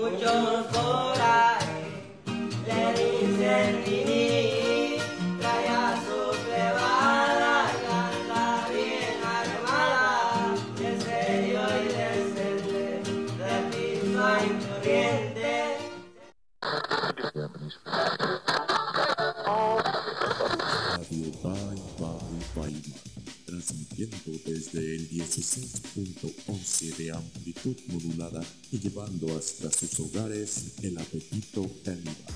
Muchos por le dicen Nini, trae a su plebada, canta bien armada, en serio y decente, de piso 16.11 de modulada y llevando hasta sus hogares el apetito caníbal.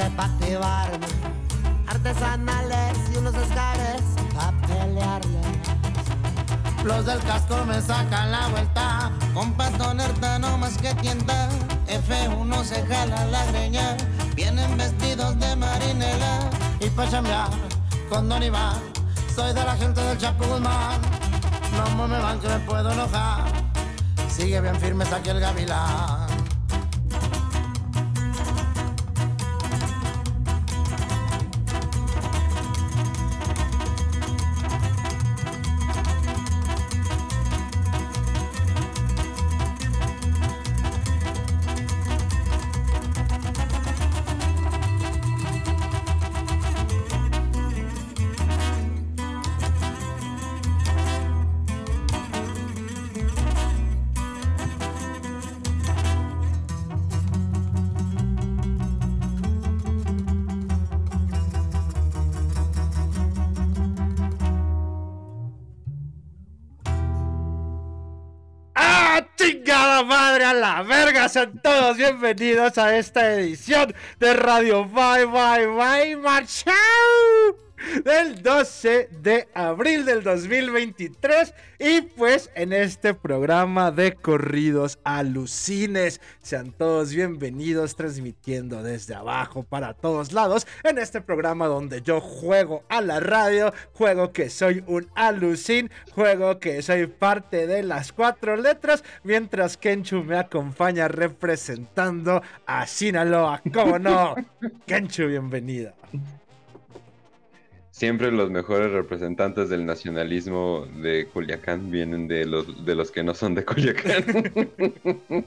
Y un pase pa' activarme. Artesanales y unos escares pa' pelearle. Los del casco me sacan la vuelta. Con patoneta no más que tienda. F1 se jala la greña. Vienen vestidos de marinela. Y pa' chambear con Don Iván. Soy de la gente del Chapo Guzmán. No me van que me puedo enojar. Sigue bien firmes aquí el gavilán. Sean todos bienvenidos a esta edición de Radio Bye Bye Bye Marchau del 12 de abril del 2023 y pues en este programa de corridos alucines sean todos bienvenidos transmitiendo desde abajo para todos lados en este programa donde yo juego a la radio juego que soy un alucin juego que soy parte de las cuatro letras mientras Kenchu me acompaña representando a Sinaloa. ¿cómo no? Kenchu bienvenida Siempre los mejores representantes del nacionalismo de Culiacán vienen de los, de los que no son de Culiacán.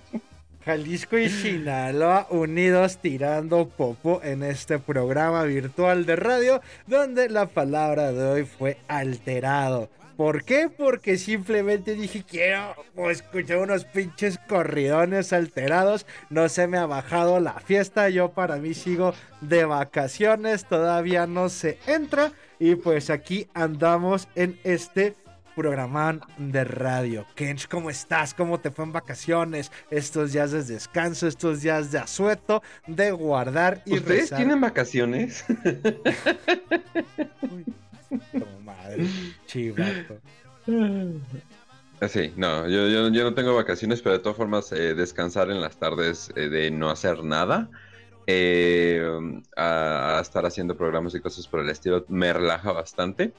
Jalisco y Sinaloa unidos tirando popo en este programa virtual de radio donde la palabra de hoy fue alterado. ¿Por qué? Porque simplemente dije quiero escuchar unos pinches corridones alterados. No se me ha bajado la fiesta. Yo para mí sigo de vacaciones. Todavía no se entra. Y pues aquí andamos en este programán de radio. Kench, ¿cómo estás? ¿Cómo te fue en vacaciones? Estos días de descanso, estos días de asueto, de guardar y ¿Ustedes rezar. tienen vacaciones? Uy, como madre, chivato. Ah, Sí, no, yo, yo, yo no tengo vacaciones, pero de todas formas eh, descansar en las tardes eh, de no hacer nada, eh, a, estar haciendo programas y cosas por el estilo, me relaja bastante,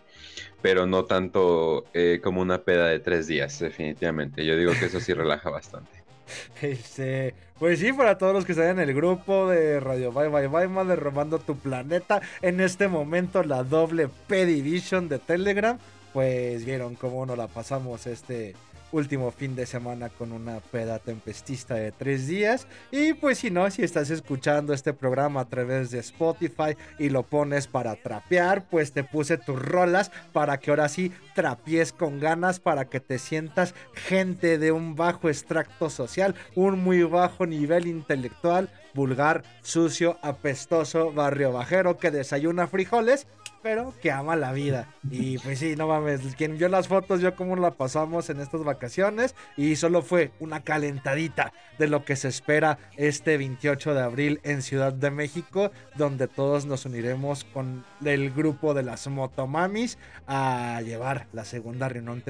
pero no tanto eh, como una peda de tres días, definitivamente. Yo digo que eso sí relaja bastante. Este, pues sí, para todos los que están en el grupo de Radio Bye Bye Bye, de Robando tu Planeta, en este momento la doble P Division de Telegram, pues vieron cómo nos la pasamos este último fin de semana con una peda tempestista de tres días. Y pues si no, si estás escuchando este programa a través de Spotify y lo pones para trapear, pues te puse tus rolas para que ahora sí trapies con ganas, para que te sientas gente de un bajo extracto social, un muy bajo nivel intelectual, vulgar, sucio, apestoso, barrio bajero que desayuna frijoles pero que ama la vida. Y pues sí, no mames, quien vio las fotos, vio cómo la pasamos en estas vacaciones y solo fue una calentadita de lo que se espera este 28 de abril en Ciudad de México, donde todos nos uniremos con el grupo de las motomamis a llevar la segunda reunión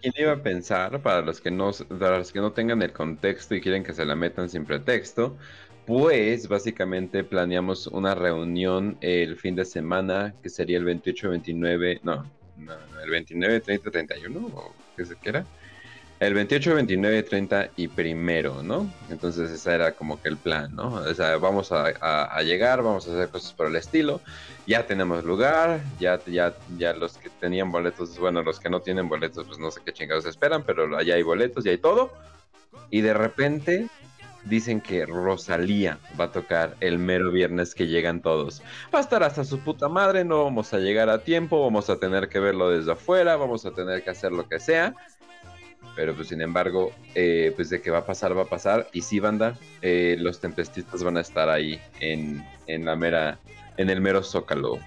¿Quién iba a pensar, para los que no, para los que no tengan el contexto y quieren que se la metan sin pretexto, pues básicamente planeamos una reunión el fin de semana, que sería el 28, 29, no, no, el 29, 30, 31, o qué se quiera. El 28, 29, 30 y primero, ¿no? Entonces ese era como que el plan, ¿no? O sea, vamos a, llegar, vamos a hacer cosas por el estilo. Ya tenemos lugar, ya, ya, ya los que tenían boletos, bueno, los que no tienen boletos, pues no sé qué chingados esperan, pero ya hay boletos, ya hay todo. Y de repente dicen que Rosalía va a tocar el mero viernes que llegan todos. Va a estar hasta su puta madre, no vamos a llegar a tiempo, vamos a tener que verlo desde afuera, vamos a tener que hacer lo que sea. Pero pues sin embargo, eh, pues de que va a pasar, va a pasar. Y sí, banda, eh, los tempestistas van a estar ahí en, en la mera, en el mero zócalo.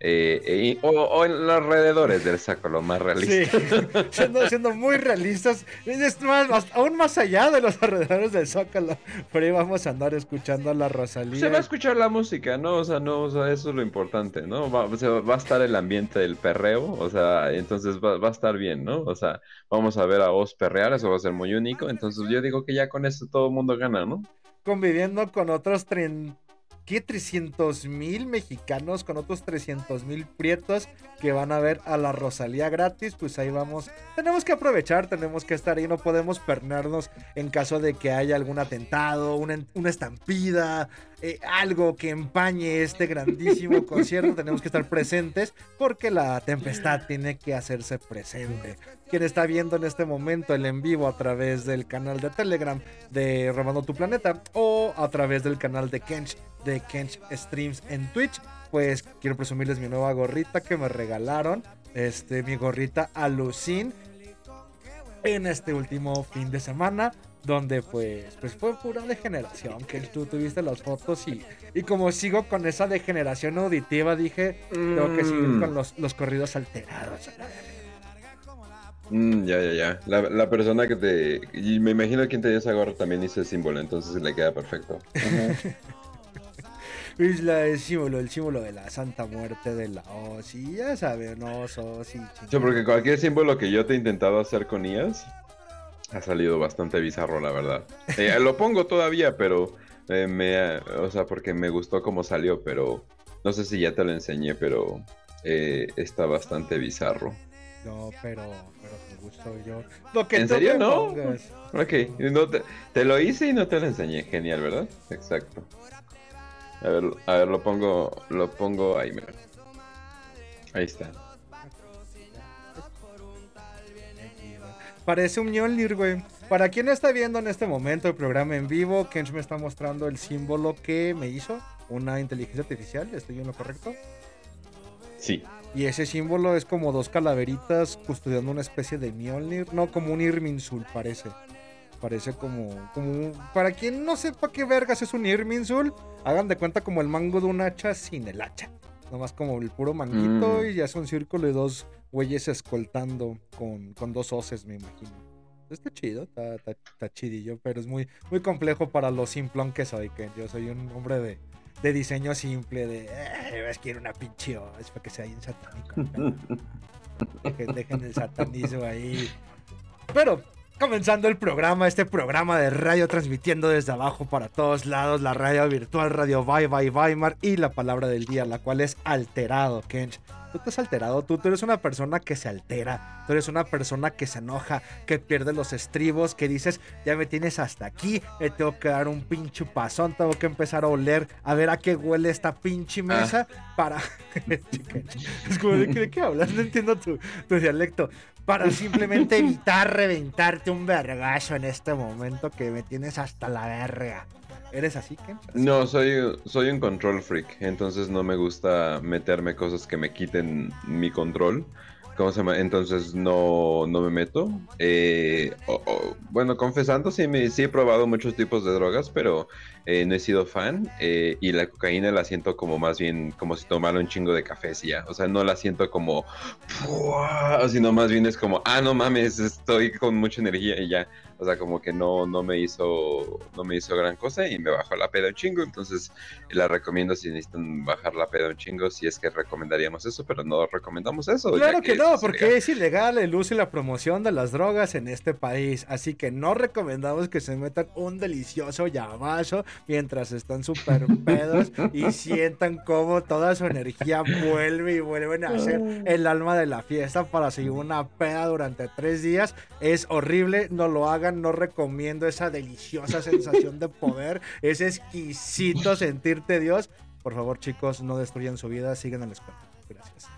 Eh, eh, o, o en los alrededores del zócalo, más Sí, realista. siendo, siendo muy realistas, es más, más- aún más allá de los alrededores del Zócalo, por ahí vamos a andar escuchando a la Rosalía. Se va a escuchar la música, ¿no? O sea, no, o sea, eso es lo importante, ¿no? Va, o sea, va a estar el ambiente del perreo, o sea, entonces va, va a estar bien, ¿no? O sea, vamos a ver a vos perrear, eso va a ser muy único, entonces yo digo que ya con eso todo el mundo gana, ¿no? conviviendo con otros tren- ¿qué? 300 mil mexicanos, con otros 300 mil prietos que van a ver a la Rosalía gratis, pues ahí vamos. Tenemos que aprovechar, tenemos que estar ahí, no podemos perdernos en caso de que haya algún atentado, una, en- una estampida, eh, algo que empañe este grandísimo concierto, tenemos que estar presentes porque la tempestad tiene que hacerse presente. Quien está viendo en este momento el en vivo a través del canal de Telegram de Robando tu Planeta o a través del canal de Kench de Kench Streams en Twitch, pues quiero presumirles mi nueva gorrita que me regalaron, este mi gorrita Alucin en este último fin de semana donde pues pues fue pura degeneración que tú tuviste las fotos y, y como sigo con esa degeneración auditiva dije tengo que seguir Mm. con los, los corridos alterados Mm, ya, ya, ya. La, la persona que te... Y me imagino que quien te dio esa gorra también hizo el símbolo, entonces le queda perfecto. Es la, el símbolo, el símbolo de la Santa Muerte de la Osi, ya saben, osos y Sí, porque cualquier símbolo que yo te he intentado hacer con IAS ha salido bastante bizarro, la verdad. Eh, lo pongo todavía, pero eh, me, o sea, porque me gustó cómo salió, pero no sé si ya te lo enseñé, pero eh, está bastante bizarro. No, pero, pero con gusto yo. Lo que ¿En serio, no? pongas. Ok, no te, te lo hice y no te lo enseñé, genial, ¿verdad? Exacto. A ver, a ver, lo pongo, lo pongo ahí, mira. Ahí está. Parece un Mjolnir, güey. Para quien está viendo en este momento el programa en vivo, Kench me está mostrando el símbolo que me hizo una inteligencia artificial. ¿Estoy en lo correcto? Sí. Y ese símbolo es como dos calaveritas custodiando una especie de Mjolnir. No, como un Irminsul, parece. Parece como, como un- Para quien no sepa qué vergas es un Irminsul, hagan de cuenta como el mango de un hacha sin el hacha. Nomás como el puro manguito Mm. y ya es un círculo de dos güeyes escoltando con, con dos hoces, me imagino. Está chido, está, está, está chidillo, pero es muy, muy complejo para lo simplón que soy, que yo soy un hombre de, de diseño simple, de "Eh, es que una pinche hoz para que sea bien satánico. Dejen, dejen el satanismo ahí. Pero comenzando el programa, este programa de radio transmitiendo desde abajo para todos lados, la radio virtual, Radio Bye Bye Weimar y la palabra del día, la cual es alterado, Kench. Tú te has alterado, tú, tú eres una persona que se altera, tú eres una persona que se enoja, que pierde los estribos, que dices, ya me tienes hasta aquí, me tengo que dar un pinche pasón, tengo que empezar a oler, a ver a qué huele esta pinche mesa para... es como, ¿de qué, de qué hablas? No entiendo tu, tu dialecto para simplemente evitar reventarte un vergazo en este momento que me tienes hasta la verga. ¿Eres así, Ken? No, soy, soy un control freak, entonces no me gusta meterme cosas que me quiten mi control. ¿Cómo se llama? Entonces no, no me meto. Eh, bueno, confesando, sí, me, sí he probado muchos tipos de drogas, pero eh, no he sido fan. eh, y la cocaína la siento como más bien como si tomara un chingo de café, sí, ya. O sea, no la siento como, ¡pua! sino más bien es como, ah, no mames, estoy con mucha energía y ya. O sea, como que no, no me hizo, no me hizo gran cosa y me bajó la peda un chingo. Entonces, la recomiendo si necesitan bajar la peda un chingo, si es que recomendaríamos eso, pero no recomendamos eso. Claro que no, porque legal. es ilegal el uso y la promoción de las drogas en este país. Así que no recomendamos que se metan un delicioso llamazo mientras están súper pedos y sientan cómo toda su energía vuelve y vuelven a ser el alma de la fiesta para seguir una peda durante tres días. Es horrible, no lo hagan, no recomiendo esa deliciosa sensación de poder. Es exquisito sentirte Dios. Por favor, chicos, no destruyan su vida, sigan a la. Gracias.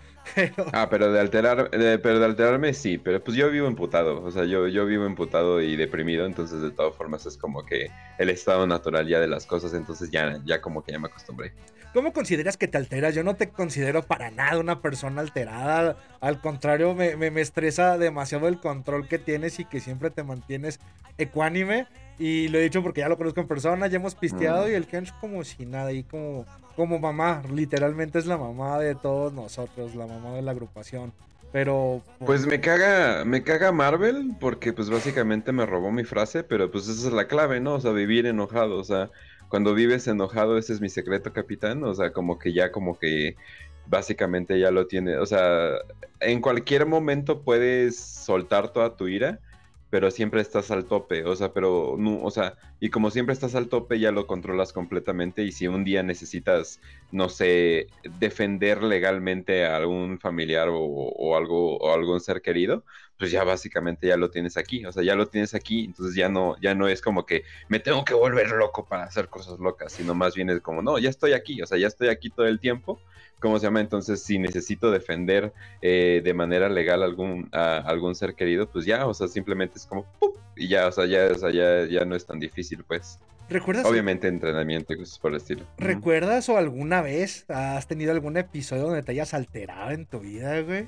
Ah, pero de alterar, pero de alterarme sí, pero pues yo vivo emputado, o sea, yo, yo vivo emputado y deprimido, entonces de todas formas es como que el estado natural ya de las cosas, entonces ya, ya como que ya me acostumbré. ¿Cómo consideras que te alteras? Yo no te considero para nada una persona alterada. Al contrario, me, me- me estresa demasiado el control que tienes y que siempre te mantienes ecuánime. Y lo he dicho porque ya lo conozco en persona, ya hemos pisteado Mm. y el Kench como si nada, y como, como mamá, literalmente es la mamá de todos nosotros, la mamá de la agrupación. Pero... Pues me caga, me caga Marvel porque pues básicamente me robó mi frase, pero pues esa es la clave, ¿no? O sea, vivir enojado, o sea, cuando vives enojado ese es mi secreto, capitán, o sea, como que ya como que básicamente ya lo tiene, o sea, en cualquier momento puedes soltar toda tu ira, pero siempre estás al tope, o sea, pero no, o sea, y como siempre estás al tope ya lo controlas completamente y si un día necesitas, no sé, defender legalmente a algún familiar o, o algo o algún ser querido, pues ya básicamente ya lo tienes aquí, o sea, ya lo tienes aquí, entonces ya no ya no es como que me tengo que volver loco para hacer cosas locas, sino más bien es como, no, ya estoy aquí, o sea, ya estoy aquí todo el tiempo. ¿Cómo se llama? Entonces, si necesito defender eh, de manera legal algún, a algún ser querido, pues ya, o sea, simplemente es como, ¡pum! y ya, o sea, ya, o sea, ya, ya no es tan difícil, pues. ¿Recuerdas, Obviamente entrenamiento y cosas por el estilo. ¿Recuerdas o alguna vez has tenido algún episodio donde te hayas alterado en tu vida, güey?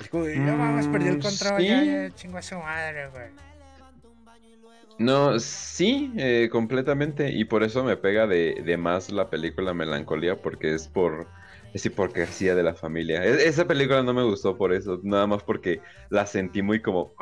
Es como, no mames, perdí el Mm, control, sí. ya, ya, chingo a su madre, güey. No, sí, eh, completamente. Y por eso me pega de, de más la película Melancolía, porque es por es hipocresía de la familia. E- esa película no me gustó por eso, nada más porque la sentí muy como,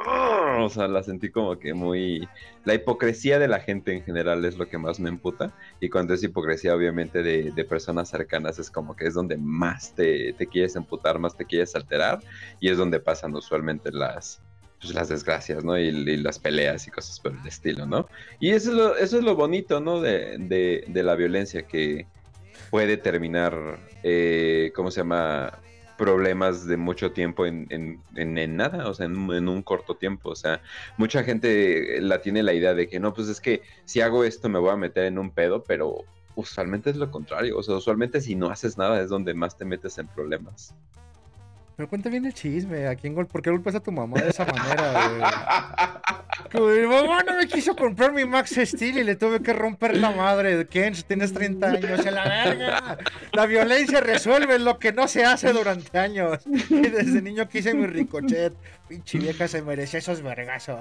o sea, la sentí como que muy... La hipocresía de la gente en general es lo que más me emputa. Y cuando es hipocresía, obviamente, de, de personas cercanas, es como que es donde más te, te quieres emputar, más te quieres alterar. Y es donde pasan usualmente las, pues, las desgracias, ¿no? Y, las peleas y cosas por el estilo, ¿no? Y eso es lo, eso es lo bonito, ¿no? De- de la violencia que puede terminar, eh, ¿cómo se llama? Problemas de mucho tiempo en, en- en- en nada, o sea, en, un- en un corto tiempo. O sea, mucha gente la tiene la idea de que no, pues es que si hago esto me voy a meter en un pedo, pero usualmente es lo contrario. O sea, usualmente si no haces nada es donde más te metes en problemas. Pero cuenta bien el chisme, ¿a quién gol ¿por qué golpeas a tu mamá de esa manera, Mi mamá no me quiso comprar mi Max Steel y le tuve que romper la madre. Ken, tienes 30 años, en la verga. La violencia resuelve lo que no se hace durante años. Y desde niño quise mi ricochet. Pinche vieja se merecía esos vergazos.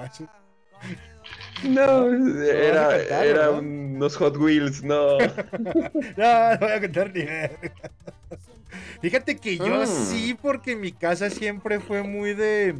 No, era, contar, era ¿no? unos Hot Wheels, no. No, no voy a contar ni verga. Fíjate que yo Mm. sí, porque mi casa siempre fue muy de,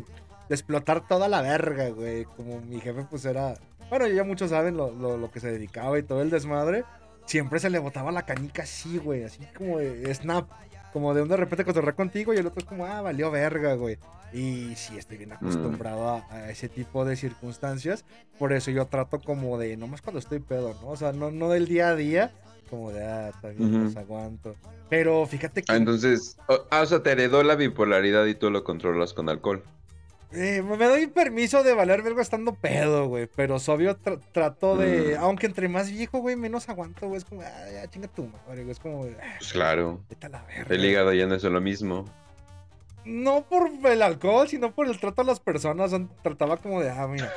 de explotar toda la verga, güey. Como mi jefe, pues era. Bueno, ya muchos saben lo, lo- lo que se dedicaba y todo el desmadre. Siempre se le botaba la canica así, güey. Así como de snap. como de un de repente cotorrear contigo y el otro es como, ah, valió verga, güey. Y sí, estoy bien acostumbrado a, a ese tipo de circunstancias. Por eso yo trato como de, nomás cuando estoy pedo, ¿no? O sea, no, no del día a día, como de, ah, también Ujú. los aguanto. Pero fíjate que Ah, entonces, o, ah, o sea, te heredó la bipolaridad y tú lo controlas con alcohol. Eh, me doy permiso de valer verga estando pedo, güey. Pero obvio tra- trato de, Mm. aunque entre más viejo, güey, menos aguanto, güey. Es como, ah, ya chinga tu madre, güey. Es como, ah, Pues claro, vete a la verga. el hígado ya no es lo mismo. no por el alcohol, sino por el trato a las personas. son- Trataba como de, ah, mira.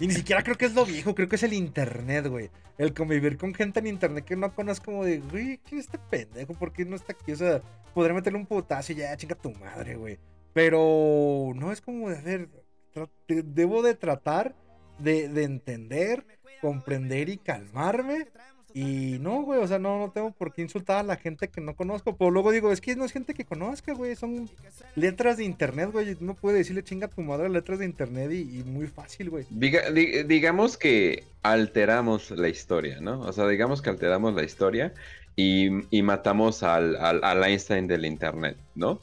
Y ni siquiera creo que es lo viejo, creo que es el internet, güey. El convivir con gente en internet que no conozco, como de, güey, ¿quién es este pendejo? ¿Por qué no está aquí? O sea, podría meterle un putazo y ya, chinga tu madre, güey. Pero no es como de, de- debo de tratar de, de entender, comprender y calmarme. Y no, güey, o sea, no, no tengo por qué insultar a la gente que no conozco. Pero luego digo, es que no es gente que conozca, güey. Son letras de internet, güey. No puede decirle chinga a tu madre letras de internet y, muy fácil, güey. Diga- di- digamos que alteramos la historia, ¿no? O sea, digamos que alteramos la historia y, y matamos al, al, al Einstein del Internet, ¿no?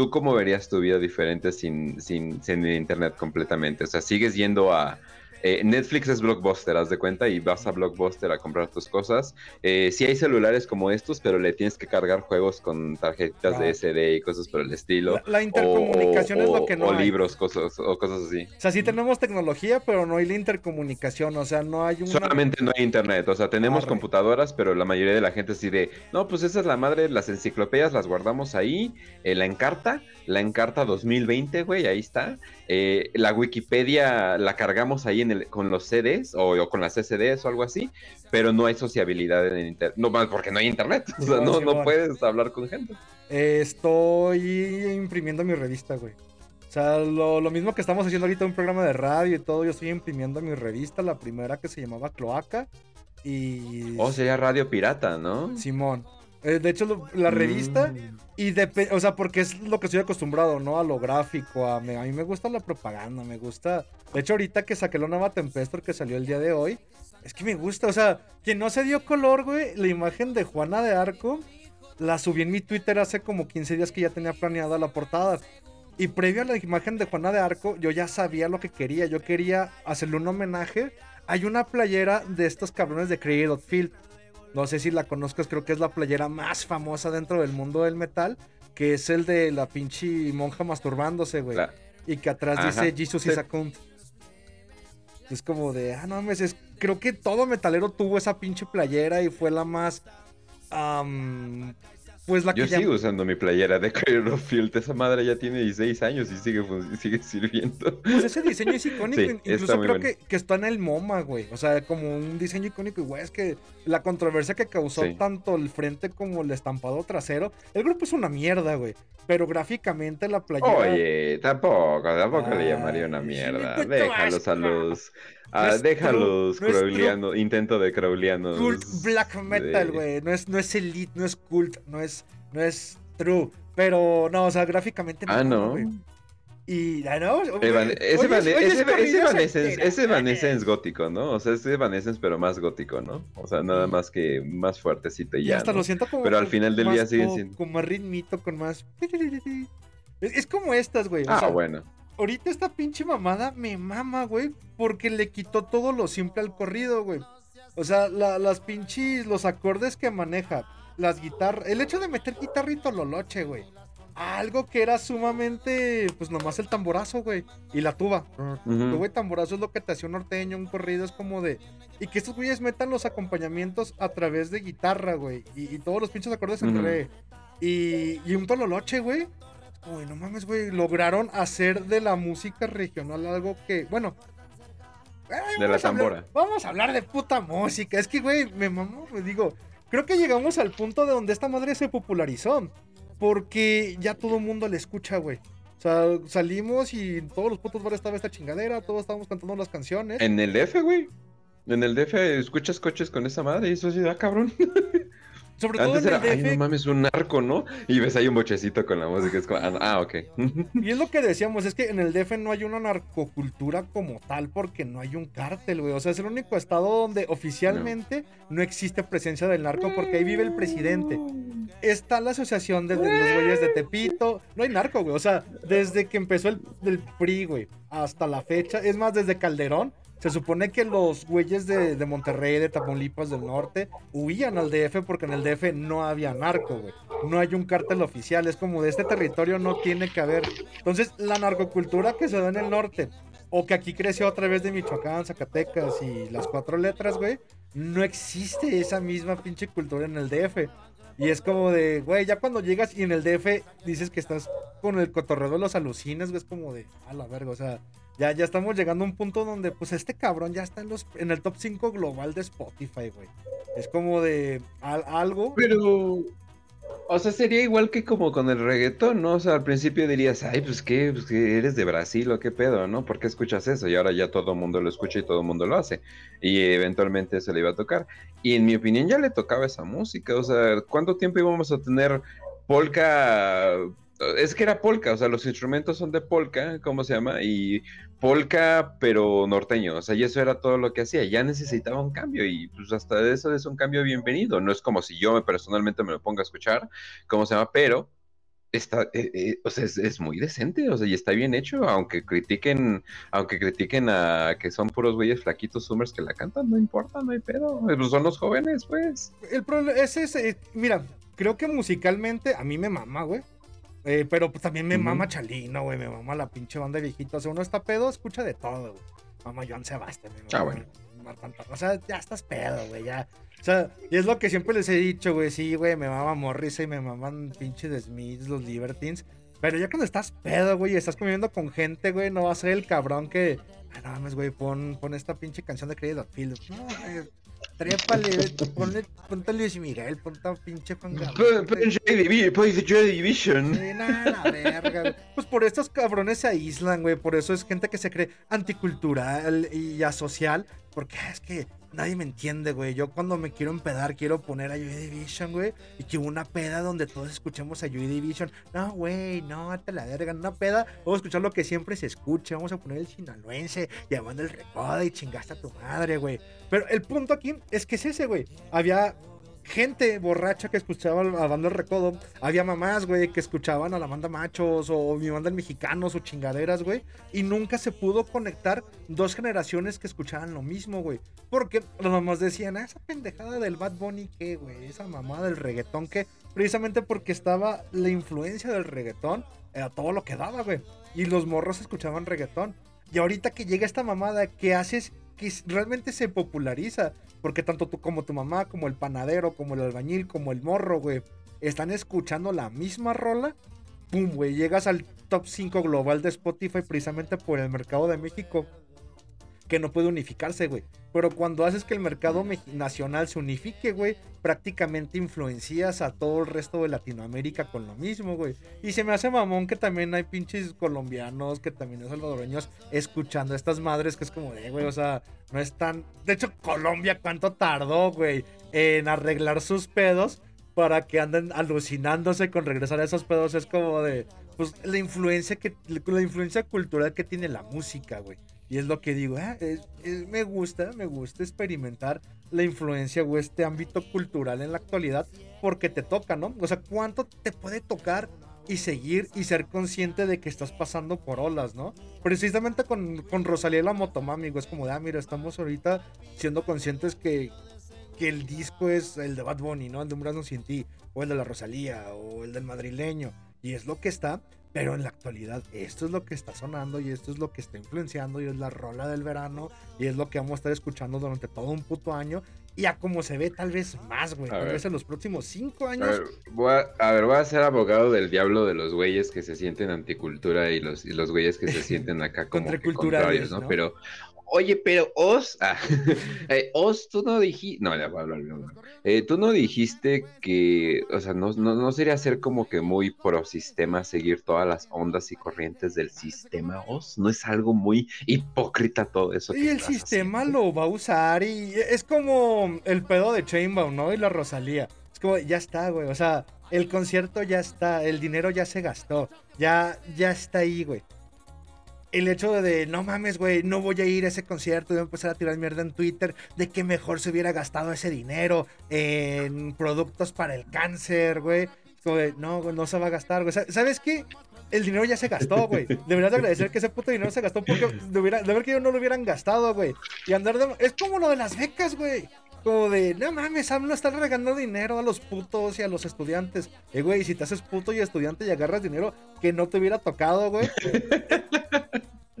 ¿Tú cómo verías tu vida diferente sin, sin, sin Internet completamente? O sea, sigues yendo a... eh, Netflix es Blockbuster, haz de cuenta, y vas a Blockbuster a comprar tus cosas. Eh, sí hay celulares como estos, pero le tienes que cargar juegos con tarjetas de Ah. SD y cosas por el estilo. La, intercomunicación o- es lo que no O hay. libros, cosas, o cosas así. O sea, sí tenemos tecnología, pero no hay la intercomunicación. O sea, no hay una... Solamente no hay internet, o sea, tenemos Arre. computadoras, pero la mayoría de la gente así de, no, pues esa es la madre, las enciclopedias las guardamos ahí, eh, la encarta, la encarta 2020, güey, ahí está. Eh, la Wikipedia la cargamos ahí en el, con los CDs o, o con las SDs o algo así, pero no hay sociabilidad en el internet, no más porque no hay internet, o sea, no, no puedes hablar con gente. Estoy imprimiendo mi revista, güey. O sea, lo, lo mismo que estamos haciendo ahorita un programa de radio y todo, yo estoy imprimiendo mi revista, la primera que se llamaba Cloaca. Y... O sería radio pirata, ¿no? Simón. Eh, de hecho, lo- la revista, Mm. y depe- o sea, porque es lo que estoy acostumbrado, ¿no? A lo gráfico, a, me- a mí me gusta la propaganda, me gusta... De hecho, ahorita que saqué la nueva Tempestor que salió el día de hoy, es que me gusta, o sea, quien no se dio color, güey, la imagen de Juana de Arco, la subí en mi Twitter hace como 15 días que ya tenía planeada la portada. Y previo a la imagen de Juana de Arco, yo ya sabía lo que quería. Yo quería hacerle un homenaje. Hay una playera de estos cabrones de Creative Field. No sé si la conozcas, creo que es la playera más famosa dentro del mundo del metal. Que es el de la pinche monja masturbándose, güey. La- Y que atrás Ajá, dice Jesus sí. is a cunt. Es como de, ah, no mames, es- creo que todo metalero tuvo esa pinche playera y fue la más. am, pues la Yo sigo usando mi playera de Cairo Field. Esa madre ya tiene 16 años y sigue, sigue sirviendo. Pues ese diseño es icónico. Sí, Incluso creo bueno. que, que está en el MoMA, güey. O sea, como un diseño icónico. Y, güey, es que la controversia que causó Sí. tanto el frente como el estampado trasero. El grupo es una mierda, güey. Pero gráficamente la playera. Oye, tampoco, tampoco le llamaría una mierda. Déjalos a los. A- No es déjalos es intento de crowleanos. Cult black metal, de- güey. No es, no es elite, no es cult, no es, no es true. Pero no, o sea, gráficamente. me Ah, no. güey. Y, ah, no, Evan- oyes- Evan- corridos Evanescence, gótico, ¿no? O sea, ese Evanescence, pero más gótico, ¿no? O sea, nada más que más fuertecito y Y ya. hasta ¿no? lo siento como. Pero al final del día siguen siendo- Con más ritmito, con más. Es, es como estas, güey. o Ah, sea, bueno. Ahorita esta pinche mamada me mama, güey. Porque le quitó todo lo simple al corrido, güey. O sea, la- las pinches. Los acordes que maneja. Las guitarras. El hecho de meter guitarrito loloche, güey. Algo que era sumamente. Pues nomás el tamborazo, güey. Y la tuba. Ujú. Güey, tamborazo es lo que te hacía un norteño, un corrido, es como de. Y que estos güeyes metan los acompañamientos a través de guitarra, güey. Y, y todos los pinches acordes en Ujú. re. Y, y un tololoche, güey. Uy, no mames, güey. Lograron hacer de la música regional algo que. Bueno. ay, De la hablar- tambora. vamos a hablar de puta música. Es que, güey, me mamó, me digo. Creo que llegamos al punto de donde esta madre se popularizó. Porque ya todo el mundo le escucha, güey. O sea, salimos y en todos los putos bares estaba esta chingadera, todos estábamos cantando las canciones. En el DF, güey. En el DF escuchas coches con esa madre y eso sí da cabrón. Sobre todo Antes en era, el ay, DF. no mames, un narco, ¿no? Y ves ahí un bochecito con la música. Es como, ah, ah, ok. Y es lo que decíamos, es que en el DF no hay una narcocultura como tal porque no hay un cártel, güey. O sea, es el único estado donde oficialmente no, existe presencia del narco porque ahí vive el presidente. Está la asociación de, de los güeyes de Tepito. No hay narco, güey. O sea, desde que empezó el, el PRI, güey, hasta la fecha. Es más, desde Calderón. Se supone que los güeyes de, de Monterrey, de Tamaulipas del norte, huían al DF porque en el DF no había narco, güey. No hay un cártel oficial. Es como de este territorio no tiene que haber. Entonces, la narcocultura que se da en el norte, o que aquí creció a través de Michoacán, Zacatecas y las cuatro letras, güey, no existe esa misma pinche cultura en el DF. Y es como de, güey, ya cuando llegas y en el DF dices que estás con el cotorreo de los alucines, güey, es como de, a la verga, o sea, ya, ya estamos llegando a un punto donde, pues, este cabrón ya está en, los, en el top 5 global de Spotify, güey. Es como de al- algo. Pero, o sea, sería igual que como con el reggaetón, ¿no? O sea, al principio dirías, ay, pues qué, pues eres de Brasil o qué pedo, ¿no? ¿Por qué escuchas eso? Y ahora ya todo el mundo lo escucha y todo el mundo lo hace. Y eventualmente se le iba a tocar. Y en mi opinión ya le tocaba esa música. O sea, ¿cuánto tiempo íbamos a tener polka? Es que era polka, o sea, los instrumentos son de polka, ¿cómo se llama? Y polka, pero norteño, o sea, y eso era todo lo que hacía. Ya necesitaba un cambio y pues hasta eso es un cambio bienvenido. No es como si yo me- personalmente me lo ponga a escuchar, ¿cómo se llama? Pero está, eh, eh, o sea, es, es muy decente, o sea, y está bien hecho, aunque critiquen, aunque critiquen a que son puros güeyes flaquitos zoomers que la cantan, no importa, no hay pedo, pues son los jóvenes, pues. El problema es ese, mira, creo que musicalmente a mí me mama, güey. Eh, pero pues, también me Ujú. mama Chalino, güey, me mama la pinche banda viejita. O sea, uno está pedo, escucha de todo, güey. Mama Joan Sebastián, me Ah, bueno. Marta O sea, ya estás pedo, güey, ya. O sea, y es lo que siempre les he dicho, güey. Sí, güey, me mama Morrissey, me maman pinche The Smiths, los Libertines. Pero ya cuando estás pedo, güey, y estás conviviendo con gente, güey, no va a ser el cabrón que. Ah, no mames, güey, pon, pon esta pinche canción de Credit Field. No, güey, trépale, ponle, ponte a Luis Miguel, ponte a pinche Juan Gabriel. Joy Division. Sí, nada, la verga, güey. Pues por estos cabrones se aíslan, güey. Por eso es gente que se cree anticultural y asocial. Porque es que nadie me entiende, güey. Yo cuando me quiero empedar, quiero poner a Joy Division, güey. Y que una peda donde todos escuchemos a Joy Division. No, güey, no, te la verga. Una peda, vamos a escuchar lo que siempre se escucha. Vamos a poner el sinaloense, llamando el recodo y chingaste a tu madre, güey. Pero el punto aquí es que es ese, güey. Había gente borracha que escuchaba a banda El Recodo. Había mamás, güey, que escuchaban a la banda Machos o mi banda El Mexicanos o chingaderas, güey. Y nunca se pudo conectar dos generaciones que escuchaban lo mismo, güey. Porque las mamás decían, ah, esa pendejada del Bad Bunny, ¿qué, güey? Esa mamada del reggaetón, que Precisamente porque estaba la influencia del reggaetón, era todo lo que daba, güey. Y los morros escuchaban reggaetón. Y ahorita que llega esta mamada, que haces que realmente se populariza? Porque tanto tú como tu mamá, como el panadero, como el albañil, como el morro, güey, están escuchando la misma rola. Pum, güey, llegas al top 5 global de Spotify precisamente por el mercado de México. Que no puede unificarse, güey. Pero cuando haces que el mercado nacional se unifique, güey, prácticamente influencias a todo el resto de Latinoamérica con lo mismo, güey. Y se me hace mamón que también hay pinches colombianos, que también hay salvadoreños escuchando a estas madres que es como de, güey, o sea, no es tan... De hecho, Colombia, ¿cuánto tardó, güey, en arreglar sus pedos para que anden alucinándose con regresar a esos pedos? Es como de, pues, la influencia que, la influencia cultural que tiene la música, güey. Y es lo que digo, ah, es- me gusta, me gusta experimentar la influencia o este ámbito cultural en la actualidad porque te toca, ¿no? O sea, ¿cuánto te puede tocar y seguir y ser consciente de que estás pasando por olas, ¿no? Precisamente con, con Rosalía la Motomami, güey, es como de, ah, mira, estamos ahorita siendo conscientes que, que el disco es el de Bad Bunny, ¿no? El de Un Brazo Sin Ti, o el de la Rosalía, o el del madrileño, y es lo que está, pero en la actualidad esto es lo que está sonando y esto es lo que está influenciando y es la rola del verano y es lo que vamos a estar escuchando durante todo un puto año y a como se ve tal vez más, güey, A tal ver. vez en los próximos cinco A años. ver, voy a, a ver, voy a ser abogado del diablo de los güeyes que se sienten anticultura y los, y los güeyes que se sienten acá como Contraculturales, contrarios, ¿no? ¿no? Pero, oye, pero Oz, ah, eh, Oz, tú no dijiste, no, ya voy a hablar bien. Eh, tú no dijiste que, o sea, no, no, no sería ser como que muy pro sistema seguir todas las ondas y corrientes del sistema Oz, no es algo muy hipócrita todo eso. Y que el sistema haciendo? lo va a usar y es como el pedo de Chainbound, ¿no? Y la Rosalía. Es como, ya está, güey. O sea, el concierto ya está, el dinero ya se gastó, ya, ya está ahí, güey. El hecho de, no mames, güey, no voy a ir a ese concierto voy a empezar a tirar mierda en Twitter de que mejor se hubiera gastado ese dinero en productos para el cáncer, güey. No, no se va a gastar, güey. Sa- ¿Sabes qué? El dinero ya se gastó, güey. Deberías de agradecer que ese puto dinero se gastó porque de, hubiera- de ver que ellos no lo hubieran gastado, güey. Y andar de... Es como lo de las becas, güey. Como de, no mames, AMLO está regalando dinero a los putos y a los estudiantes. Eh, güey, si te haces puto y estudiante y agarras dinero que no te hubiera tocado, güey.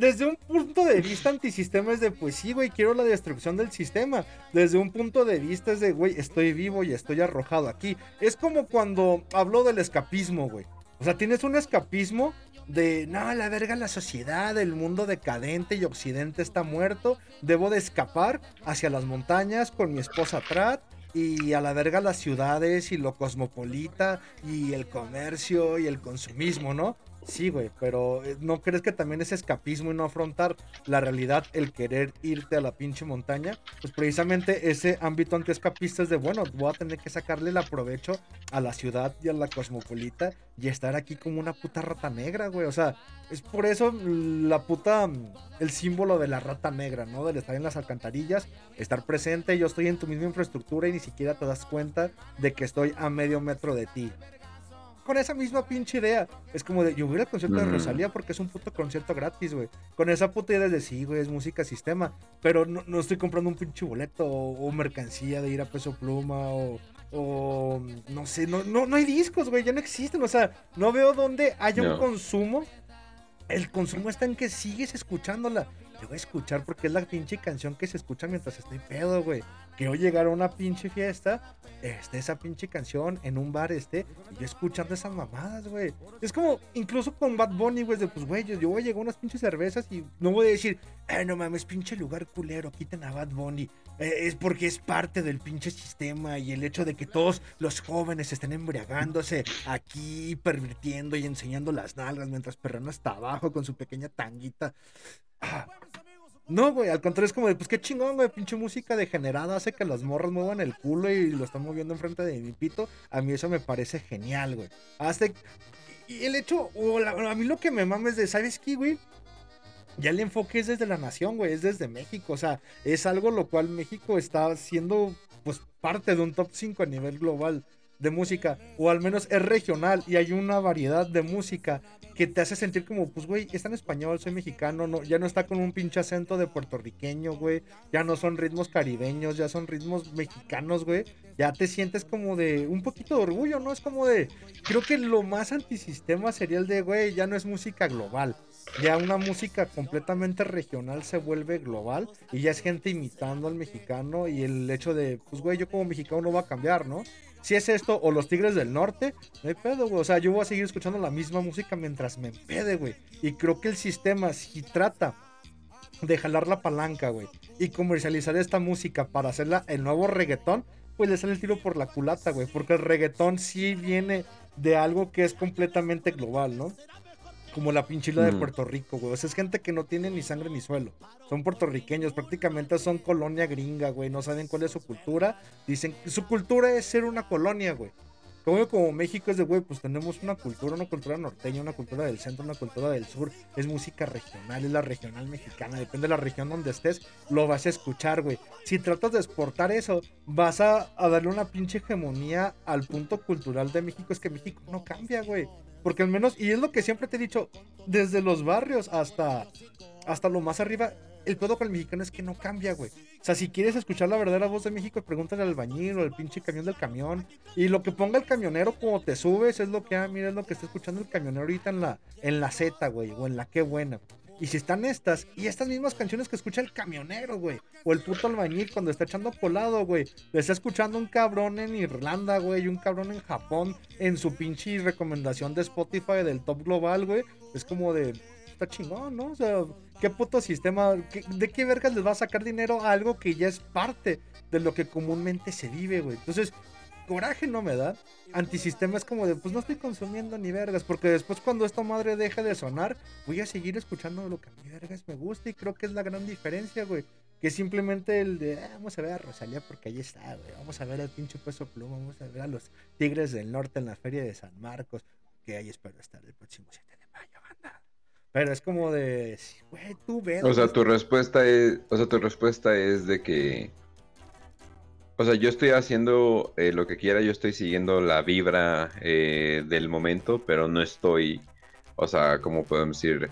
Desde un punto de vista antisistema es de, pues sí, güey, quiero la destrucción del sistema. Desde un punto de vista es de, güey, estoy vivo y estoy arrojado aquí. Es como cuando hablo del escapismo, güey. O sea, tienes un escapismo de, no, la verga, la sociedad, el mundo decadente y occidente está muerto. Debo de escapar hacia las montañas con mi esposa Trat y a la verga las ciudades y lo cosmopolita y el comercio y el consumismo, ¿no? Sí, güey, pero eh, ¿no crees que también es escapismo y no afrontar la realidad, el querer irte a la pinche montaña? Pues precisamente ese ámbito antiescapista es de, bueno, voy a tener que sacarle el aprovecho a la ciudad y a la cosmopolita y estar aquí como una puta rata negra, güey. O sea, es por eso la puta, mm, el símbolo de la rata negra, ¿no? Del estar en las alcantarillas, estar presente, yo estoy en tu misma infraestructura y ni siquiera te das cuenta de que estoy a medio metro de ti. Con esa misma pinche idea. Es como de, yo voy al concierto de. Rosalía porque es un puto concierto gratis, güey. Con esa puta idea de, sí, güey, es música sistema. Pero no, no estoy comprando un pinche boleto o, o mercancía de ir a peso pluma o, o no sé, no, no, no hay discos, güey, ya no existen. O sea, no veo dónde haya un consumo. El consumo está en que sigues escuchándola. Te voy a escuchar porque es la pinche canción que se escucha mientras estoy pedo, güey. Quiero llegar a una pinche fiesta, esté esa pinche canción en un bar, este, y yo escuchando esas mamadas, güey. Es como, incluso con Bad Bunny, güey, de pues, güey, yo, yo voy a llegar unas pinches cervezas y no voy a decir, eh, no mames, pinche lugar culero, quiten a Bad Bunny. Eh, es porque es parte del pinche sistema y el hecho de que todos los jóvenes estén embriagándose aquí, pervirtiendo y enseñando las nalgas mientras Perrano está abajo con su pequeña tanguita. No, güey, al contrario es como de, pues qué chingón, güey, pinche música degenerada hace que las morras muevan el culo y lo están moviendo enfrente de mi pito. A mí eso me parece genial, güey. Hace... Y el hecho, o la- a mí lo que me mames de, ¿sabes qué, güey? Ya el enfoque es desde la nación, güey, es desde México, o sea, es algo lo cual México está siendo, pues, parte de un top 5 a nivel global de música, o al menos es regional y hay una variedad de música que te hace sentir como, pues, güey, está en español, soy mexicano, no, ya no está con un pinche acento de puertorriqueño, güey, ya no son ritmos caribeños, ya son ritmos mexicanos, güey, ya te sientes como de un poquito de orgullo, ¿no? Es como de, creo que lo más antisistema sería el de, güey, ya no es música global, ya una música completamente regional se vuelve global y ya es gente imitando al mexicano y el hecho de, pues, güey, yo como mexicano no va a cambiar, ¿no? Si es esto o los Tigres del Norte, no hay pedo, güey. O sea, yo voy a seguir escuchando la misma música mientras me empede, güey. Y creo que el sistema, si trata de jalar la palanca, güey, y comercializar esta música para hacerla el nuevo reggaetón, pues le sale el tiro por la culata, güey. Porque el reggaetón sí viene de algo que es completamente global, ¿no? Como la pinchila de Mm. Puerto Rico, güey. O sea, es gente que no tiene ni sangre ni suelo. Son puertorriqueños, prácticamente son colonia gringa, güey. No saben cuál es su cultura. Dicen que su cultura es ser una colonia, güey. Como, como México es de, güey, pues tenemos una cultura, una cultura norteña, una cultura del centro, una cultura del sur. Es música regional, es la regional mexicana. Depende de la región donde estés, lo vas a escuchar, güey. Si tratas de exportar eso, vas a, a darle una pinche hegemonía al punto cultural de México. Es que México no cambia, güey. Porque al menos, y es lo que siempre te he dicho, desde los barrios hasta, hasta lo más arriba, el pedo con el mexicano es que no cambia, güey. O sea, si quieres escuchar la verdadera voz de México, pregúntale al albañil o al pinche camión del camión. Y lo que ponga el camionero como te subes es lo que, ah, mira, es lo que está escuchando el camionero ahorita en la, en la Z, güey, o en la qué buena. Y si están estas, y estas mismas canciones que escucha el camionero, güey, o el puto albañil cuando está echando colado, güey, le está escuchando un cabrón en Irlanda, güey, y un cabrón en Japón, en su pinche recomendación de Spotify del top global, güey, es como de, está chingón, ¿no? O sea, ¿qué puto sistema, de qué vergas les va a sacar dinero a algo que ya es parte de lo que comúnmente se vive, güey? Entonces, coraje no me da. Antisistema es como de, pues no estoy consumiendo ni vergas, porque después cuando esta madre deje de sonar, voy a seguir escuchando lo que a mí vergas me gusta y creo que es la gran diferencia, güey. que simplemente el de, "Ah, vamos a ver a Rosalía porque ahí está, güey, vamos a ver al pinche peso pluma, vamos a ver a los Tigres del Norte en la feria de San Marcos, que ahí espero estar el próximo 7 de mayo, banda. Pero es como de, güey, tú ves. O sea, tu respuesta es, o sea, tu respuesta es de que, o sea, yo estoy haciendo eh, lo que quiera, yo estoy siguiendo la vibra eh, del momento, pero no estoy, o sea, como podemos decir,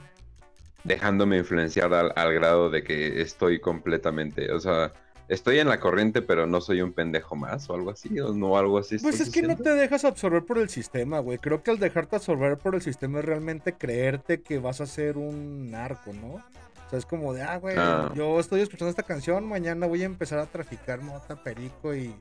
dejándome influenciar al, al grado de que estoy completamente, o sea, estoy en la corriente, pero no soy un pendejo más o algo así, o no algo así. Pues es que no te dejas absorber por el sistema, güey. Creo que al dejarte absorber por el sistema es realmente creerte que vas a ser un narco, ¿no? O sea, es como de, ah, güey, yo estoy escuchando esta canción, mañana voy a empezar a traficar mota, perico y...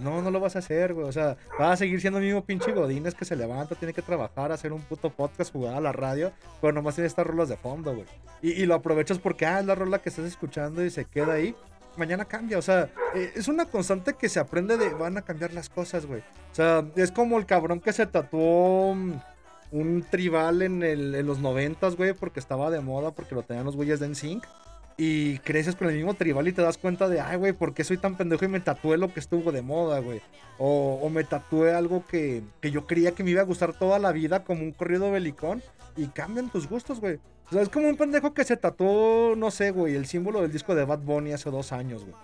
No, no lo vas a hacer, güey. O sea, vas a seguir siendo el mismo pinche Godínez que se levanta, tiene que trabajar, hacer un puto podcast, jugar a la radio, pero nomás tiene estas rolas de fondo, güey. Y, y lo aprovechas porque, ah, es la rola que estás escuchando y se queda ahí. Mañana cambia, o sea, eh, es una constante que se aprende de van a cambiar las cosas, güey. O sea, es como el cabrón que se tatuó mm, un tribal en, el, en los noventas, güey, porque estaba de moda, porque lo tenían los güeyes de NSYNC. Y creces con el mismo tribal y te das cuenta de, ay, güey, ¿por qué soy tan pendejo y me tatué lo que estuvo de moda, güey? O, me tatué algo que, que yo creía que me iba a gustar toda la vida, como un corrido belicón, y cambian tus gustos, güey. O sea, es como un pendejo que se tatuó, no sé, güey, el símbolo del disco de Bad Bunny hace dos años, güey.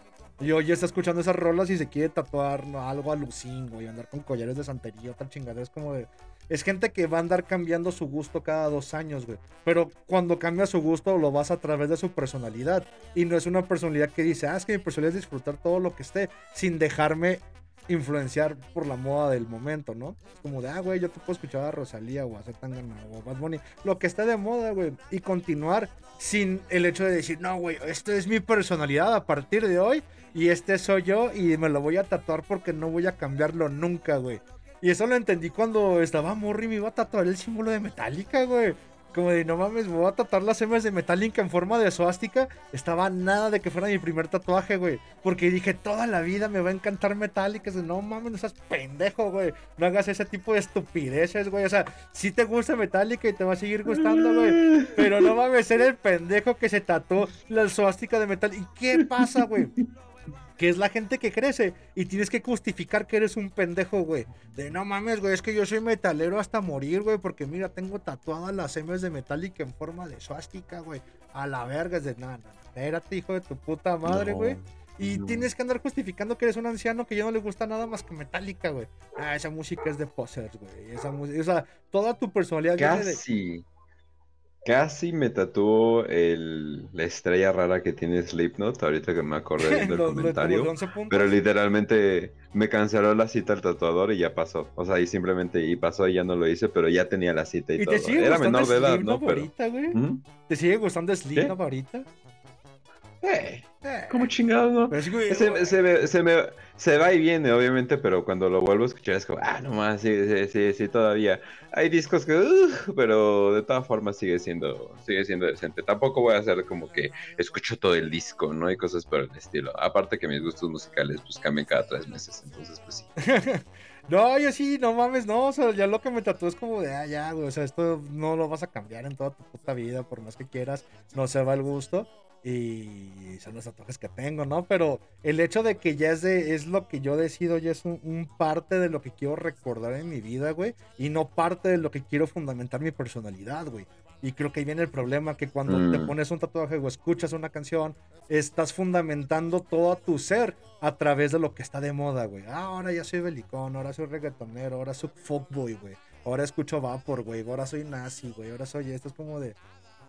Y hoy está escuchando esas rolas y se quiere tatuar algo a Lucín, güey, andar con collares de santería, otra chingadera. Es como de. Es gente que va a andar cambiando su gusto cada dos años, güey. Pero cuando cambia su gusto, lo vas a través de su personalidad. Y no es una personalidad que dice, ah, es que mi personalidad es disfrutar todo lo que esté, sin dejarme influenciar por la moda del momento, ¿no? Es como de, ah, güey, yo te puedo escuchar a Rosalía o a Zetangana o a Bad Bunny, lo que esté de moda, güey, y continuar sin el hecho de decir, no, güey, esto es mi personalidad a partir de hoy y este soy yo y me lo voy a tatuar porque no voy a cambiarlo nunca, güey. Y eso lo entendí cuando estaba morri y me iba a tatuar el símbolo de Metallica, güey. Como de, no mames, me voy a tatuar las M's de Metallica en forma de suástica. Estaba nada de que fuera mi primer tatuaje, güey. Porque dije, toda la vida me va a encantar Metallica. De, no mames, no seas pendejo, güey. No hagas ese tipo de estupideces, güey. O sea, sí te gusta Metallica y te va a seguir gustando, güey. Pero no mames, ser el pendejo que se tatuó la suástica de metal. ¿Y qué pasa, güey? Que es la gente que crece y tienes que justificar que eres un pendejo, güey. De no mames, güey, es que yo soy metalero hasta morir, güey, porque mira, tengo tatuadas las M's de Metallica en forma de suástica, güey. A la verga, es de nada, no, espérate, hijo de tu puta madre, No, güey. Y no. tienes que andar justificando que eres un anciano que ya no le gusta nada más que Metallica, güey. Ah, esa música es de posers, güey. Esa música, o sea, toda tu personalidad viene de... Casi. Me tatuó el, la estrella rara que tiene Slipknot, ahorita que me acordé del comentario. 11 puntos. Pero literalmente me canceló la cita al tatuador y ya pasó. O sea, y simplemente y pasó y ya no lo hice, pero ya tenía la cita y, ¿Y todo. te sigue Era gustando menor de edad, Slipknot ¿no? Pero. ahorita, güey? ¿Mm? ¿Te sigue gustando Slipknot ahorita? Eh, Eh, ¿Cómo chingado, no? güey, Se, se, me- se, me- se va y viene, obviamente, pero cuando lo vuelvo a escuchar es como, ah, no más, sí, sí, sí, sí, todavía. Hay discos que, "Ugh", pero de todas formas sigue siendo, sigue siendo decente. Tampoco voy a hacer como que escucho todo el disco, ¿no? Hay cosas por el estilo. Aparte que mis gustos musicales pues cambian cada tres meses, entonces pues sí. No, yo sí, no mames, no, o sea, ya lo que me tatuó es como de, ah, ya, güey, o sea, esto no lo vas a cambiar en toda tu puta vida, por más que quieras, no se va el gusto, y son los tatuajes que tengo, ¿no? Pero el hecho de que ya es de, es lo que yo decido, ya es un, un parte de lo que quiero recordar en mi vida, güey, y no parte de lo que quiero fundamentar mi personalidad, güey. Y creo que ahí viene el problema, que cuando te Mm. pones un tatuaje o escuchas una canción, estás fundamentando todo tu ser a través de lo que está de moda, güey. Ah, ahora ya soy belicón, ahora soy reggaetonero, ahora soy fuckboy, güey. Ahora escucho Vapor, güey. Ahora soy nazi, güey. Ahora soy esto. Es como de.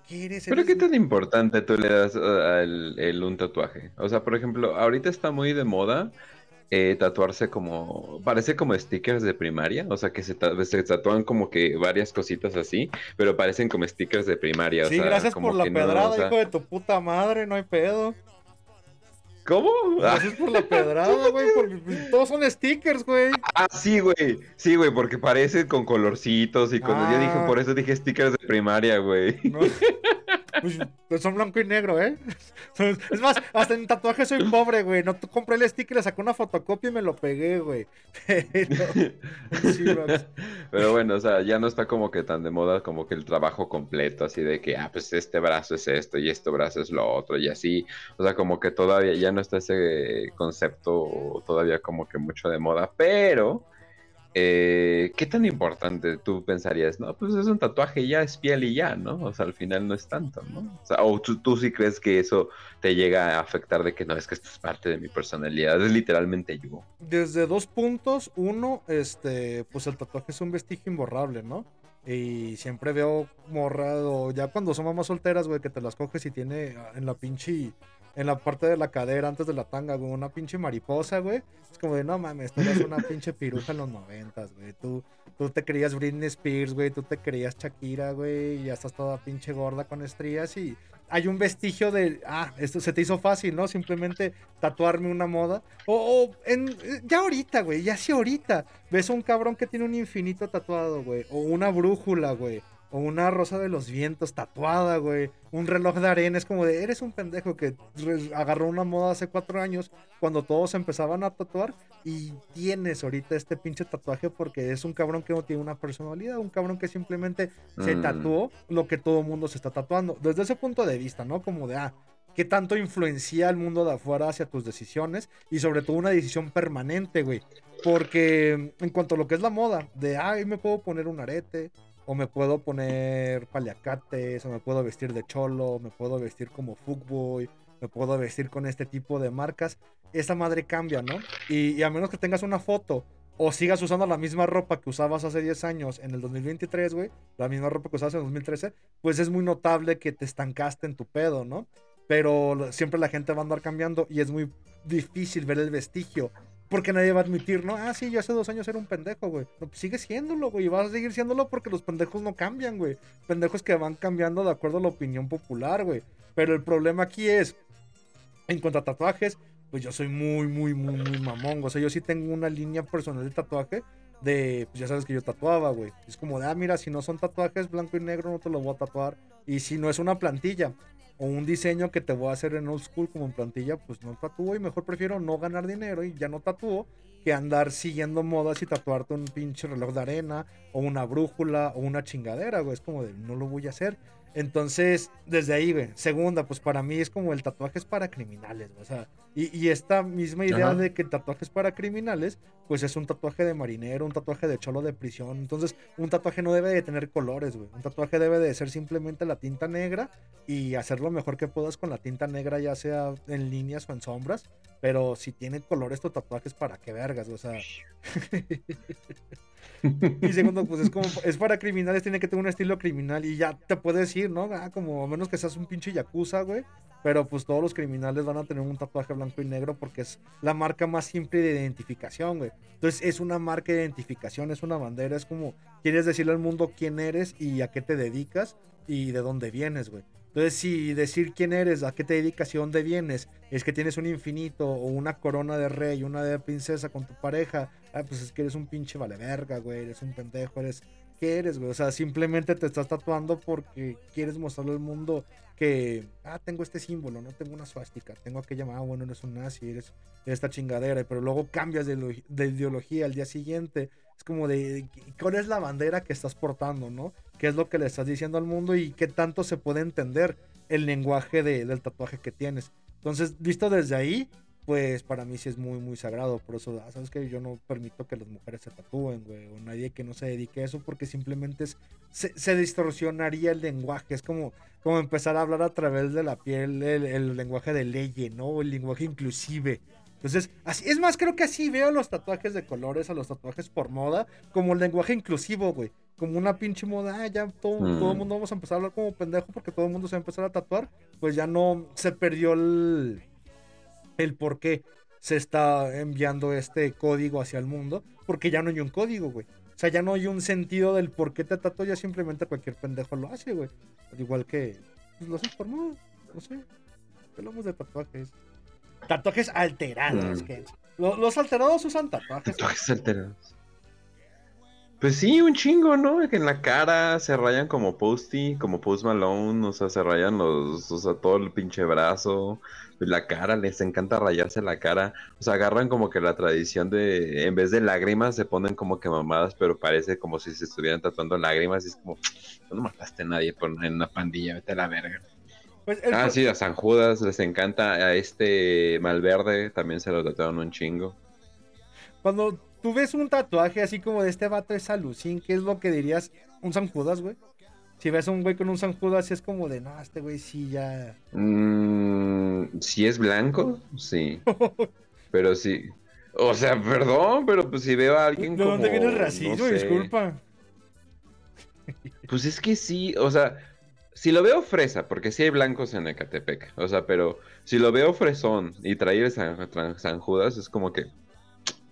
¿Qué eres? Pero qué tan importante tú le das uh, al el, un tatuaje. O sea, por ejemplo, ahorita está muy de moda eh, tatuarse como, parece como stickers de primaria, o sea, que se, se tatúan como que varias cositas así, pero parecen como stickers de primaria. o Sí, sea, gracias como por la no, pedrada, o sea, hijo de tu puta madre. No hay pedo. ¿Cómo? Gracias por la pedrada, güey. Todos son stickers, güey. ah, sí, güey, sí, güey, porque parecen con colorcitos y cuando yo dije, Ah. por eso dije stickers de primaria, güey. No. Pues, pues son blanco y negro, ¿eh? Es más, hasta en tatuaje soy pobre, güey. No compré el sticker, le saqué una fotocopia y me lo pegué, güey. Pero, Pero bueno, o sea, ya no está como que tan de moda como que el trabajo completo, así de que, ah, pues este brazo es esto y este brazo es lo otro y así. O sea, como que todavía ya no está ese concepto todavía como que mucho de moda, pero eh, ¿qué tan importante tú pensarías? No, pues es un tatuaje ya, es piel y ya, ¿no? O sea, al final no es tanto, ¿no? O, sea, o tú, tú, sí crees que eso te llega a afectar de que no, es que esto es parte de mi personalidad, es literalmente yo. Desde dos puntos, uno, este, pues el tatuaje es un vestigio imborrable, ¿no? Y siempre veo morrado, ya cuando son mamás solteras, güey, que te las coges y tiene en la pinche en la parte de la cadera antes de la tanga, güey, una pinche mariposa, güey. Es como de, no mames, tú eres una pinche piruja en los noventas, güey. Tú, tú te creías Britney Spears, güey, tú te creías Shakira, güey, y ya estás toda pinche gorda con estrías y hay un vestigio de, ah, esto se te hizo fácil, ¿no? Simplemente tatuarme una moda. O, en, ya ahorita, güey, ya sí ahorita. Ves un cabrón que tiene un infinito tatuado, güey. O una brújula, güey o una rosa de los vientos tatuada, güey. Un reloj de arena. Es como de, eres un pendejo que agarró una moda hace cuatro años cuando todos empezaban a tatuar y tienes ahorita este pinche tatuaje porque es un cabrón que no tiene una personalidad, un cabrón que simplemente se mm. tatuó lo que todo mundo se está tatuando. Desde ese punto de vista, ¿no? Como de, ah, qué tanto influencia el mundo de afuera hacia tus decisiones y sobre todo una decisión permanente, güey. Porque en cuanto a lo que es la moda, de, ay, me puedo poner un arete, o me puedo poner paliacates, o me puedo vestir de cholo, me puedo vestir como fuckboy, me puedo vestir con este tipo de marcas. Esa madre cambia, ¿no? Y, a menos que tengas una foto o sigas usando la misma ropa que usabas hace 10 años en el 2023, güey, la misma ropa que usabas en el 2013, pues es muy notable que te estancaste en tu pedo, ¿no? Pero siempre la gente va a andar cambiando y es muy difícil ver el vestigio porque nadie va a admitir, ¿no? Ah, sí, yo hace dos años era un pendejo, güey. No, pues sigue siéndolo, güey. Y vas a seguir siéndolo porque los pendejos no cambian, güey. Pendejos que van cambiando de acuerdo a la opinión popular, güey. Pero el problema aquí es, en cuanto a tatuajes, pues yo soy muy, muy, muy, muy mamón. O sea, yo sí tengo una línea personal de tatuaje de, pues ya sabes que yo tatuaba, güey. Es como de, ah, mira, si no son tatuajes blanco y negro, no te lo voy a tatuar. Y si no es una plantilla, o un diseño que te voy a hacer en old school como en plantilla, pues no tatúo y mejor prefiero no ganar dinero y ya no tatúo que andar siguiendo modas y tatuarte un pinche reloj de arena o una brújula o una chingadera, güey. Es como de no lo voy a hacer. Entonces, desde ahí, güey. Segunda, pues para mí es como el tatuaje es para criminales, O sea, y, esta misma idea de que el tatuaje es para criminales, pues es un tatuaje de marinero, un tatuaje de cholo de prisión. Entonces, un tatuaje no debe de tener colores, güey. Un tatuaje debe de ser simplemente la tinta negra y hacer lo mejor que puedas con la tinta negra, ya sea en líneas o en sombras. Pero si tiene colores tu tatuaje es para qué vergas, o sea. Y segundo, pues es como, es para criminales, tiene que tener un estilo criminal y ya te puedes ir, ¿no? Ah, como a menos que seas un pinche yakuza, güey. Pero pues todos los criminales van a tener un tatuaje blanco y negro porque es la marca más simple de identificación, güey. Entonces es una marca de identificación, es una bandera, es como quieres decirle al mundo quién eres y a qué te dedicas y de dónde vienes, güey. Entonces, si decir quién eres, a qué te dedicas y dónde vienes, es que tienes un infinito o una corona de rey, una de princesa con tu pareja, ah, pues es que eres un pinche vale verga, güey, eres un pendejo, eres. ¿Qué eres, güey? O sea, simplemente te estás tatuando porque quieres mostrarle al mundo que, ah, tengo este símbolo, no tengo una suástica, tengo aquella, ah, bueno, eres un nazi, eres esta chingadera, pero luego cambias de, de ideología al día siguiente. Es como de, ¿cuál es la bandera que estás portando, no? qué es lo que le estás diciendo al mundo y qué tanto se puede entender el lenguaje del tatuaje que tienes. Entonces, visto desde ahí, pues para mí sí es muy, muy sagrado. Por eso, ah, ¿sabes que Yo no permito que las mujeres se tatúen, güey, o nadie que no se dedique a eso, porque simplemente se, distorsionaría el lenguaje. Es como, como empezar a hablar a través de la piel, el, el lenguaje de ley, ¿no? El lenguaje inclusive. Entonces, así, es más, creo que así veo los tatuajes de colores, a los tatuajes por moda, como el lenguaje inclusivo, güey. Como una pinche moda, ah, ya todo, todo el mm. mundo vamos a empezar a hablar como pendejo porque todo el mundo se va a empezar a tatuar. Pues ya no se perdió el, el por qué se está enviando este código hacia el mundo, porque ya no hay un código, güey. O sea, ya no hay un sentido del por qué te tatuas, ya simplemente cualquier pendejo lo hace, güey. igual que pues, lo haces por moda, no sé. Hablamos de tatuajes. Tatuajes alterados. Mm. los, alterados usan tatuajes. Tatuajes alterados. Pues sí, un chingo, ¿no? Que en la cara se rayan como Posty, como Post Malone, o sea, se rayan los, o sea, todo el pinche brazo, la cara, les encanta rayarse la cara, o sea, agarran como que la tradición de, en vez de lágrimas, se ponen como que mamadas, pero parece como si se estuvieran tatuando lágrimas, y es como, no mataste a nadie por, en una pandilla, vete a la verga. Pues el Ah, sí, a San Judas les encanta, a este Malverde también se lo tatuaron un chingo. Cuando tú ves un tatuaje así como de este vato es alucín, ¿qué es lo que dirías? ¿Un San Judas, güey? Si ves a un güey con un San Judas, es como de, no, este güey sí ya. Mm, si es blanco, sí. Pero sí. O sea, perdón, pero pues si veo a alguien ¿De dónde como, viene el no racismo? sé, Disculpa. Pues es que sí, o sea, si lo veo fresa, porque sí hay blancos en Ecatepec, o sea, pero si lo veo fresón y traer San, San Judas es como que,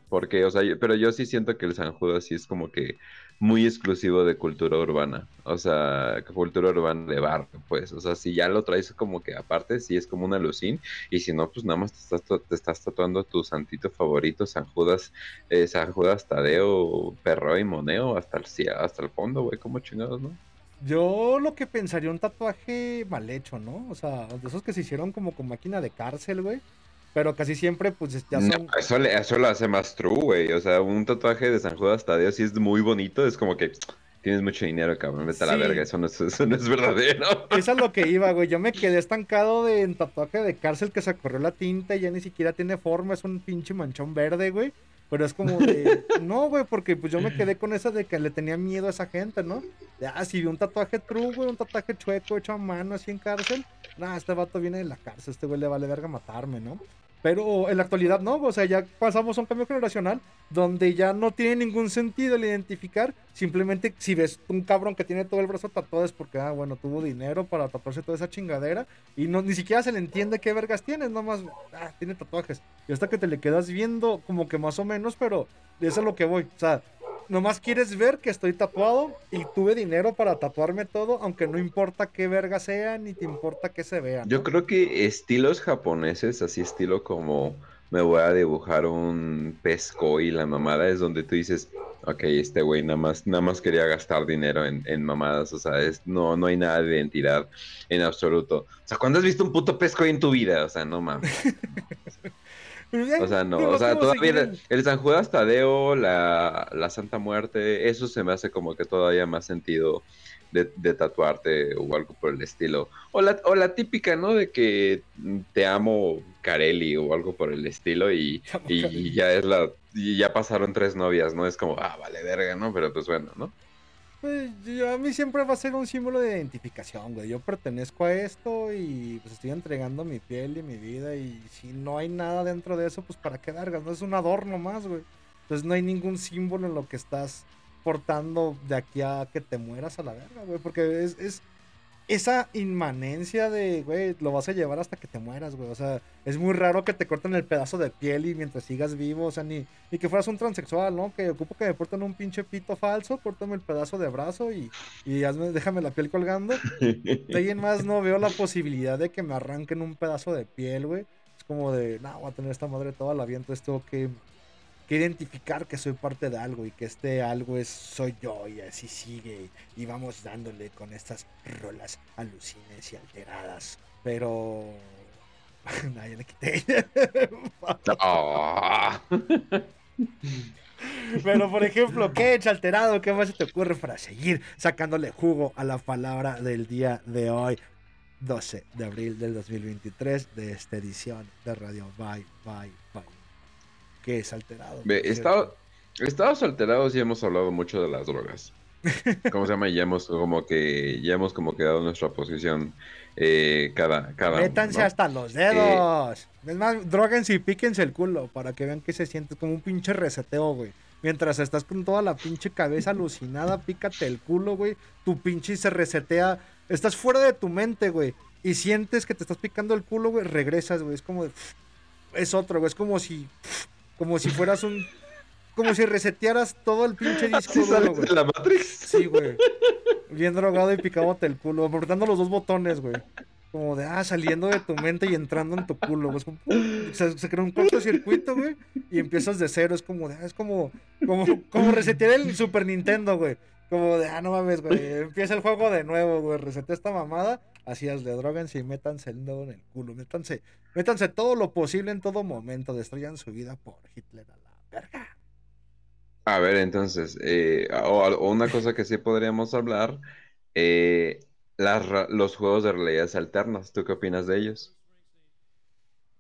porque, o sea, yo- pero yo sí siento que el San Judas sí es como que muy exclusivo de cultura urbana, o sea, cultura urbana de barrio, pues, o sea, si ya lo traes como que aparte, sí es como una lucín, y si no, pues nada más te estás, te estás tatuando tu santito favorito, San Judas, eh, San Judas Tadeo, Perro y Moneo, hasta el, hasta el fondo, güey, como chingados, ¿no? Yo lo que pensaría un tatuaje mal hecho, ¿no? O sea, de esos que se hicieron como con máquina de cárcel, güey. Pero casi siempre, pues ya No, son. eso, le- eso lo hace más true, güey. O sea, un tatuaje de San Judas Tadeo sí es muy bonito. Es como que tienes mucho dinero, cabrón. Vete a la verga. Eso no es, eso no es verdadero. Es a lo que iba, güey. Yo me quedé estancado de en tatuaje de cárcel que se corrió la tinta y ya ni siquiera tiene forma, es un pinche manchón verde, güey. Pero es como de. No, güey, porque pues yo me quedé con esa de que le tenía miedo a esa gente, ¿no? De, ah, si vi un tatuaje true, güey, un tatuaje chueco hecho a mano así en cárcel. Nah, este vato viene de la cárcel, este güey le vale verga matarme, ¿no? Pero en la actualidad no, o sea, ya pasamos a un cambio generacional donde ya no tiene ningún sentido el identificar. Simplemente si ves un cabrón que tiene todo el brazo tatuado es porque, ah, bueno, tuvo dinero para tatuarse toda esa chingadera y no, ni siquiera se le entiende qué vergas tiene, nomás, ah, tiene tatuajes. Y hasta que te le quedas viendo como que más o menos, pero eso es lo que voy. O sea, nomás quieres ver que estoy tatuado y tuve dinero para tatuarme todo, aunque no importa qué verga sea, ni te importa qué se vea. Yo creo que estilos japoneses, así estilo como me voy a dibujar un pesco y la mamada es donde tú dices, ok, este güey nada más, nada más quería gastar dinero en, en mamadas, o sea, es, no, no hay nada de identidad en absoluto. O sea, ¿cuándo has visto un puto pesco en tu vida? O sea, no mames. O sea, no, o sea, todavía el, el San Judas Tadeo, la, la Santa Muerte, eso se me hace como que todavía más sentido de, de tatuarte o algo por el estilo. O la, o la típica, ¿no? De que te amo Carelli o algo por el estilo y, y Carelli. ya es la... Y ya pasaron tres novias, ¿no? Es como, ah, vale, verga, ¿no? Pero pues bueno, ¿no? Pues, yo- a mí siempre va a ser un símbolo de identificación, güey. Yo pertenezco a esto y pues estoy entregando mi piel y mi vida y si no hay nada dentro de eso, pues para qué vergas, no es un adorno más, güey. Entonces no hay ningún símbolo en lo que estás portando de aquí a que te mueras a la verga, güey. Porque es, es esa inmanencia de, güey, lo vas a llevar hasta que te mueras, güey. O sea, es muy raro que te corten el pedazo de piel y mientras sigas vivo, o sea, ni, ni que fueras un transexual, ¿no? Que ocupo que me porten un pinche pito falso, córtame el pedazo de brazo y, y hazme- déjame la piel colgando. De ahí en más no veo la posibilidad de que me arranquen un pedazo de piel, güey. Es como de, no, voy a tener esta madre toda la vida, entonces tengo que, que identificar que soy parte de algo y que este algo es soy yo y así sigue y vamos dándole con estas rolas alucines y alteradas. Pero... Nah, ya le quité. Pero, por ejemplo, ¿qué hecho alterado? ¿Qué más se te ocurre para seguir sacándole jugo a la palabra del día de hoy? 12 de abril del 2023 de esta edición de Radio Bye Bye ¿Qué es alterado? Ve, estado- Estados alterados y hemos hablado mucho de las drogas. ¿Cómo se llama? Y ya hemos como que ya hemos como que dado nuestra posición eh, cada cada uno, Métanse ¿no? hasta los dedos. Es más, droguense y píquense el culo para que vean que se siente como un pinche reseteo, güey. Mientras estás con toda la pinche cabeza alucinada, pícate el culo, güey. Tu pinche se resetea. Estás fuera de tu mente, güey. Y sientes que te estás picando el culo, güey. Regresas, güey. Es como de. Es otro, güey. Es como si. Como si fueras un. Como si resetearas todo el pinche disco ¿Sí duro, sales güey. de la Matrix? Sí, güey. Bien drogado y picándote el culo. Apretando los dos botones, güey. como de, ah, saliendo de tu mente y entrando en tu culo, güey. Es como, se, se crea un cortocircuito, güey, y empiezas de cero. Es como de, ah, es como, como, como resetear el Super Nintendo, güey. Como de, ah, no mames, güey. Empieza el juego de nuevo, güey. Reseté esta mamada. Así es, de droguense y métanse el dedo en el culo. Métanse, métanse todo lo posible en todo momento. Destruyan su vida por Hitler a la verga. A ver, entonces, eh, o, o una cosa que sí podríamos hablar, eh, las los juegos de realidades alternas, ¿tú qué opinas de ellos?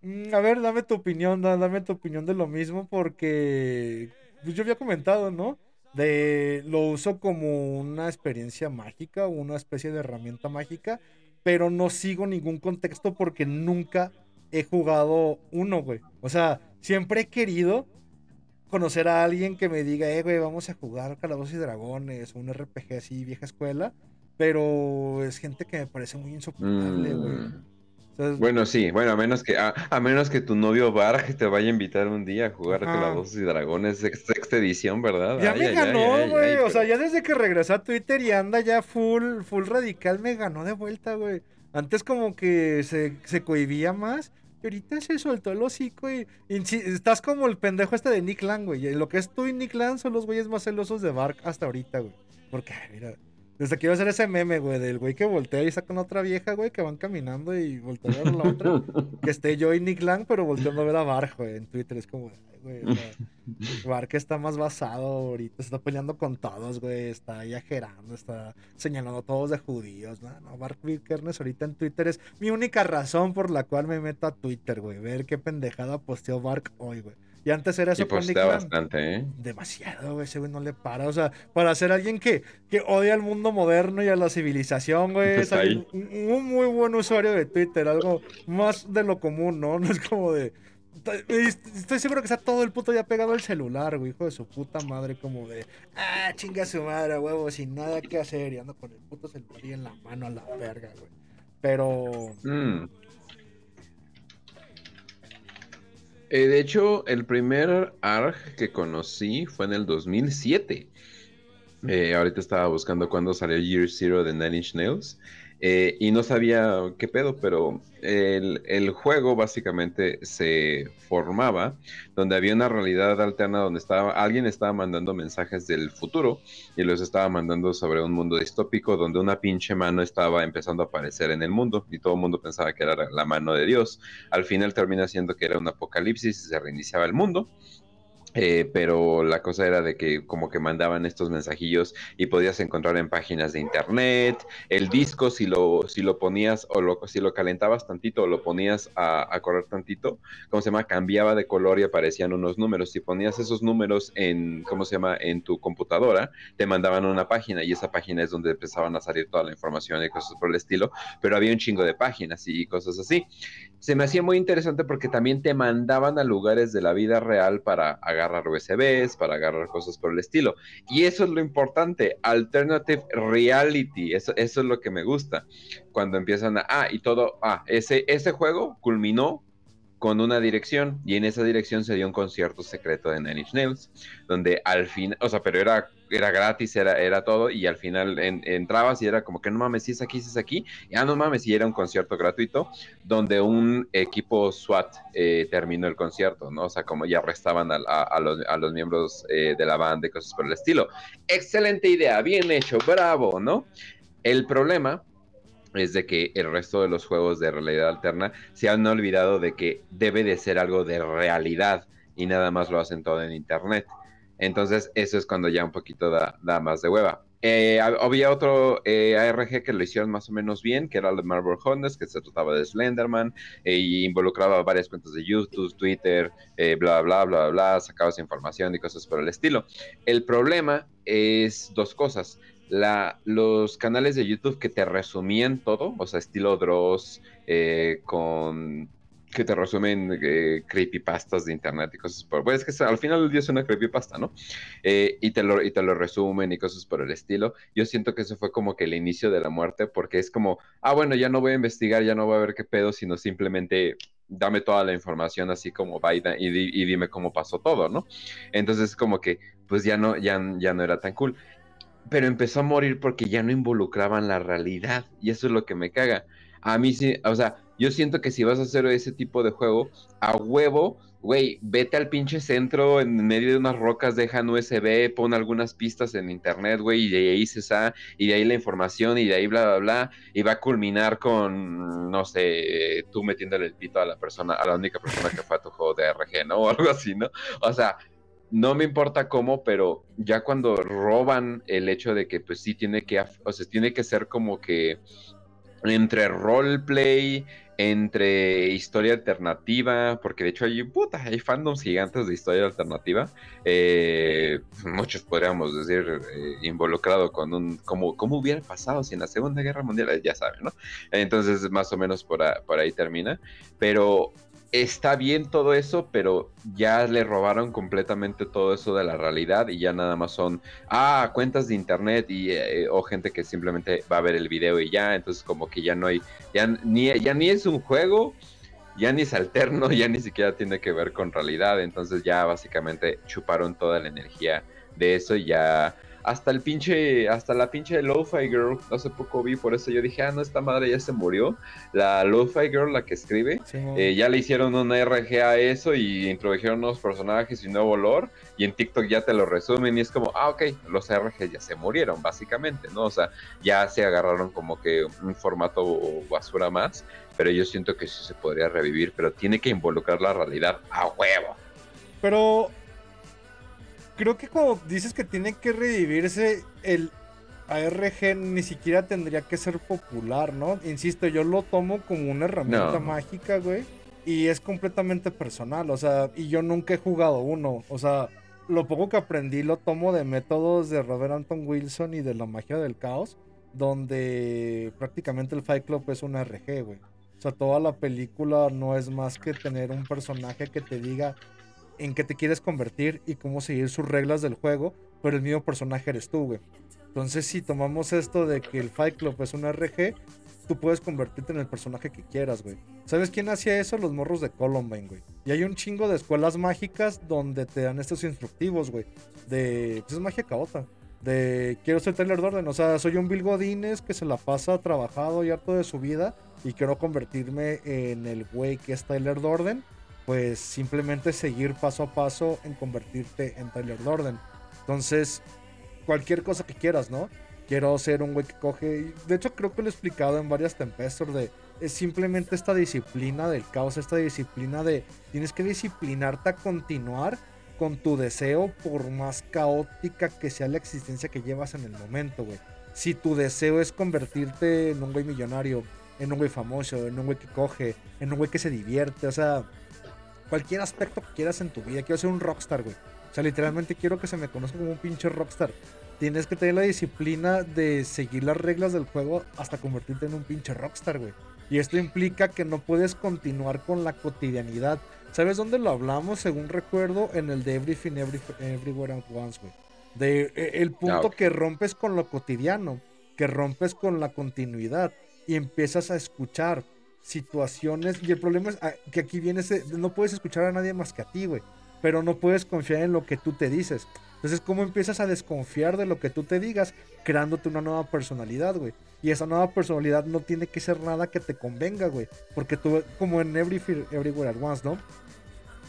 Mm, A ver, dame tu opinión, da- dame tu opinión de lo mismo, porque pues, yo había comentado, ¿no? De lo uso como una experiencia mágica, una especie de herramienta mágica, pero no sigo ningún contexto porque nunca he jugado uno, güey. O sea, siempre he querido conocer a alguien que me diga, eh, güey, vamos a jugar Calabozos y Dragones, un RPG así, vieja escuela, pero es gente que me parece muy insoportable, güey. Mm, O Bueno, sí, bueno, a menos que a, a menos que tu novio Barg te vaya a invitar un día a jugar Ajá. Calabozos y Dragones sex- sexta edición, ¿verdad? Ya Ay, me ay, ganó, güey. O sea, ya desde que regresó a Twitter y anda ya full, full radical, me ganó de vuelta, güey. Antes como que se, se cohibía más. Y ahorita se soltó el hocico y, estás como el pendejo este de Nick Land, güey. Lo que es tú y Nick Land son los güeyes más celosos de Bark hasta ahorita, güey. Porque, ay, mira, desde que a hacer ese meme, güey, del güey que voltea y saca una otra vieja, güey, que van caminando y voltea a ver la otra. que esté yo y Nick Lang, pero volteando a ver a Bark, güey, en Twitter. Es como, güey, sea, Bark está más basado ahorita, se está peleando con todos, güey, está ahí ajerando, está señalando a todos de judíos. No, no, Bark Vikernes ahorita en Twitter es mi única razón por la cual me meto a Twitter, güey, ver qué pendejada posteó Bark hoy, güey. Y antes era Y eso con Nick postea Lang. bastante, ¿eh? Demasiado, güey, ese güey no le para. O sea, para ser alguien que, que odia al mundo moderno y a la civilización, güey, es Está alguien- un, un muy buen usuario de Twitter, algo más de lo común, ¿no? No es como de. Estoy seguro que está todo el puto ya pegado al celular, güey, hijo de su puta madre, como de. Ah, chinga su madre, huevo, sin nada que hacer y ando con el puto celular ahí en la mano a la verga, güey. Pero. Mm. Eh, de hecho, el primer ARG que conocí fue en el 2007. Eh, ahorita estaba buscando cuándo salió Year Zero de Nine Inch Nails. Eh, y no sabía qué pedo, pero el, el juego básicamente se formaba donde había una realidad alterna donde estaba, alguien estaba mandando mensajes del futuro y los estaba mandando sobre un mundo distópico donde una pinche mano estaba empezando a aparecer en el mundo y todo el mundo pensaba que era la mano de Dios. Al final termina siendo que era un apocalipsis y se reiniciaba el mundo. Eh, pero la cosa era de que como que mandaban estos mensajillos y podías encontrar en páginas de internet el disco si lo si lo ponías o lo, si lo calentabas tantito o lo ponías a, a correr tantito cómo se llama cambiaba de color y aparecían unos números. Si ponías esos números en cómo se llama en tu computadora te mandaban una página y esa página es donde empezaban a salir toda la información y cosas por el estilo pero había un chingo de páginas y cosas así se me hacía muy interesante porque también te mandaban a lugares de la vida real para agarrar USBs, para agarrar cosas por el estilo. Y eso es lo importante, alternative reality, eso, es lo que me gusta. Cuando empiezan a, ah, y todo, ah, ese, ese juego culminó con una dirección y en esa dirección se dio un concierto secreto de Nine Inch donde al fin, o sea, pero era, era gratis, era, era todo y al final en- entrabas y era como que no mames, si es aquí, si es aquí, y ah, no mames, y era un concierto gratuito donde un equipo SWAT eh, terminó el concierto, ¿no? O sea, como ya arrestaban a los, a los miembros eh, de la banda y cosas por el estilo. Excelente idea, bien hecho, bravo, ¿no? El problema es de que el resto de los juegos de realidad alterna se han olvidado de que debe de ser algo de realidad y nada más lo hacen todo en internet. Entonces, eso es cuando ya un poquito da, más de hueva. Eh, hab- había otro eh, ARG que lo hicieron más o menos bien, que era el de Marvel Hondas, que se trataba de Slenderman, y involucraba varias cuentas de YouTube, Twitter, bla, bla, bla, bla, sacabas información y cosas por el estilo. El problema es dos cosas. Los canales de YouTube que te resumían todo, o sea, estilo Dross, con que te resumen eh, creepypastas de internet y cosas por... Pues es que al final del día es una creepypasta, ¿no? Eh, y, te lo, y te lo resumen y cosas por el estilo. Yo siento que eso fue como que el inicio de la muerte, porque es como, ah, bueno, ya no voy a investigar, ya no voy a ver qué pedo, sino simplemente dame toda la información así como va y, di- y dime cómo pasó todo, ¿no? Entonces como que, pues ya no, ya, ya no era tan cool pero empezó a morir porque ya no involucraban la realidad y eso es lo que me caga. A mí sí, o sea, yo siento que si vas a hacer ese tipo de juego, a huevo, güey, vete al pinche centro en medio de unas rocas, dejan USB, pon algunas pistas en internet, güey, y de ahí se sa, y de ahí la información, y de ahí bla, bla, bla, y va a culminar con, no sé, tú metiéndole el pito a la persona, a la única persona que fue a tu juego de RG, ¿no? O algo así, ¿no? O sea, no me importa cómo, pero ya cuando roban el hecho de que pues sí tiene que, o sea, tiene que ser como que entre roleplay, entre historia alternativa, porque de hecho hay, puta, hay fandoms gigantes de historia alternativa, eh, muchos podríamos decir eh, involucrado con un, como, ¿cómo hubiera pasado si en la Segunda Guerra Mundial, ya saben, ¿no? Entonces más o menos por, por ahí termina, pero está bien todo eso, pero ya le robaron completamente todo eso de la realidad y ya nada más son, ah, cuentas de internet y, eh, o gente que simplemente va a ver el video y ya, entonces como que ya no hay, ya ni, ya ni es un juego, ya ni es alterno, ya ni siquiera tiene que ver con realidad, entonces ya básicamente chuparon toda la energía de eso y ya hasta el pinche, hasta la pinche Lo-Fi Girl, hace poco vi, por eso yo dije, ah, no, esta madre ya se murió. La Lo-Fi Girl, la que escribe, eh, ya le hicieron una RG a eso y introdujeron nuevos personajes y nuevo olor. Y en TikTok ya te lo resumen y es como, ah, ok, los RG ya se murieron, básicamente, ¿no? O sea, ya se agarraron como que un formato basura más, pero yo siento que sí se podría revivir, pero tiene que involucrar la realidad a huevo. Pero creo que como dices que tiene que revivirse el ARG ni siquiera tendría que ser popular, ¿no? Insisto, yo lo tomo como una herramienta mágica, güey. Y es completamente personal, o sea, y yo nunca he jugado uno, o sea, lo poco que aprendí lo tomo de métodos de Robert Anton Wilson y de la magia del caos, donde prácticamente el Fight Club es un RG, güey. O sea, toda la película no es más que tener un personaje que te diga, en qué te quieres convertir y cómo seguir sus reglas del juego, pero el mismo personaje eres tú, güey. Entonces, si tomamos esto de que el Fight Club es un RG, tú puedes convertirte en el personaje que quieras, güey. ¿Sabes quién hacía eso? Los morros de Columbine, güey. Y hay un chingo de escuelas mágicas donde te dan estos instructivos, güey. De. Pues es magia caota. De quiero ser Tyler Dorden. O sea, soy un Bill Godines que se la pasa trabajado y harto de su vida. Y quiero convertirme en el güey que es Tyler Dorden pues simplemente seguir paso a paso en convertirte en Tyler Dorden. Entonces, cualquier cosa que quieras, ¿no? Quiero ser un güey que coge. De hecho, creo que lo he explicado en varias Tempestor de. Es simplemente esta disciplina del caos, esta disciplina de. Tienes que disciplinarte a continuar con tu deseo, por más caótica que sea la existencia que llevas en el momento, güey. Si tu deseo es convertirte en un güey millonario, en un güey famoso, en un güey que coge, en un güey que se divierte, o sea, cualquier aspecto que quieras en tu vida. Quiero ser un rockstar, güey. O sea, literalmente quiero que se me conozca como un pinche rockstar. Tienes que tener la disciplina de seguir las reglas del juego hasta convertirte en un pinche rockstar, güey. Y esto implica que no puedes continuar con la cotidianidad. ¿Sabes dónde lo hablamos? Según recuerdo, en el de Everything Everywhere at Once, güey. De e, el punto ah, que rompes con lo cotidiano, que rompes con la continuidad y empiezas a escuchar situaciones. Y el problema es ah, que aquí vienes, no puedes escuchar a nadie más que a ti, güey. Pero no puedes confiar en lo que tú te dices. Entonces, ¿cómo empiezas a desconfiar de lo que tú te digas? Creándote una nueva personalidad, güey. Y esa nueva personalidad no tiene que ser nada que te convenga, güey. Porque tú, como en Every Everywhere at Once, ¿no?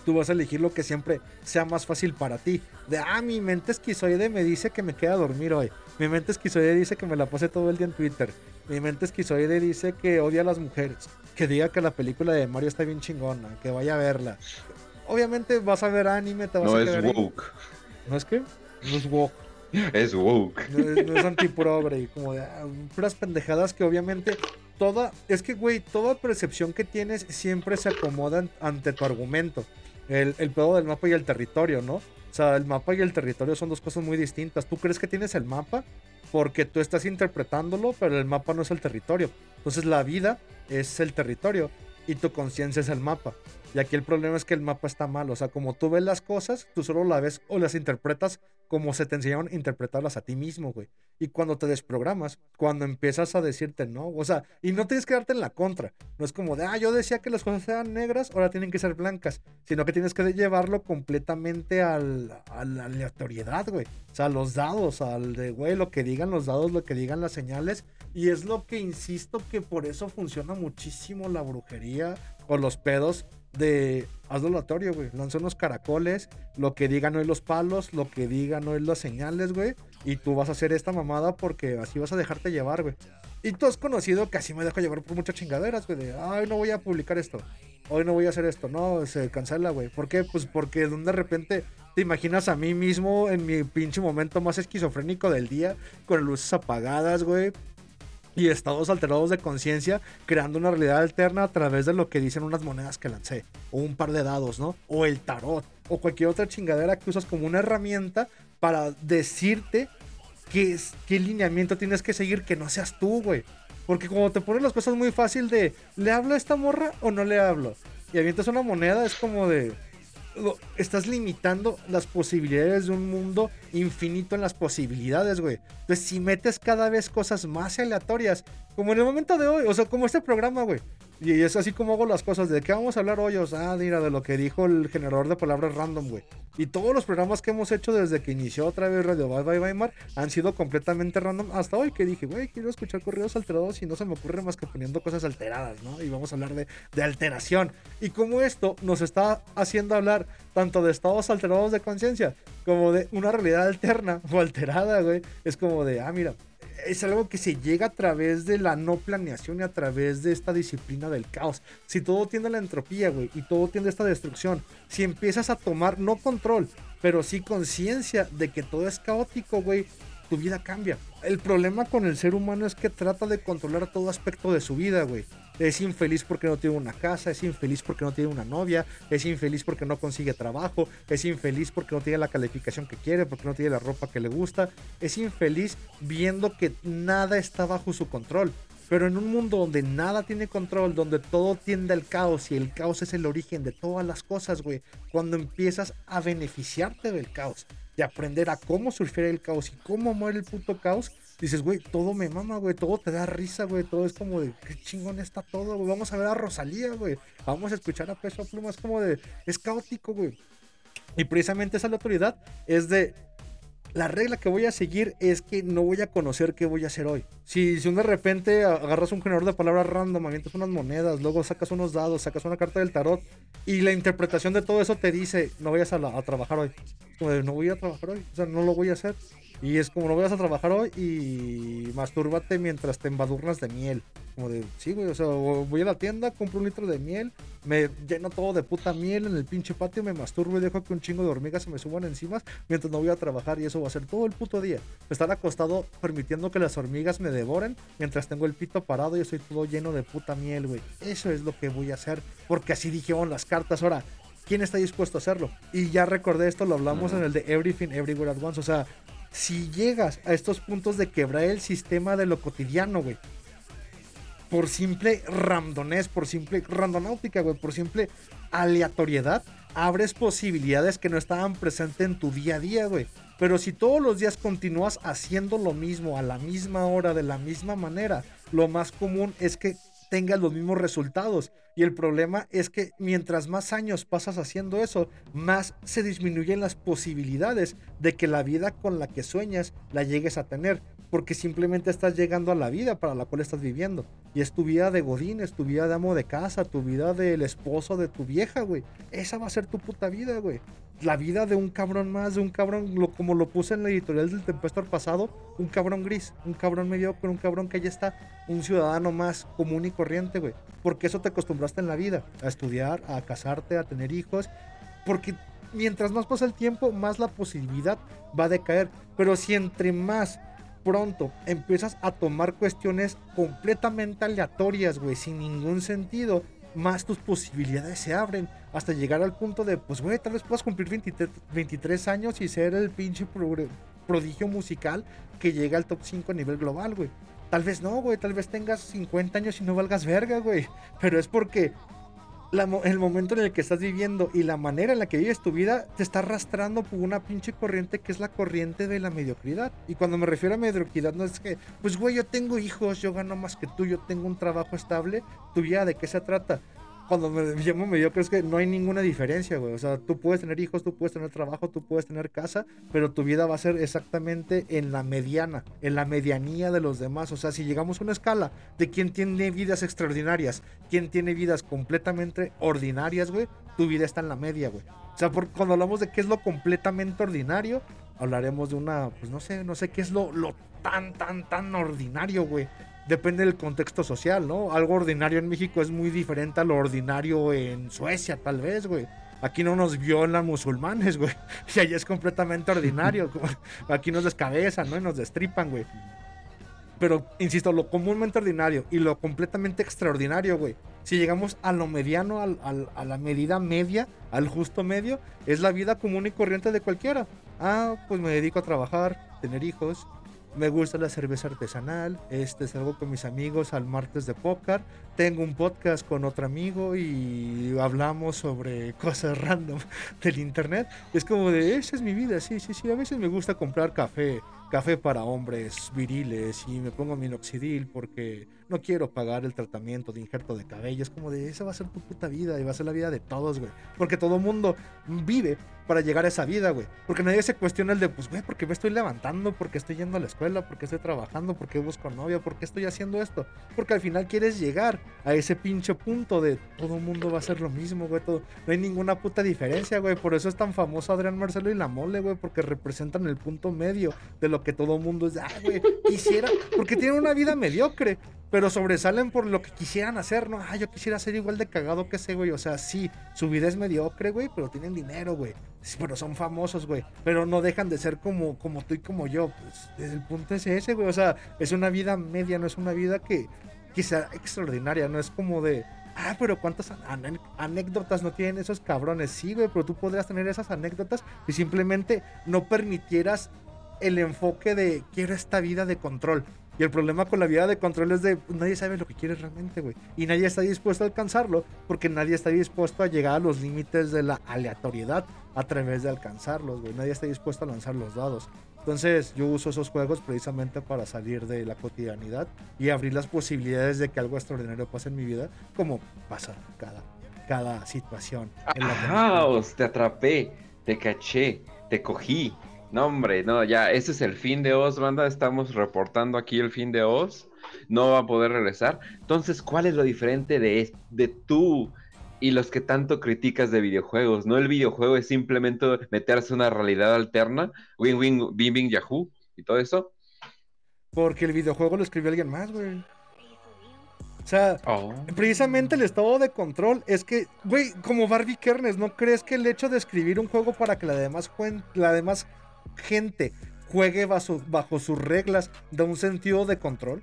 Tú vas a elegir lo que siempre sea más fácil para ti. De, ah, mi mente esquizoide me dice que me queda dormir hoy. Mi mente esquizoide dice que me la pase todo el día en Twitter. Mi mente esquizoide dice que odia a las mujeres que diga que la película de Mario está bien chingona, que vaya a verla. Obviamente vas a ver anime, te vas no a es woke. ¿No es qué? No es woke. Es woke. No es, no es antiprogre, como de ah, puras pendejadas que obviamente toda, es que güey, toda percepción que tienes siempre se acomoda ante tu argumento. El, el pedo del mapa y el territorio, ¿no? O sea, el mapa y el territorio son dos cosas muy distintas. Tú crees que tienes el mapa porque tú estás interpretándolo, pero el mapa no es el territorio. Entonces la vida es el territorio y tu conciencia es el mapa. Y aquí el problema es que el mapa está mal. O sea, como tú ves las cosas, tú solo las ves o las interpretas como se te enseñaron a interpretarlas a ti mismo, güey. Y cuando te desprogramas, cuando empiezas a decirte no, o sea, y no tienes que darte en la contra. No es como de, ah, yo decía que las cosas eran negras, ahora tienen que ser blancas. Sino que tienes que llevarlo completamente al, a la aleatoriedad, güey. O sea, los dados, al de, güey, lo que digan los dados, lo que digan las señales. Y es lo que insisto que por eso funciona muchísimo la brujería o los pedos de hazlo aleatorio, güey. Lanza unos caracoles, lo que digan hoy los palos, lo que digan hoy las señales, güey. Y tú vas a hacer esta mamada porque así vas a dejarte llevar, güey. Y tú has conocido que así me dejo llevar por muchas chingaderas, güey. De, ay, no voy a publicar esto. Hoy no voy a hacer esto. No, se cancela, güey. ¿Por qué? Pues porque de repente te imaginas a mí mismo en mi pinche momento más esquizofrénico del día, con luces apagadas, güey y estados alterados de conciencia, creando una realidad alterna a través de lo que dicen unas monedas que lancé, o un par de dados, ¿no? O el tarot, o cualquier otra chingadera que usas como una herramienta para decirte qué, qué lineamiento tienes que seguir que no seas tú, güey. Porque como te ponen las cosas muy fácil de, ¿le hablo a esta morra o no le hablo? Y avientas una moneda, es como de, estás limitando las posibilidades de un mundo infinito en las posibilidades, güey. Entonces, si metes cada vez cosas más aleatorias, como en el momento de hoy, o sea, como este programa, güey, y es así como hago las cosas. ¿De qué vamos a hablar hoy? O sea, mira, de lo que dijo el generador de palabras random, güey. Y todos los programas que hemos hecho desde que inició otra vez Radio Bye Bye Weimar han sido completamente random. Hasta hoy que dije, güey, quiero escuchar corridos alterados y no se me ocurre más que poniendo cosas alteradas, ¿no? Y vamos a hablar de, de alteración. Y como esto nos está haciendo hablar tanto de estados alterados de conciencia como de una realidad alterna o alterada, güey. Es como de, ah, mira, es algo que se llega a través de la no planeación y a través de esta disciplina del caos. Si todo tiende la entropía, güey, y todo tiende esta destrucción, si empiezas a tomar no control, pero sí conciencia de que todo es caótico, güey, tu vida cambia. El problema con el ser humano es que trata de controlar todo aspecto de su vida, güey. Es infeliz porque no tiene una casa, es infeliz porque no tiene una novia, es infeliz porque no consigue trabajo, es infeliz porque no tiene la calificación que quiere, porque no tiene la ropa que le gusta, es infeliz viendo que nada está bajo su control. Pero en un mundo donde nada tiene control, donde todo tiende al caos y el caos es el origen de todas las cosas, güey, cuando empiezas a beneficiarte del caos y aprender a cómo surfear el caos y cómo muere el puto caos, dices, güey, todo me mama, güey, todo te da risa, güey, todo es como de, qué chingón está todo, güey, vamos a ver a Rosalía, güey, vamos a escuchar a Peso Pluma, es como de, es caótico, güey. Y precisamente esa autoridad es de, la regla que voy a seguir es que no voy a conocer qué voy a hacer hoy. Si, si de repente agarras un generador de palabras random, avientas unas monedas, luego sacas unos dados, sacas una carta del tarot y la interpretación de todo eso te dice, no vayas a, a trabajar hoy. Como no voy a trabajar hoy, o sea, no lo voy a hacer. Y es como no vayas a trabajar hoy y mastúrbate mientras te embadurnas de miel. Como de, sí, güey, o sea, voy a la tienda, compro un litro de miel, me lleno todo de puta miel en el pinche patio, me masturbo y dejo que un chingo de hormigas se me suban encima mientras no voy a trabajar y eso va a ser todo el puto día. Estar acostado permitiendo que las hormigas me devoren mientras tengo el pito parado y estoy todo lleno de puta miel, güey. Eso es lo que voy a hacer porque así dijeron las cartas. Ahora, ¿quién está dispuesto a hacerlo? Y ya recordé esto, lo hablamos en el de Everything Everywhere at Once. O sea, si llegas a estos puntos de quebrar el sistema de lo cotidiano, güey, por simple randonés, por simple randonáutica, güey, por simple aleatoriedad, abres posibilidades que no estaban presentes en tu día a día, güey. Pero si todos los días continúas haciendo lo mismo a la misma hora, de la misma manera, lo más común es que tengas los mismos resultados. Y el problema es que mientras más años pasas haciendo eso, más se disminuyen las posibilidades de que la vida con la que sueñas la llegues a tener. Porque simplemente estás llegando a la vida para la cual estás viviendo. Y es tu vida de godín, es tu vida de amo de casa, tu vida del esposo de tu vieja, güey. Esa va a ser tu puta vida, güey la vida de un cabrón más, de un cabrón, lo, como lo puse en la editorial del Tempestor pasado, un cabrón gris, un cabrón mediocre, un cabrón que ya está, un ciudadano más común y corriente, güey. Porque eso te acostumbraste en la vida, a estudiar, a casarte, a tener hijos, porque mientras más pasa el tiempo, más la posibilidad va a decaer. Pero si entre más pronto empiezas a tomar cuestiones completamente aleatorias, güey, sin ningún sentido, más tus posibilidades se abren hasta llegar al punto de, pues, güey, tal vez puedas cumplir 23, años y ser el pinche prodigio musical que llega al top 5 a nivel global, güey. Tal vez no, güey, tal vez tengas 50 años y no valgas verga, güey. Pero es porque el momento en el que estás viviendo y la manera en la que vives tu vida te está arrastrando por una pinche corriente que es la corriente de la mediocridad. Y cuando me refiero a mediocridad no es que, pues güey, yo tengo hijos, yo gano más que tú, yo tengo un trabajo estable. ¿Tu vida de qué se trata? Cuando me llamo mediocre es que no hay ninguna diferencia, güey. O sea, tú puedes tener hijos, tú puedes tener trabajo, tú puedes tener casa, pero tu vida va a ser exactamente en la mediana, en la medianía de los demás. O sea, si llegamos a una escala de quién tiene vidas extraordinarias, quién tiene vidas completamente ordinarias, güey, tu vida está en la media, güey. O sea, por, cuando hablamos de qué es lo completamente ordinario, hablaremos de una, pues no sé, no sé qué es lo, lo tan, tan, tan ordinario, güey. Depende del contexto social, ¿no? Algo ordinario en México es muy diferente a lo ordinario en Suecia, tal vez, güey. Aquí no nos violan musulmanes, güey. Y allá es completamente ordinario. Aquí nos descabezan, ¿no? Y nos destripan, güey. Pero, insisto, lo comúnmente ordinario y lo completamente extraordinario, güey. Si llegamos a lo mediano, al- al- a la medida media, al justo medio, es la vida común y corriente de cualquiera. Ah, pues me dedico a trabajar, tener hijos, me gusta la cerveza artesanal, este salgo con mis amigos al martes de póker, tengo un podcast con otro amigo y hablamos sobre cosas random del internet. Es como de, esa es mi vida, sí, sí, sí, a veces me gusta comprar café, café para hombres viriles y me pongo minoxidil porque no quiero pagar el tratamiento de injerto de cabello. Es como de, esa va a ser tu puta vida y va a ser la vida de todos, güey. Porque todo mundo vive para llegar a esa vida, güey. Porque nadie se cuestiona el de, pues, güey, ¿por qué me estoy levantando? ¿Por qué estoy yendo a la escuela? ¿Por qué estoy trabajando? ¿Por qué busco novia? ¿Por qué estoy haciendo esto? Porque al final quieres llegar a ese pinche punto de todo mundo va a hacer lo mismo, güey. Todo, no hay ninguna puta diferencia, güey. Por eso es tan famoso Adrián Marcelo y la mole, güey. Porque representan el punto medio de lo que todo mundo es, ay, güey, quisiera. Porque tienen una vida mediocre pero sobresalen por lo que quisieran hacer, ¿no? Ah, yo quisiera ser igual de cagado que ese, güey. O sea, sí, su vida es mediocre, güey, pero tienen dinero, güey. Sí, pero son famosos, güey. Pero no dejan de ser como, como tú y como yo. Pues el punto es ese, güey. O sea, es una vida media, no es una vida que, que sea extraordinaria, no es como de. Ah, pero ¿cuántas anécdotas no tienen esos cabrones? Sí, güey, pero tú podrías tener esas anécdotas y simplemente no permitieras el enfoque de quiero esta vida de control. Y el problema con la vida de control es de pues, nadie sabe lo que quiere realmente, güey. Y nadie está dispuesto a alcanzarlo porque nadie está dispuesto a llegar a los límites de la aleatoriedad a través de alcanzarlos, güey. Nadie está dispuesto a lanzar los dados. Entonces yo uso esos juegos precisamente para salir de la cotidianidad y abrir las posibilidades de que algo extraordinario pase en mi vida, como pasa cada, cada situación. en la que nos ¡Caos! Te atrapé, te caché, te cogí. No, hombre, no, ya, ese es el fin de Oz, banda. Estamos reportando aquí el fin de Oz. No va a poder regresar. Entonces, ¿cuál es lo diferente de, de tú y los que tanto criticas de videojuegos? No el videojuego es simplemente meterse en una realidad alterna, win win bing bing yahoo y todo eso. Porque el videojuego lo escribió alguien más, güey. O sea, Oh. precisamente el estado de control es que, güey, como Barbie Kernes, ¿no crees que el hecho de escribir un juego para que la demás, la demás gente juegue bajo, sus reglas da un sentido de control?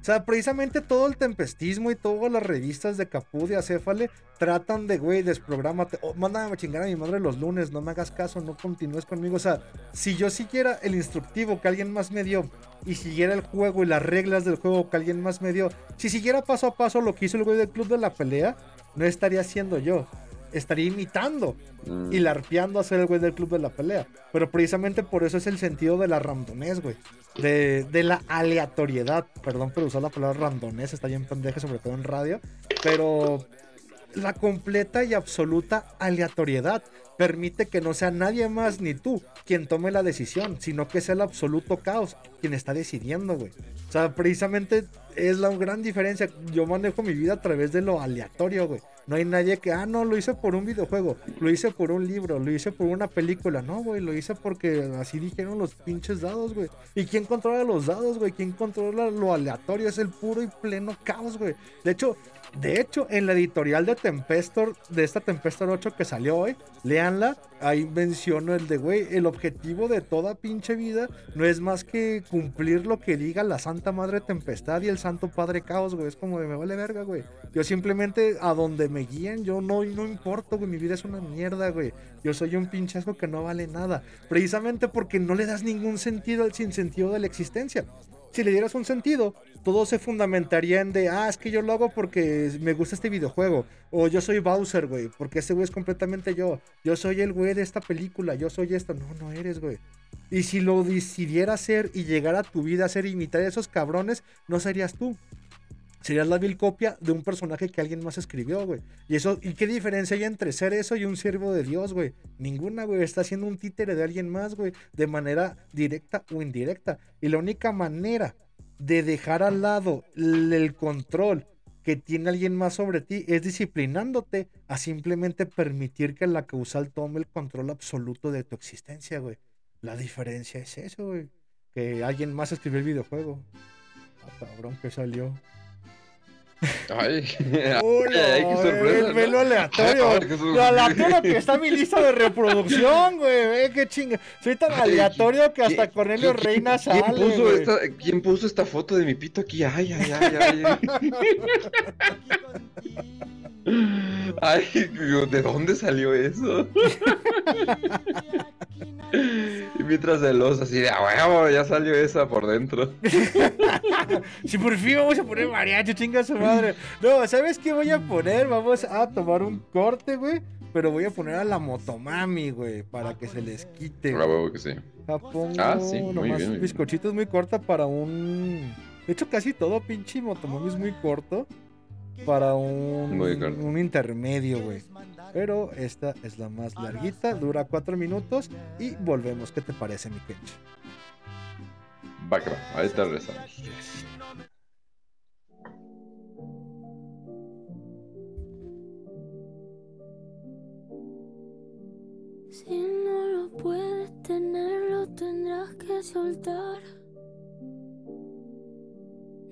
O sea, precisamente todo el tempestismo y todas las revistas de Capú de Acéfale tratan de, güey, desprográmate. Oh, mándame a chingar a mi madre los lunes, no me hagas caso, no continúes conmigo. O sea, si yo siguiera el instructivo que alguien más me dio y siguiera el juego y las reglas del juego que alguien más me dio, si siguiera paso a paso lo que hizo el güey del club de la pelea, no estaría haciendo yo. Estaría imitando Mm. y larpeando a ser el güey del club de la pelea. Pero precisamente por eso es el sentido de la randomés, güey. De, de la aleatoriedad. Perdón por usar la palabra randomés, está bien pendeja, sobre todo en radio. Pero la completa y absoluta aleatoriedad permite que no sea nadie más ni tú quien tome la decisión, sino que sea el absoluto caos quien está decidiendo, güey. O sea, precisamente es la gran diferencia. Yo manejo mi vida a través de lo aleatorio, güey. No hay nadie que, ah, no, lo hice por un videojuego, lo hice por un libro, lo hice por una película. No, güey, lo hice porque así dijeron los pinches dados, güey. ¿Y quién controla los dados, güey? ¿Quién controla lo aleatorio? Es el puro y pleno caos, güey. De hecho, de hecho, en la editorial de Tempestor, de esta Tempestor 8 que salió hoy, léanla, ahí menciono el de, güey, el objetivo de toda pinche vida no es más que cumplir lo que diga la Santa Madre Tempestad y el Santo Padre Caos, güey. Es como de, me vale verga, güey. Yo simplemente a donde me guíen, yo no, no importo, güey. Mi vida es una mierda, güey. Yo soy un pinchasco que no vale nada. Precisamente porque no le das ningún sentido al sinsentido de la existencia. Si le dieras un sentido, todo se fundamentaría en de, ah, es que yo lo hago porque me gusta este videojuego. O yo soy Bowser, güey, porque ese güey es completamente yo. Yo soy el güey de esta película, yo soy esta. No, no eres, güey. Y si lo decidiera hacer y llegar a tu vida a ser imitar a esos cabrones, no serías tú. Serías la vil copia de un personaje que alguien más escribió, güey. Y eso, ¿y qué diferencia hay entre ser eso y un siervo de Dios, güey? Ninguna, güey. Está haciendo un títere de alguien más, güey. De manera directa o indirecta. Y la única manera de dejar al lado el el control que tiene alguien más sobre ti es disciplinándote a simplemente permitir que la causal tome el control absoluto de tu existencia, güey. La diferencia es eso, güey. Que alguien más escribió el videojuego. Ah, cabrón, que salió. Ay, Hola, ay, qué sorpresa. el velo ¿no? aleatorio. Ay. Lo aleatorio que está en mi lista de reproducción, güey. Qué chinga. Soy tan Ay, aleatorio que hasta ¿quién- Cornelio quién- Reina ¿quién sale. puso, güey. esta, ¿Quién puso esta foto de mi pito aquí? Ay, ay, ay, ay. Ay, ¿de dónde salió eso? Y mientras el oso así de, a huevo, ya salió esa por dentro. Si por fin vamos a poner mariachi, chinga su madre. No, ¿sabes qué voy a poner? Vamos a tomar un corte, güey. Pero voy a poner a la motomami, güey, para que se les quite. Que sí. Ah, sí, muy nomás bien, muy bien. bizcochito es muy corta para un... De hecho, casi todo pinche motomami es muy corto para un, un intermedio, güey. Pero esta es la más larguita, dura cuatro minutos y volvemos. ¿Qué te parece, mi Kench? Va que va, ahorita regresamos. Si no lo puedes tener, lo tendrás que soltar.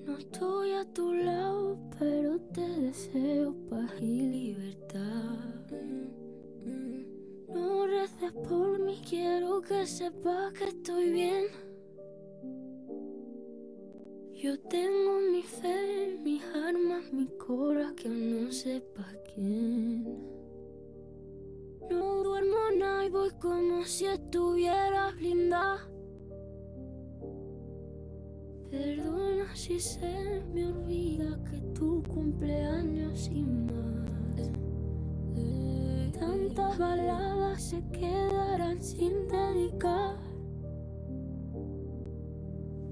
No estoy a tu lado, pero te deseo paz y libertad. No reces por mí, quiero que sepas que estoy bien. Yo tengo mi fe, mis armas, mi cora, que no sepas quién. No duermo nada y voy como si estuviera blindada. Perdona si se me olvida que tu cumpleaños sin más. Tantas baladas se quedarán sin dedicar.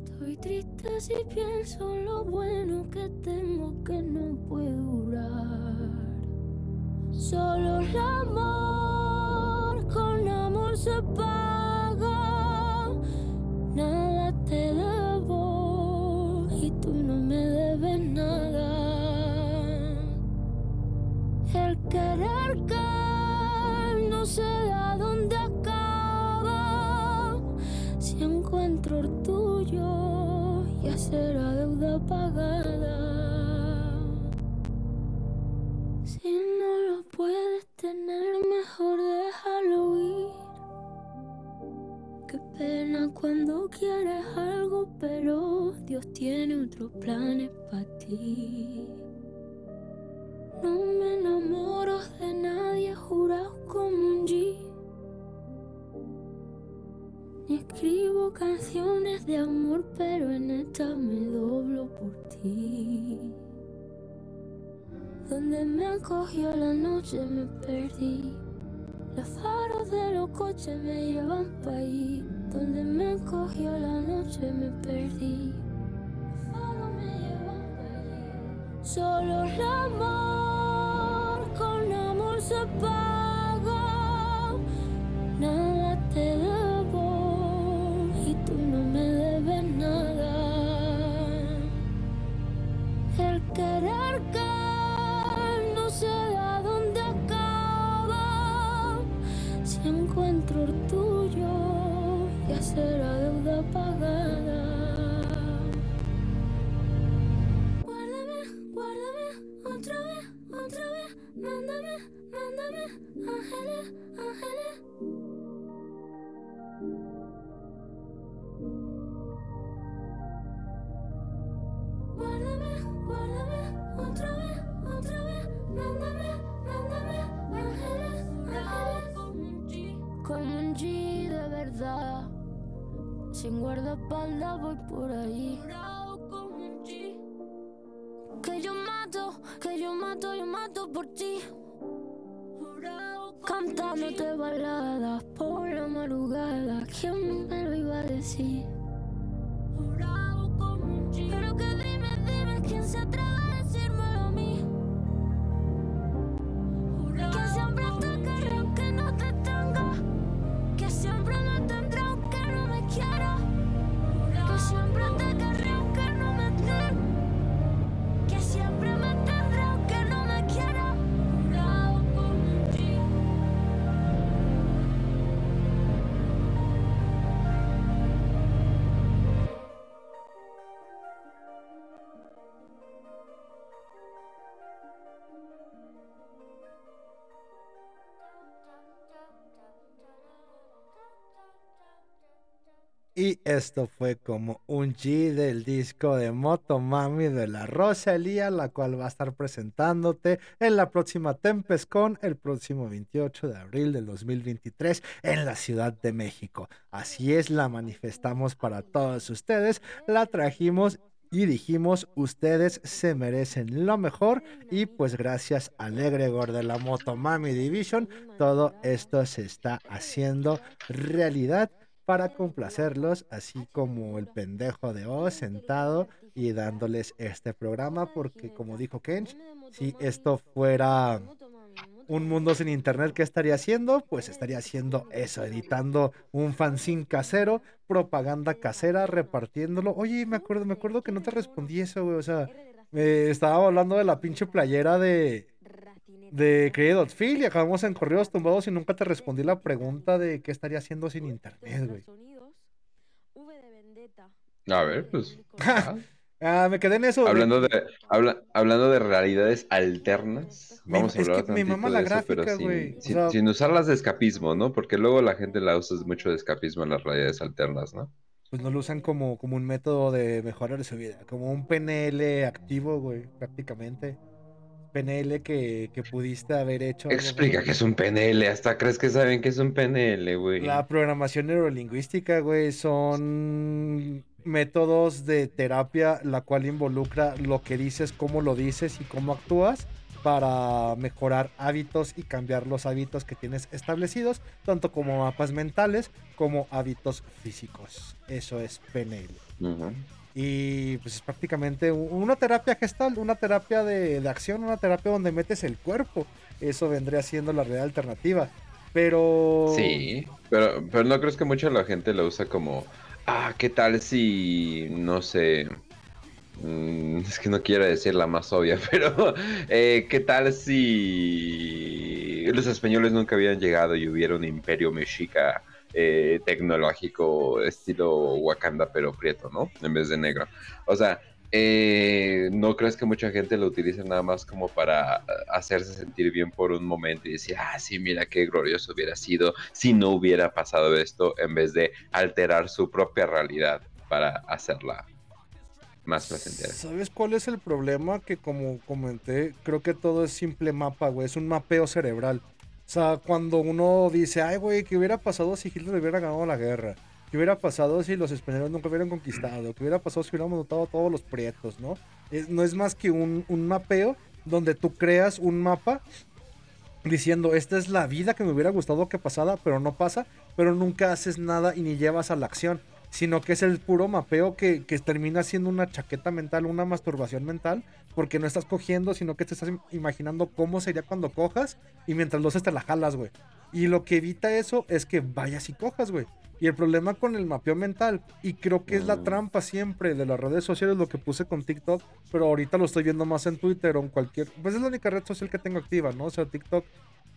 Estoy triste si pienso lo bueno que tengo que no puedo durar. Solo el amor con amor se paga. Nada te debo y me debes nada. El querer que no sé a dónde acaba. Si encuentro el tuyo, ya será deuda pagada. Si no lo puedes tener, mejor déjalo ir. Qué pena cuando quieres algo, pero Dios tiene otros planes para ti. No me enamoro de nadie jurado como un G. Ni escribo canciones de amor, pero en esta me doblo por ti. Donde me acogió la noche me perdí. Los faros de los coches me llevan pa' ahí. Donde me acogió la noche me perdí. Los faros me llevan pa' allí. Solo el amor con amor se paga. Por ti. Cantándote baladas por la madrugada. ¿Quién me lo iba a decir? Pero que dime, dime quién se atreve Y esto fue como un G del disco de Motomami de la Rosalía, la cual va a estar presentándote en la próxima Tempescon el próximo 28 de abril del 2023 en la Ciudad de México. Así es, la manifestamos para todos ustedes, la trajimos y dijimos, ustedes se merecen lo mejor y pues gracias al egregor de la Motomami Division, todo esto se está haciendo realidad para complacerlos, así como el pendejo de Oz sentado y dándoles este programa, porque como dijo Kench, si esto fuera un mundo sin internet, ¿qué estaría haciendo? Pues estaría haciendo eso, editando un fanzine casero, propaganda casera, repartiéndolo. Oye, me acuerdo, me acuerdo que no te respondí eso, güey. O sea, me estaba hablando de la pinche playera de, de Phil y acabamos en correos tumbados y nunca te respondí la pregunta de qué estaría haciendo sin internet, güey. A ver, pues. ah, me quedé en eso. güey. hablando, de, habla- hablando de realidades alternas, Me- vamos a es hablar que me tantito mama la de eso, pero gráfica, sin, güey, o sin- sea- sin usarlas de escapismo, ¿no? Porque luego la gente la usa mucho de escapismo en las realidades alternas, ¿no? Pues no lo usan como, como un método de mejorar su vida, como un PNL activo, güey, prácticamente. PNL que, que pudiste haber hecho. Explica que es un PNL, hasta crees que saben que es un PNL, güey. La programación neurolingüística, güey, son métodos de terapia la cual involucra lo que dices, cómo lo dices y cómo actúas para mejorar hábitos y cambiar los hábitos que tienes establecidos, tanto como mapas mentales como hábitos físicos. Eso es PNL. Y pues es prácticamente una terapia gestal, una terapia de, de acción, una terapia donde metes el cuerpo. Eso vendría siendo la realidad alternativa. Pero... Sí, pero, pero no crees que mucha la gente lo usa como, ah, ¿qué tal si, no sé, mm, es que no quiero decir la más obvia, pero eh, ¿qué tal si los españoles nunca habían llegado y hubiera un imperio mexica eh, tecnológico estilo Wakanda pero prieto, ¿no? En vez de negro. O sea, eh, ¿no crees que mucha gente lo utiliza nada más como para hacerse sentir bien por un momento y decir, ah, sí, mira qué glorioso hubiera sido si no hubiera pasado esto, en vez de alterar su propia realidad para hacerla más placentera? ¿Sabes cuál es el problema? Que como comenté, creo que todo es simple mapa, güey. Es un mapeo cerebral. O sea, cuando uno dice, ay, güey, ¿qué hubiera pasado si Hitler hubiera ganado la guerra? ¿Qué hubiera pasado si los españoles nunca hubieran conquistado? ¿Qué hubiera pasado si hubiéramos notado todos los prietos, no? Es- no es más que un, un mapeo donde tú creas un mapa diciendo, esta es la vida que me hubiera gustado que pasara, pero no pasa, pero nunca haces nada y ni llevas a la acción, sino que es el puro mapeo que, que termina siendo una chaqueta mental, una masturbación mental, porque no estás cogiendo, sino que te estás im- imaginando cómo sería cuando cojas y mientras lo haces te la jalas, güey. Y lo que evita eso es que vayas y cojas, güey. Y el problema con el mapeo mental, y creo que es la Mm. trampa siempre de las redes sociales, lo que puse con TikTok, pero ahorita lo estoy viendo más en Twitter o en cualquier... Pues es la única red social que tengo activa, ¿no? O sea, TikTok,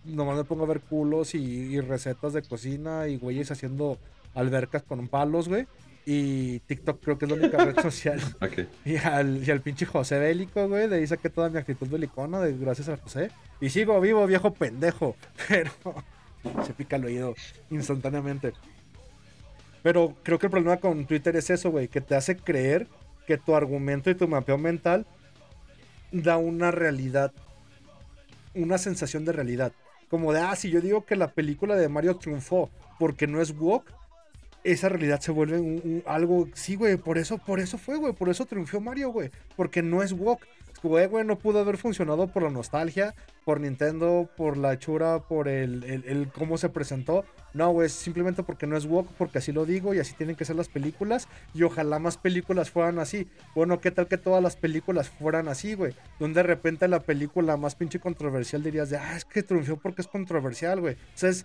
nomás me pongo a ver culos y, y recetas de cocina y güeyes haciendo albercas con palos, güey. Y TikTok creo que es la única red social. Ok. Y al, y al pinche José Bélico, güey, de ahí saqué toda mi actitud belicona, de, gracias a José. Y sigo vivo, viejo pendejo. Pero se pica el oído instantáneamente. Pero creo que el problema con Twitter es eso, güey, que te hace creer que tu argumento y tu mapeo mental da una realidad, una sensación de realidad. Como de, ah, si yo digo que la película de Mario triunfó porque no es woke, esa realidad se vuelve algo, sí, güey, por eso, por eso fue, güey, por eso triunfó Mario, güey, porque no es woke. Güey, güey, no pudo haber funcionado por la nostalgia, por Nintendo, por la hechura, por el, el- cómo se presentó. No, güey, es simplemente porque no es woke, porque así lo digo y así tienen que ser las películas. Y ojalá más películas fueran así. Bueno, ¿qué tal que todas las películas fueran así, güey? Donde de repente la película más pinche controversial dirías de, ah, es que triunfó porque es controversial, güey. O sea, es,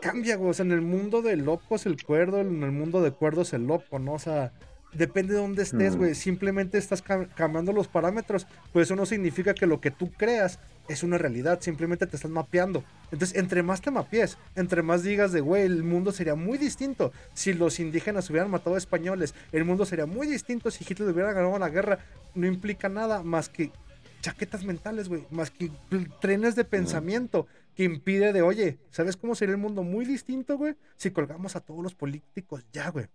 cambia, güey. O sea, en el mundo de locos el cuerdo, en el mundo de cuerdos el loco, ¿no? O sea, depende de dónde estés, Mm. güey. Simplemente estás cam- cambiando los parámetros. Pues eso no significa que lo que tú creas es una realidad. Simplemente te estás mapeando. Entonces, entre más te mapees, entre más digas de, güey, el mundo sería muy distinto si los indígenas hubieran matado a españoles. El mundo sería muy distinto si Hitler hubiera ganado la guerra. No implica nada más que chaquetas mentales, güey. Más que trenes de pensamiento que impide de, oye, ¿sabes cómo sería el mundo muy distinto, güey? Si colgamos a todos los políticos ya, güey.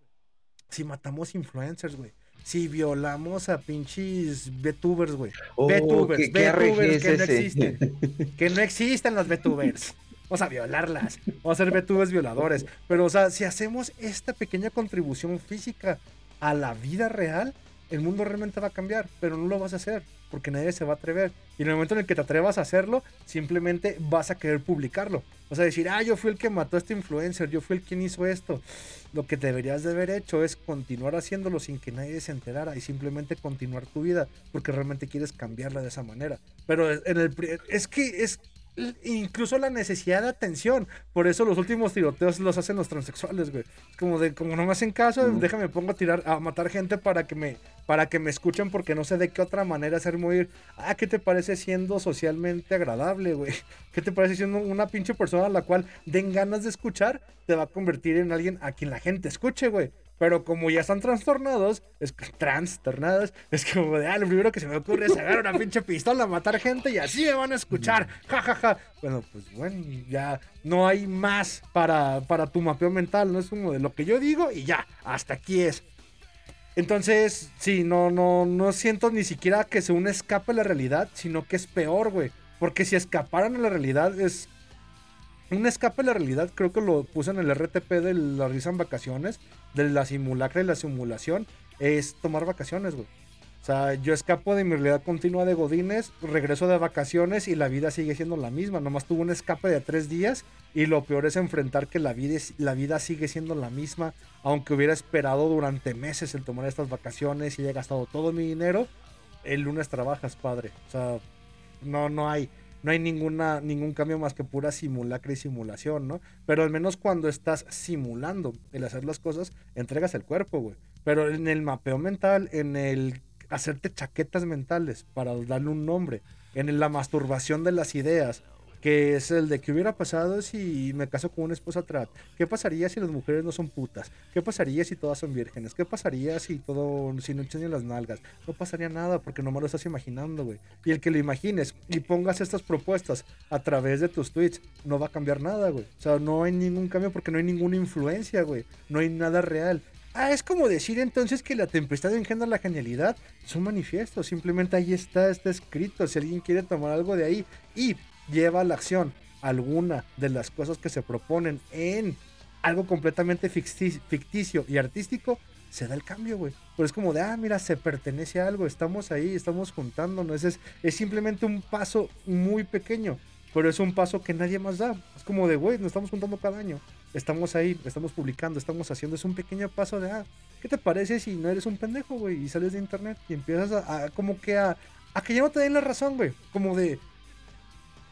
Si matamos influencers, güey. Si violamos a pinches VTubers, güey. Oh, VTubers, ¿qué- qué arregle VTubers que no existen. Que no existen los VTubers. Vamos a violarlas. Vamos a ser VTubers violadores. Pero, o sea, si hacemos esta pequeña contribución física a la vida real, el mundo realmente va a cambiar. Pero no lo vas a hacer porque nadie se va a atrever. Y en el momento en el que te atrevas a hacerlo, simplemente vas a querer publicarlo. Vas a decir, ah, yo fui el que mató a este influencer, yo fui el quien hizo esto. Lo que deberías de haber hecho es continuar haciéndolo sin que nadie se enterara y simplemente continuar tu vida porque realmente quieres cambiarla de esa manera. Pero en el es que es incluso la necesidad de atención. Por eso los últimos tiroteos los hacen los transexuales, güey. Es como de como no me hacen caso, Mm. déjame pongo a tirar a matar gente para que me para que me escuchen porque no sé de qué otra manera hacer morir. Ah, ¿qué te parece siendo socialmente agradable, güey? ¿Qué te parece siendo una pinche persona a la cual den ganas de escuchar? Te va a convertir en alguien a quien la gente escuche, güey. Pero como ya están trastornados, es que- trastornados, es como de, ah, lo primero que se me ocurre es agarrar una pinche pistola, matar gente y así me van a escuchar. Ja, ja, ja. Bueno, pues bueno, ya no hay más para, para tu mapeo mental, no es como de lo que yo digo y ya, hasta aquí es. Entonces, sí, no, no, no siento ni siquiera que sea un escape a la realidad, sino que es peor, güey. Porque si escaparan a la realidad es un escape a la realidad, creo que lo puse en el RTP de la risa en vacaciones, de la simulacra y la simulación, es tomar vacaciones, güey. O sea, yo escapo de mi realidad continua de Godines, regreso de vacaciones y la vida sigue siendo la misma. Nomás tuve un escape de tres días y lo peor es enfrentar que la vida, la vida sigue siendo la misma, aunque hubiera esperado durante meses el tomar estas vacaciones y haya gastado todo mi dinero. El lunes trabajas, padre. O sea, no, no hay, no hay ninguna, ningún cambio más que pura simulacra y simulación, ¿no? Pero al menos cuando estás simulando el hacer las cosas, entregas el cuerpo, güey. Pero en el mapeo mental, en el hacerte chaquetas mentales para darle un nombre, en la masturbación de las ideas, que es el de qué hubiera pasado si me caso con una esposa trans, qué pasaría si las mujeres no son putas, qué pasaría si todas son vírgenes, qué pasaría si todo, si no enseñan las nalgas, no pasaría nada porque nomás lo estás imaginando, güey. Y el que lo imagines y pongas estas propuestas a través de tus tweets, no va a cambiar nada, güey. O sea, no hay ningún cambio porque no hay ninguna influencia, güey. No hay nada real. Ah, es como decir entonces que la tempestad engendra la genialidad. Es un manifiesto, simplemente ahí está, está escrito. Si alguien quiere tomar algo de ahí y lleva a la acción alguna de las cosas que se proponen en algo completamente ficti- ficticio y artístico, se da el cambio, güey. Pero es como de, ah, mira, se pertenece a algo, estamos ahí, estamos juntándonos. Es, es simplemente un paso muy pequeño, pero es un paso que nadie más da. Es como de, güey, nos estamos juntando cada año. Estamos ahí, estamos publicando, estamos haciendo. Es un pequeño paso de, ah, ¿qué te parece si no eres un pendejo, güey? Y sales de internet y empiezas a, a como que a, a que ya no te den la razón, güey. Como de,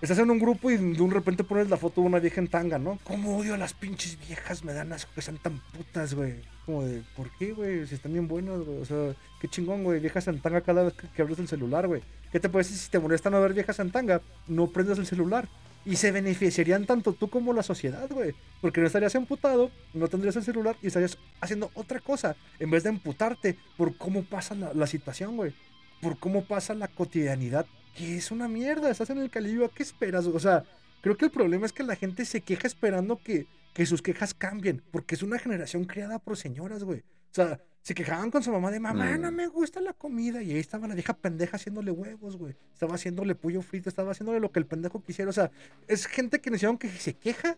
Estás en un grupo y de un repente pones la foto de una vieja en tanga, ¿no? ¿Cómo odio a las pinches viejas? Me dan asco que sean tan putas, güey. Como de, ¿por qué, güey? Si están bien buenas, güey. O sea, qué chingón, güey. Viejas en tanga cada vez que, que abres el celular, güey. ¿Qué te parece si te molesta no ver viejas en tanga? No prendas el celular. Y se beneficiarían tanto tú como la sociedad, güey. Porque no estarías emputado, no tendrías el celular y estarías haciendo otra cosa. En vez de emputarte por cómo pasa la, la situación, güey. Por cómo pasa la cotidianidad. Que es una mierda. Estás en el Calibre, ¿qué esperas? O sea, creo que el problema es que la gente se queja esperando que, que sus quejas cambien. Porque es una generación criada por señoras, güey. O sea, se quejaban con su mamá de mamá, Mm. no me gusta la comida. Y ahí estaba la vieja pendeja haciéndole huevos, güey. Estaba haciéndole pollo frito, estaba haciéndole lo que el pendejo quisiera. O sea, es gente que necesitaron que si se queja,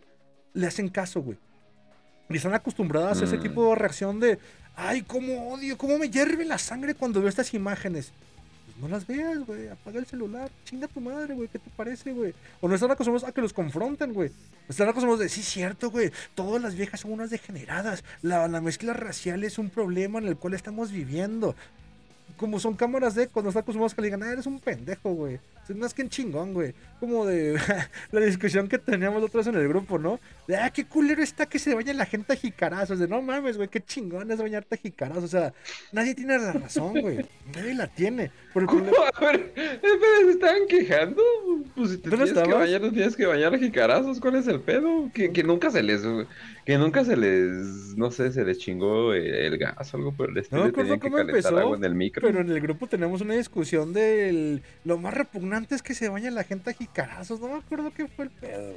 le hacen caso, güey. Y están acostumbradas a ese Mm. tipo de reacción de, ay, cómo odio, cómo me hierve la sangre cuando veo estas imágenes. No las veas, güey, apaga el celular, chinga tu madre, güey, ¿qué te parece, güey? O no están acostumbrados a que los confronten, güey. Están acostumbrados de, sí, cierto, güey, todas las viejas son unas degeneradas. La, la mezcla racial es un problema en el cual estamos viviendo. Como son cámaras de cuando están acostumbrados que le digan, ah, eres un pendejo, güey. Es más que en chingón, güey. Como de la discusión que teníamos vez en el grupo, ¿no? De, ah, qué culero está que se baña la gente a jicarazos. De, no mames, güey, qué chingón es bañarte a jicarazos. O sea, nadie tiene la razón, güey. Nadie la tiene. Problema- A ver, espera, ¿se estaban quejando? Pues si te ¿Dónde tienes que bañar, no tienes que bañar a jicarazos. ¿Cuál es el pedo? Que, que nunca se les... Que nunca se les... No sé, se les chingó el, gas o algo por el estilo. me y acuerdo cómo empezó, en el micro. Pero en el grupo tenemos una discusión del. Lo más repugnante es que se baña la gente a jicarazos. No me acuerdo qué fue el pedo.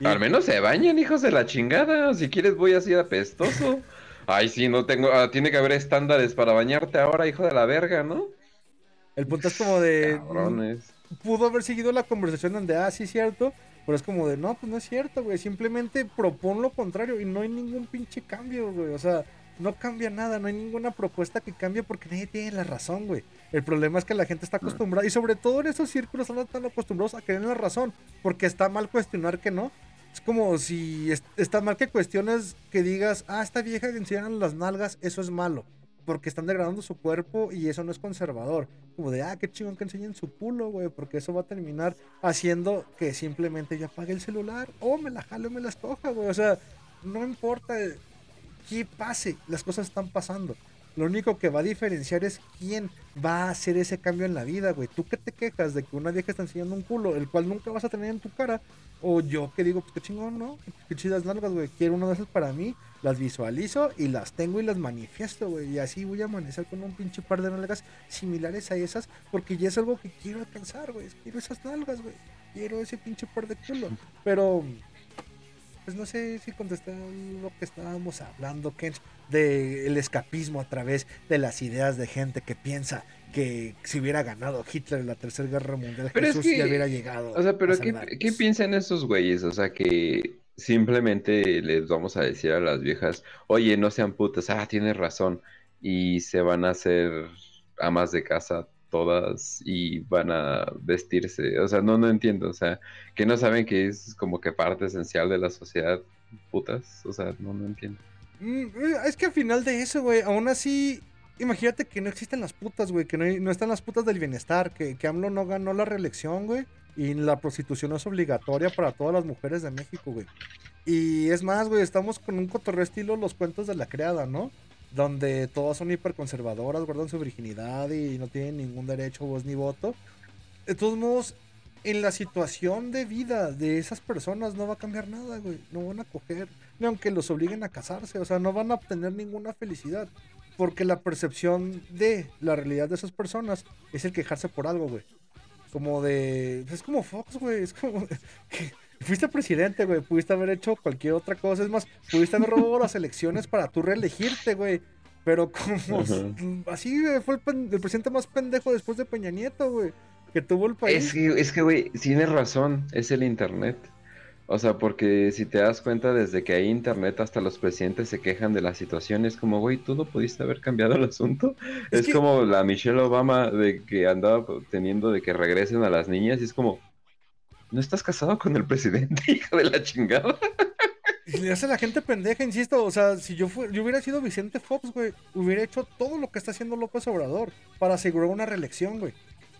Y- Al menos se bañan, hijos de la chingada. Si quieres voy así apestoso. Ay, sí, no tengo... ah, tiene que haber estándares para bañarte ahora, hijo de la verga, ¿no? El punto es como de. Cabrones. pudo haber seguido la conversación donde, ah, sí, cierto. Pero es como de, no, pues no es cierto, güey. Simplemente propon lo contrario y no hay ningún pinche cambio, güey. O sea, no cambia nada, no hay ninguna propuesta que cambie porque nadie tiene la razón, güey. El problema es que la gente está acostumbrada, y sobre todo en esos círculos están tan acostumbrados a creer en la razón, porque está mal cuestionar que no. Es como si es- está mal que cuestiones que digas, ah, esta vieja que enseñan las nalgas, eso es malo. Porque están degradando su cuerpo y eso no es conservador. Como de, ah, qué chingón que enseñen su culo, güey. Porque eso va a terminar haciendo que simplemente yo apague el celular. O me la jale o me la escoja, güey. O sea, no importa qué pase, las cosas están pasando. Lo único que va a diferenciar es quién va a hacer ese cambio en la vida, güey. Tú que te quejas de que una vieja está enseñando un culo, el cual nunca vas a tener en tu cara. O yo que digo, pues qué chingón, ¿no? Qué chidas nalgas, güey. Quiero una de esas para mí, las visualizo y las tengo y las manifiesto, güey. Y así voy a amanecer con un pinche par de nalgas similares a esas, porque ya es algo que quiero alcanzar, güey. Quiero esas nalgas, güey. Quiero ese pinche par de culo. Pero pues no sé si contesté lo que estábamos hablando, Kench, de el escapismo a través de las ideas de gente que piensa que si hubiera ganado Hitler en la Tercera Guerra Mundial, Pero es Jesús que- ya hubiera llegado. O sea, pero a ¿qué, salvarnos. qué piensan esos güeyes? O sea, que simplemente les vamos a decir a las viejas, oye, no sean putas, ah, tienes razón, y se van a hacer amas de casa todas y van a vestirse. O sea, no, no entiendo, o sea, que no saben que es como que parte esencial de la sociedad putas, o sea, no, no entiendo. Mm, Es que al final de eso, güey, aún así, imagínate que no existen las putas, güey, que no, no están las putas del bienestar, que, que AMLO no ganó la reelección, güey, y la prostitución es obligatoria para todas las mujeres de México, güey. Y es más, güey, estamos con un cotorreo estilo los cuentos de la creada, ¿no? Donde todas son hiperconservadoras, guardan su virginidad y no tienen ningún derecho, voz ni voto. De todos modos, en la situación de vida de esas personas no va a cambiar nada, güey. No van a coger, ni aunque los obliguen a casarse, o sea, no van a obtener ninguna felicidad. Porque la percepción de la realidad de esas personas es el quejarse por algo, güey. Como de. Es como Fox, güey. Es como. fuiste presidente, güey. Pudiste haber hecho cualquier otra cosa. Es más, pudiste haber robado las elecciones para tú reelegirte, güey. Pero como. Así, güey, fue el, pen- el presidente más pendejo después de Peña Nieto, güey. Que tuvo el país. Es que, es que, güey, tienes razón, es el internet. O sea, porque si te das cuenta, desde que hay internet, hasta los presidentes se quejan de la situación. Es como, güey, tú no pudiste haber cambiado el asunto. Es Es, que- como la Michelle Obama de que andaba teniendo de que regresen a las niñas. Y es como, ¿no estás casado con el presidente, hija de la chingada? Le hace la gente pendeja, insisto. O sea, si yo, yo hubiera sido Vicente Fox, güey, hubiera hecho todo lo que está haciendo López Obrador para asegurar una reelección, güey.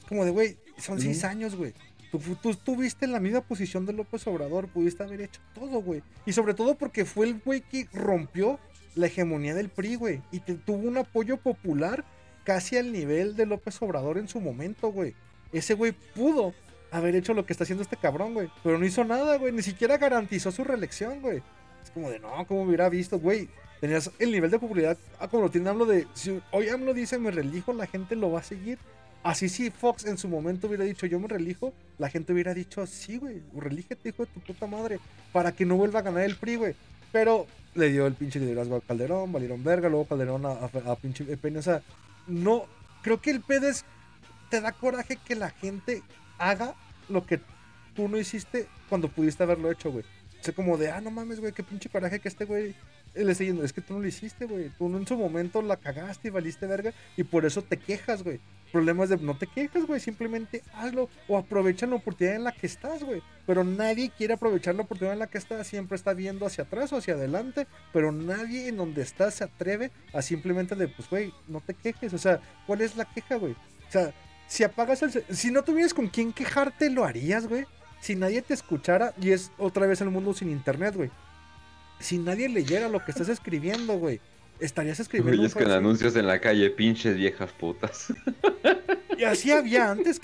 Como de, güey, son seis años, güey. Tú, tú estuviste en la misma posición de López Obrador, pudiste haber hecho todo, güey. Y sobre todo porque fue el güey que rompió la hegemonía del PRI, güey. Y te- tuvo un apoyo popular casi al nivel de López Obrador en su momento, güey. Ese güey pudo haber hecho lo que está haciendo este cabrón, güey. Pero no hizo nada, güey. Ni siquiera garantizó su reelección, güey. Es como de, no, como hubiera visto, güey. Tenías el nivel de popularidad, ah, como lo tiene AMLO de, si hoy AMLO dice me relijo, la gente lo va a seguir. Así si Fox en su momento hubiera dicho yo me relijo, la gente hubiera dicho sí, güey, relígete, hijo de tu puta madre, para que no vuelva a ganar el PRI, güey. Pero le dio el pinche liderazgo a Calderón, valieron verga, luego Calderón a, pinche Peña, o sea, no, creo que el pedo es, te da coraje que la gente haga lo que tú no hiciste cuando pudiste haberlo hecho, güey. O sea, como de, ah, no mames, güey, qué pinche coraje que este güey él está diciendo, es que tú no lo hiciste, güey. Tú en su momento la cagaste y valiste verga y por eso te quejas, güey. Problemas de no te quejas, güey. Simplemente hazlo o aprovecha la oportunidad en la que estás, güey. Pero nadie quiere aprovechar la oportunidad en la que está. Siempre está viendo hacia atrás o hacia adelante. Pero nadie en donde está se atreve a simplemente de, pues, güey, no te quejes. O sea, ¿cuál es la queja, güey? O sea, si apagas el... Si no tuvieras con quién quejarte, lo harías, güey. Si nadie te escuchara, y es otra vez el mundo sin internet, güey. Si nadie leyera lo que estás escribiendo, güey, estarías escribiendo. Güeyes un con anuncios en la calle, pinches viejas putas. Y así había antes.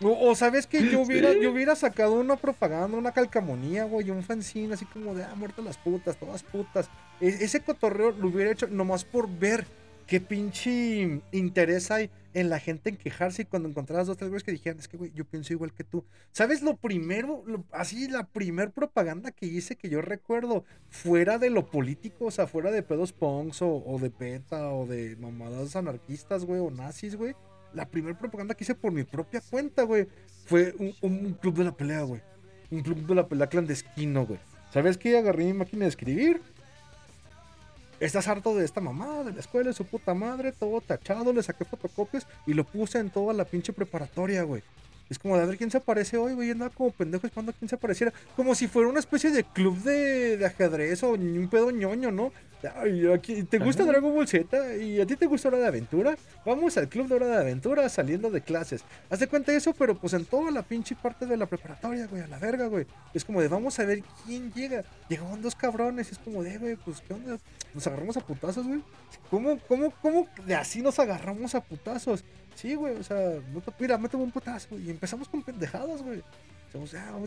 O, o sabes que yo hubiera, yo hubiera sacado una propaganda, una calcamonía, güey, un fanzine así como de, ah, muertas las putas, todas putas. E- ese cotorreo lo hubiera hecho nomás por ver qué pinche interés hay en la gente en quejarse y cuando encontraras dos, tres güeyes que dijeran, es que, güey, yo pienso igual que tú. ¿Sabes lo primero, lo- así la primer propaganda que hice que yo recuerdo, fuera de lo político, o sea, fuera de pedos punks o, de PETA o de mamadas anarquistas, güey, o nazis, güey? la primera propaganda que hice por mi propia cuenta, güey, fue un, un club de la pelea, güey. Un club de la pelea clandestino, güey. ¿Sabes qué? Agarré mi máquina de escribir. Estás harto de esta mamada de la escuela, de su puta madre, todo tachado, le saqué fotocopias y lo puse en toda la pinche preparatoria, güey. Es como de a ver quién se aparece hoy, güey. Andaba como pendejo esperando a quién se apareciera. Como si fuera una especie de club de, de ajedrez o un pedo ñoño, ¿no? Ay, aquí, ¿Te gusta Ajá. Dragon Ball Z? ¿Y a ti te gusta Hora de Aventura? Vamos al club de Hora de Aventura saliendo de clases. Haz de cuenta eso, pero pues en toda la pinche parte de la preparatoria, güey, a la verga, güey. Es como de vamos a ver quién llega. Llegaban dos cabrones, es como de, güey, pues qué onda. Nos agarramos a putazos, güey. ¿Cómo, cómo, cómo de así nos agarramos a putazos? Sí, güey, o sea, mira, méteme un putazo. güey, Y empezamos con pendejadas, güey. Ah,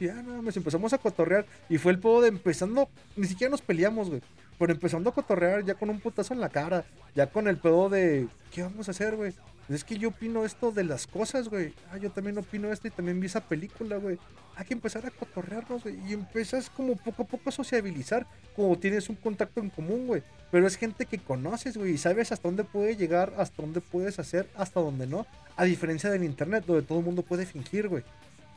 ya, nada más. Empezamos a cotorrear. Y fue el pedo de empezando, ni siquiera nos peleamos, güey. Pero empezando a cotorrear ya con un putazo en la cara. Ya con el pedo de, ¿qué vamos a hacer, güey? Es que yo opino esto de las cosas, güey. Ah, yo también opino esto y también vi esa película, güey. Hay que empezar a cotorrearnos, güey. Y empiezas como poco a poco a sociabilizar. Como tienes un contacto en común, güey. Pero es gente que conoces, güey. Y sabes hasta dónde puede llegar, hasta dónde puedes hacer, hasta dónde no. A diferencia del internet, donde todo el mundo puede fingir, güey.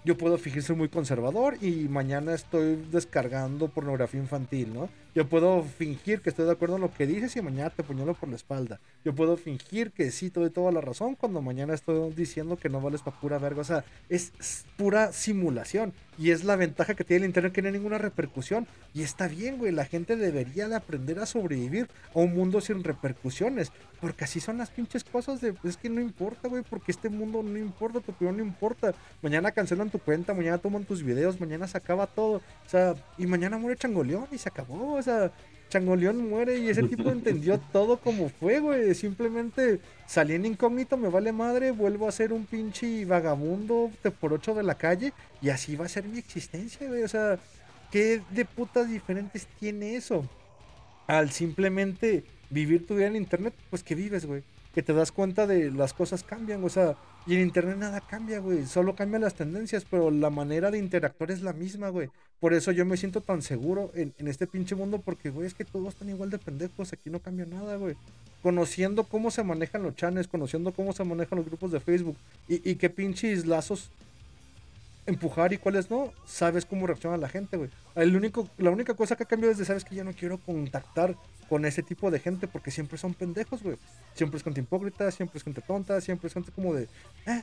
Yo puedo fingir ser muy conservador y mañana estoy descargando pornografía infantil, ¿no? Yo puedo fingir que estoy de acuerdo en lo que dices y mañana te puñalo por la espalda. Yo puedo fingir que sí te doy toda la razón cuando mañana estoy diciendo que no vales para pura verga. O sea, es pura simulación. Y es la ventaja que tiene el internet que no hay ninguna repercusión. Y está bien, güey. La gente debería de aprender a sobrevivir a un mundo sin repercusiones. Porque así son las pinches cosas de... Es que no importa, güey. Porque este mundo no importa, tu opinión no importa. Mañana cancelan tu cuenta, mañana toman tus videos, mañana se acaba todo. O sea, y mañana muere Changoleón y se acabó. Sea, Changoleón muere y ese tipo entendió todo como fue, güey. Simplemente salí en incógnito, me vale madre, vuelvo a ser un pinche vagabundo de por ocho de la calle y así va a ser mi existencia, güey. O sea, ¿qué de putas diferentes tiene eso? Al simplemente vivir tu vida en internet, pues que vives, güey. Que te das cuenta de las cosas cambian, o sea, y en internet nada cambia, güey. Solo cambian las tendencias, pero la manera de interactuar es la misma, güey. Por eso yo me siento tan seguro en, este pinche mundo, porque, güey, es que todos están igual de pendejos. Aquí no cambia nada, güey. Conociendo cómo se manejan los channels, conociendo cómo se manejan los grupos de Facebook y, qué pinches lazos empujar y cuáles no, sabes cómo reacciona la gente, güey. La única cosa que ha cambiado es de, sabes que ya no quiero contactar con ese tipo de gente porque siempre son pendejos, güey. Siempre es gente hipócrita, siempre es gente tonta, siempre es gente como de, eh,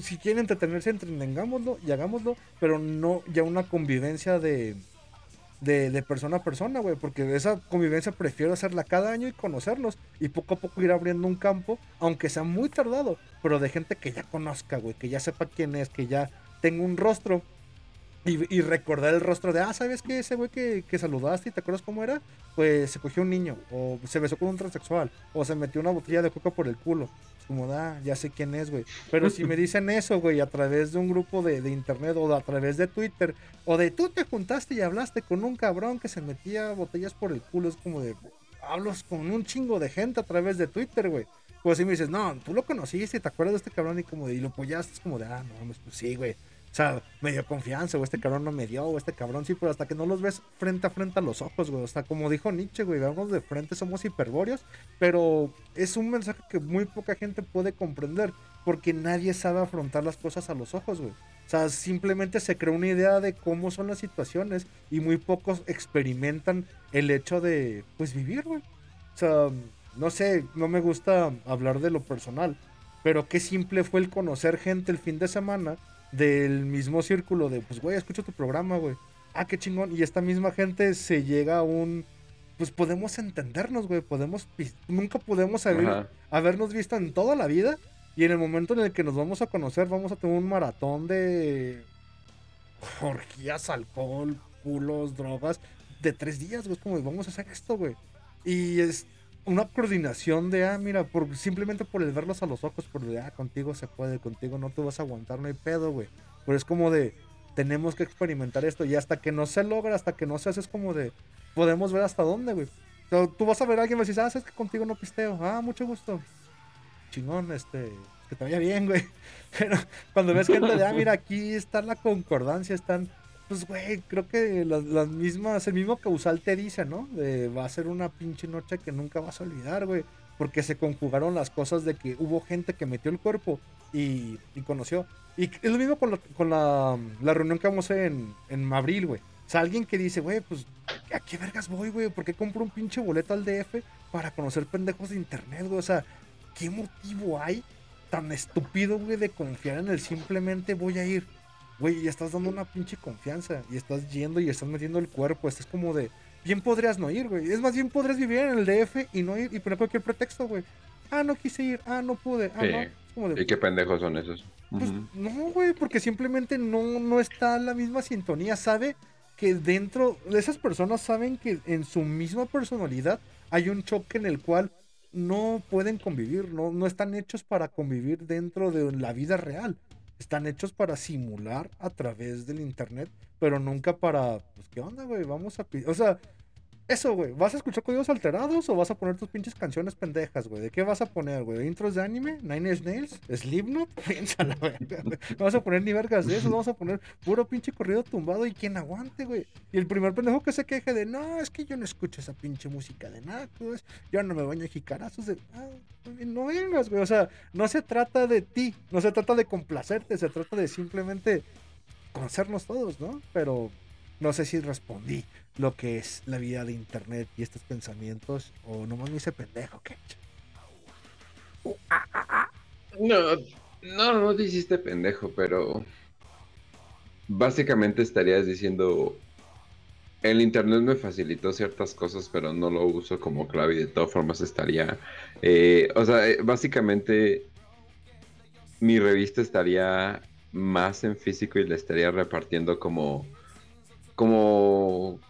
si quieren entretenerse, entretengámoslo y hagámoslo, pero no ya una convivencia de, de, de persona a persona, güey, porque esa convivencia prefiero hacerla cada año y conocerlos y poco a poco ir abriendo un campo, aunque sea muy tardado, pero de gente que ya conozca, güey, que ya sepa quién es, que ya tenga un rostro y, y recordar el rostro de, ah, ¿sabes qué? Ese güey que, que saludaste y te acuerdas cómo era, pues se cogió un niño, o se besó con un transexual, o se metió una botella de coca por el culo. Como, ah, ya sé quién es, güey. Pero si me dicen eso, güey, a través de un grupo de, de internet o a través de Twitter, o de tú te juntaste y hablaste con un cabrón que se metía botellas por el culo, es como de, hablas con un chingo de gente a través de Twitter, güey. Pues si me dices, no, tú lo conociste, te acuerdas de este cabrón y como de, y lo apoyaste, es como de, ah, no, pues sí, güey. O sea, me dio confianza, o este cabrón no me dio, o este cabrón sí, pero hasta que no los ves frente a frente a los ojos, güey. Hasta como dijo Nietzsche, güey, vamos de frente, somos hiperbóreos, pero es un mensaje que muy poca gente puede comprender, porque nadie sabe afrontar las cosas a los ojos, güey. O sea, simplemente se crea una idea de cómo son las situaciones y muy pocos experimentan el hecho de, pues, vivir, güey. O sea, no sé, no me gusta hablar de lo personal, pero qué simple fue el conocer gente el fin de semana del mismo círculo de, pues, güey, escucho tu programa, güey. Ah, qué chingón. Y esta misma gente se llega a un... Pues podemos entendernos, güey. Podemos... Nunca podemos haber, Ajá. habernos visto en toda la vida. Y en el momento en el que nos vamos a conocer, vamos a tener un maratón de... Orgías, alcohol, culos, drogas. De tres días, güey. Es como, vamos a hacer esto, güey. Y es una coordinación de, ah, mira, por, simplemente por el verlos a los ojos, por de, ah, contigo se puede, contigo no te vas a aguantar, no hay pedo, güey. Pero es como de, tenemos que experimentar esto y hasta que no se logra, hasta que no se hace, es como de, podemos ver hasta dónde, güey. Tú vas a ver a alguien y decir, ah, sabes que contigo no pisteo, ah, mucho gusto. Chingón, este, que te vaya bien, güey. Pero cuando ves gente de, ah, mira, aquí está la concordancia, están, pues, güey, creo que las, mismas, el mismo causal te dice, ¿no? De, va a ser una pinche noche que nunca vas a olvidar, güey. Porque se conjugaron las cosas de que hubo gente que metió el cuerpo y, conoció. Y es lo mismo con, la, con la reunión que vamos en, en abril, güey. O sea, alguien que dice, güey, pues, ¿a qué vergas voy, güey? ¿Por qué compro un pinche boleto al DF para conocer pendejos de internet, güey? O sea, ¿qué motivo hay tan estúpido, güey, de confiar en el simplemente voy a ir? Güey, ya estás dando una pinche confianza y estás yendo y estás metiendo el cuerpo. Estás como de, bien podrías no ir, güey. Es más, bien podrías vivir en el DF y no ir y poner cualquier pretexto, güey. Ah, no quise ir. Ah, no pude. Ah, Sí. no. Es como de, ¿Y qué pendejos son esos? pues no, güey, porque simplemente no, no está la misma sintonía. Sabe que dentro de esas personas saben que en su misma personalidad hay un choque en el cual no pueden convivir, no, no están hechos para convivir dentro de la vida real. Están hechos para simular a través del internet, pero nunca para, pues, ¿qué onda, güey? Vamos a... O sea, eso, güey. ¿Vas a escuchar códigos alterados o vas a poner tus pinches canciones pendejas, güey? ¿De qué vas a poner, güey? ¿Intros de anime? ¿Nine Inch Nails? ¿Slipknot? Piensa la verga, güey. No vas a poner ni vergas de eso, vamos a poner puro pinche corrido tumbado y quien aguante, güey. Y el primer pendejo que se queje de, no, es que yo no escucho esa pinche música de nacos, yo no me baño jicarazos de, ah, no vengas, güey. O sea, no se trata de ti, no se trata de complacerte, se trata de simplemente conocernos todos, ¿no? Pero no sé si respondí lo que es la vida de internet y estos pensamientos o nomás me hice pendejo. No, no, no te hiciste pendejo, pero básicamente estarías diciendo, el internet me facilitó ciertas cosas, pero no lo uso como clave y de todas formas estaría, eh, o sea, eh, básicamente mi revista estaría más en físico y la estaría repartiendo como, como,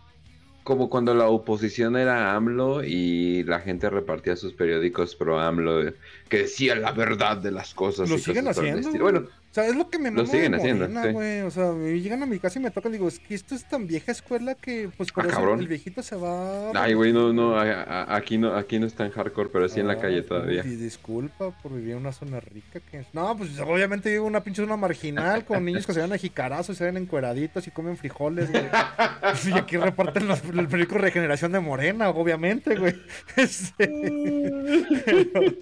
como cuando la oposición era AMLO y la gente repartía sus periódicos pro AMLO que decían la verdad de las cosas. Lo y siguen cosas haciendo. Bueno, O sea, es lo que me Lo siguen haciendo, Morena, sí. güey. O sea, me llegan a mi casa y me tocan, digo, es que esto es tan vieja escuela que, pues, por Ah, eso cabrón. el viejito se va... ay, güey, no, no, a- a- aquí no, aquí no está en hardcore, pero sí en la Ah, calle uy, todavía. disculpa por vivir en una zona rica. que No, pues obviamente vivo una pinche zona marginal con niños que se ven a jicarazos, se ven encueraditos y comen frijoles, güey. y aquí reparten los, el periódico Regeneración de Morena, obviamente, güey. Este, pero,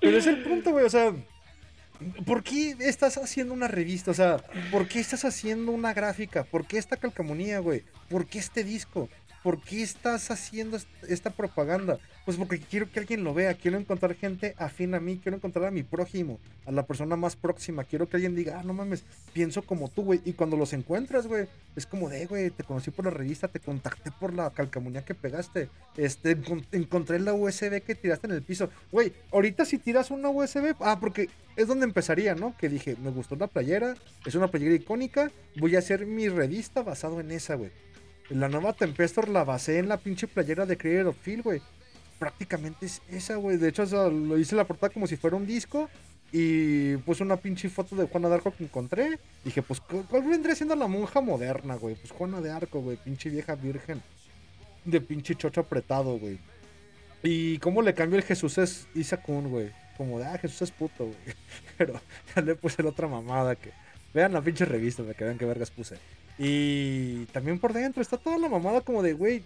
pero es el punto, güey. O sea, ¿por qué estás haciendo una revista? O sea, ¿por qué estás haciendo una gráfica? ¿Por qué esta calcamonía, güey? ¿Por qué este disco? ¿Por qué estás haciendo est- esta propaganda? Pues porque quiero que alguien lo vea, quiero encontrar gente afín a mí, quiero encontrar a mi prójimo, a la persona más próxima, quiero que alguien diga, ah, no mames, pienso como tú, güey. Y cuando los encuentras, güey, es como de, güey, te conocí por la revista, te contacté por la calcamonía que pegaste, este, encon- encontré la USB que tiraste en el piso. Güey, ahorita si tiras una USB, ah, porque es donde empezaría, ¿no? Que dije, me gustó la playera, es una playera icónica, voy a hacer mi revista basado en esa, güey. La nueva Tempestor la basé en la pinche playera de Creator of Field, güey. Prácticamente es esa, güey. De hecho, o sea, lo hice la portada como si fuera un disco. Y puse una pinche foto de Juana de Arco que encontré. Dije, pues, ¿cu- ¿cuál vendría siendo la monja moderna, güey? Pues Juana de Arco, güey. Pinche vieja virgen. De pinche chocho apretado, güey. Y cómo le cambio el Jesús es Isakun, güey. Como de, ah, Jesús es puto, güey. Pero ya le puse la otra mamada que... Vean la pinche revista para que vean qué vergas puse. Y también por dentro está toda la mamada como de, güey,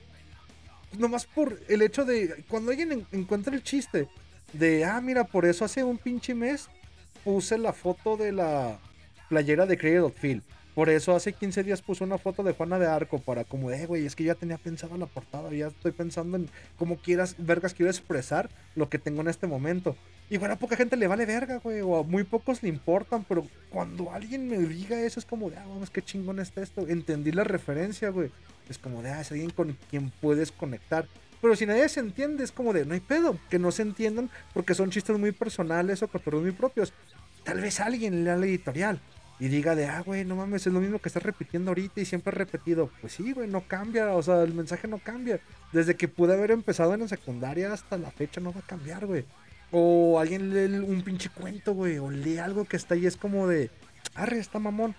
nomás por el hecho de, cuando alguien en- encuentra el chiste de, ah, mira, por eso hace un pinche mes puse la foto de la, playera de of Field. Por eso hace 15 días puso una foto de Juana de Arco para como "Eh, güey, es que ya tenía pensado la portada, ya estoy pensando en cómo quieras, vergas, quiero expresar lo que tengo en este momento. Bueno, a poca gente le vale verga, güey, o a muy pocos le importan, pero cuando alguien me diga eso es como de, ah, vamos, qué chingón está esto. Entendí la referencia, güey. Es como de, ah, es alguien con quien puedes conectar. Pero si nadie se entiende, es como de, no hay pedo, que no se entiendan porque son chistes muy personales o cotorreos muy propios. Tal vez alguien lea la editorial y diga de, ah, güey, no mames, es lo mismo que estás repitiendo ahorita y siempre has repetido. Pues sí, güey, no cambia, o sea, el mensaje no cambia. Desde que pude haber empezado en la secundaria hasta la fecha no va a cambiar, güey. O alguien lee un pinche cuento, güey, o lee algo que está ahí, es como de, arre, está mamón.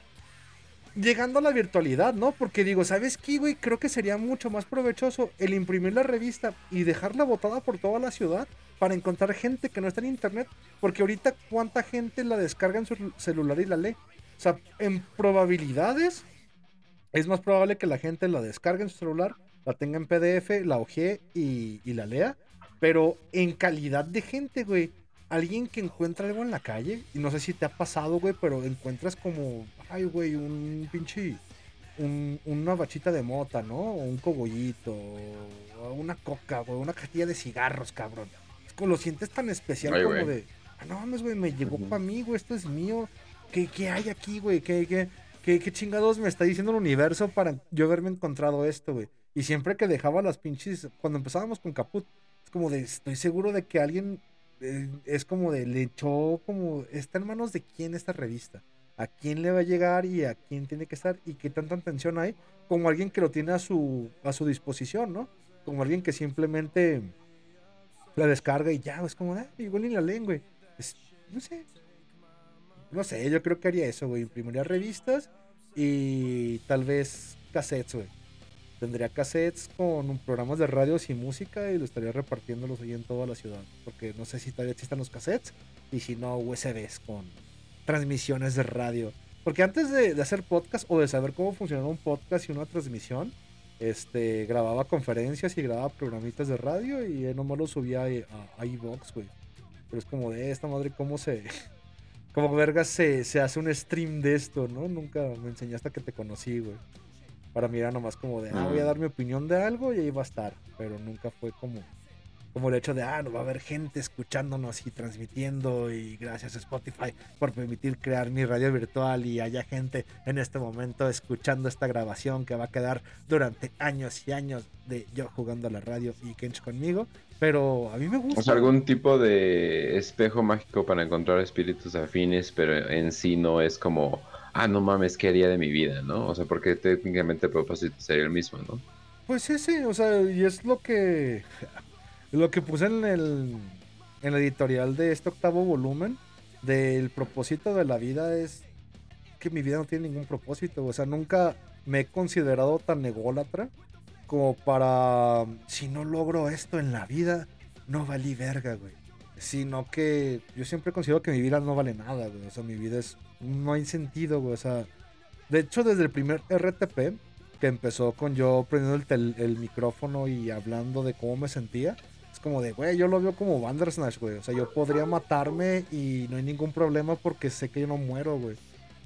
Llegando a la virtualidad, ¿no? Porque digo, ¿sabes qué, güey? Creo que sería mucho más provechoso el imprimir la revista y dejarla botada por toda la ciudad para encontrar gente que no está en internet. Porque ahorita, ¿cuánta gente la descarga en su celular y la lee? O sea, en probabilidades, es más probable que la gente la descargue en su celular, la tenga en PDF, la ojee y, y la lea. Pero en calidad de gente, güey. Alguien que encuentra algo en la calle, y no sé si te ha pasado, güey, pero encuentras como, ay, güey, un pinche, un- una bachita de mota, ¿no? O un cogollito, o una coca, güey, una cajilla de cigarros, cabrón. Es como lo sientes tan especial Ay, como güey. de, ah, no mames, güey, me llegó para mí, güey, esto es mío. ¿Qué, qué hay aquí, güey? ¿Qué, qué, qué, qué chingados me está diciendo el universo para yo haberme encontrado esto, güey? Y siempre que dejaba las pinches, cuando empezábamos con Caput, como de, estoy seguro de que alguien eh, es como de, le echó como, está en manos de quién esta revista, a quién le va a llegar y a quién tiene que estar y qué tanta atención hay, como alguien que lo tiene a su, a su disposición, ¿no? Como alguien que simplemente la descarga y ya, es como, ah, igual ni la leen, güey. Es- no sé. No sé, yo creo que haría eso, güey. Imprimiría revistas y tal vez cassettes, güey. Tendría cassettes con programas de radios y música y lo estaría repartiéndolos ahí en toda la ciudad. Porque no sé si todavía existen los cassettes y si no, USBs con transmisiones de radio. Porque antes de, hacer podcast o de saber cómo funcionaba un podcast y una transmisión, este, grababa conferencias y grababa programitas de radio y eh, nomás lo subía a, a, a iVoox, güey. Pero es como de esta madre, ¿cómo se... Como vergas se, se hace un stream de esto, ¿no? Nunca me enseñaste que te conocí, güey. Para mí era nomás como de, ah, voy a dar mi opinión de algo y ahí va a estar. Pero nunca fue como, como el hecho de, ah, no va a haber gente escuchándonos y transmitiendo y gracias a Spotify por permitir crear mi radio virtual y haya gente en este momento escuchando esta grabación que va a quedar durante años y años de yo jugando a la radio y Kench conmigo. Pero a mí me gusta. O sea, algún tipo de espejo mágico para encontrar espíritus afines, pero en sí no es como, ah, no mames, ¿qué haría de mi vida, no? O sea, porque técnicamente el propósito sería el mismo, ¿no? Pues sí, sí, o sea, y es lo que lo que puse en el en la editorial de este octavo volumen del propósito de la vida es que mi vida no tiene ningún propósito, o sea, nunca me he considerado tan ególatra como para si no logro esto en la vida, no valí verga, güey. Sino que yo siempre considero que mi vida no vale nada, güey. O sea, mi vida es. No hay sentido, güey. O sea, de hecho, desde el primer RTP, que empezó con yo prendiendo el, tel- el micrófono y hablando de cómo me sentía, es como de, güey, yo lo veo como Bandersnatch, güey. O sea, yo podría matarme y no hay ningún problema porque sé que yo no muero, güey.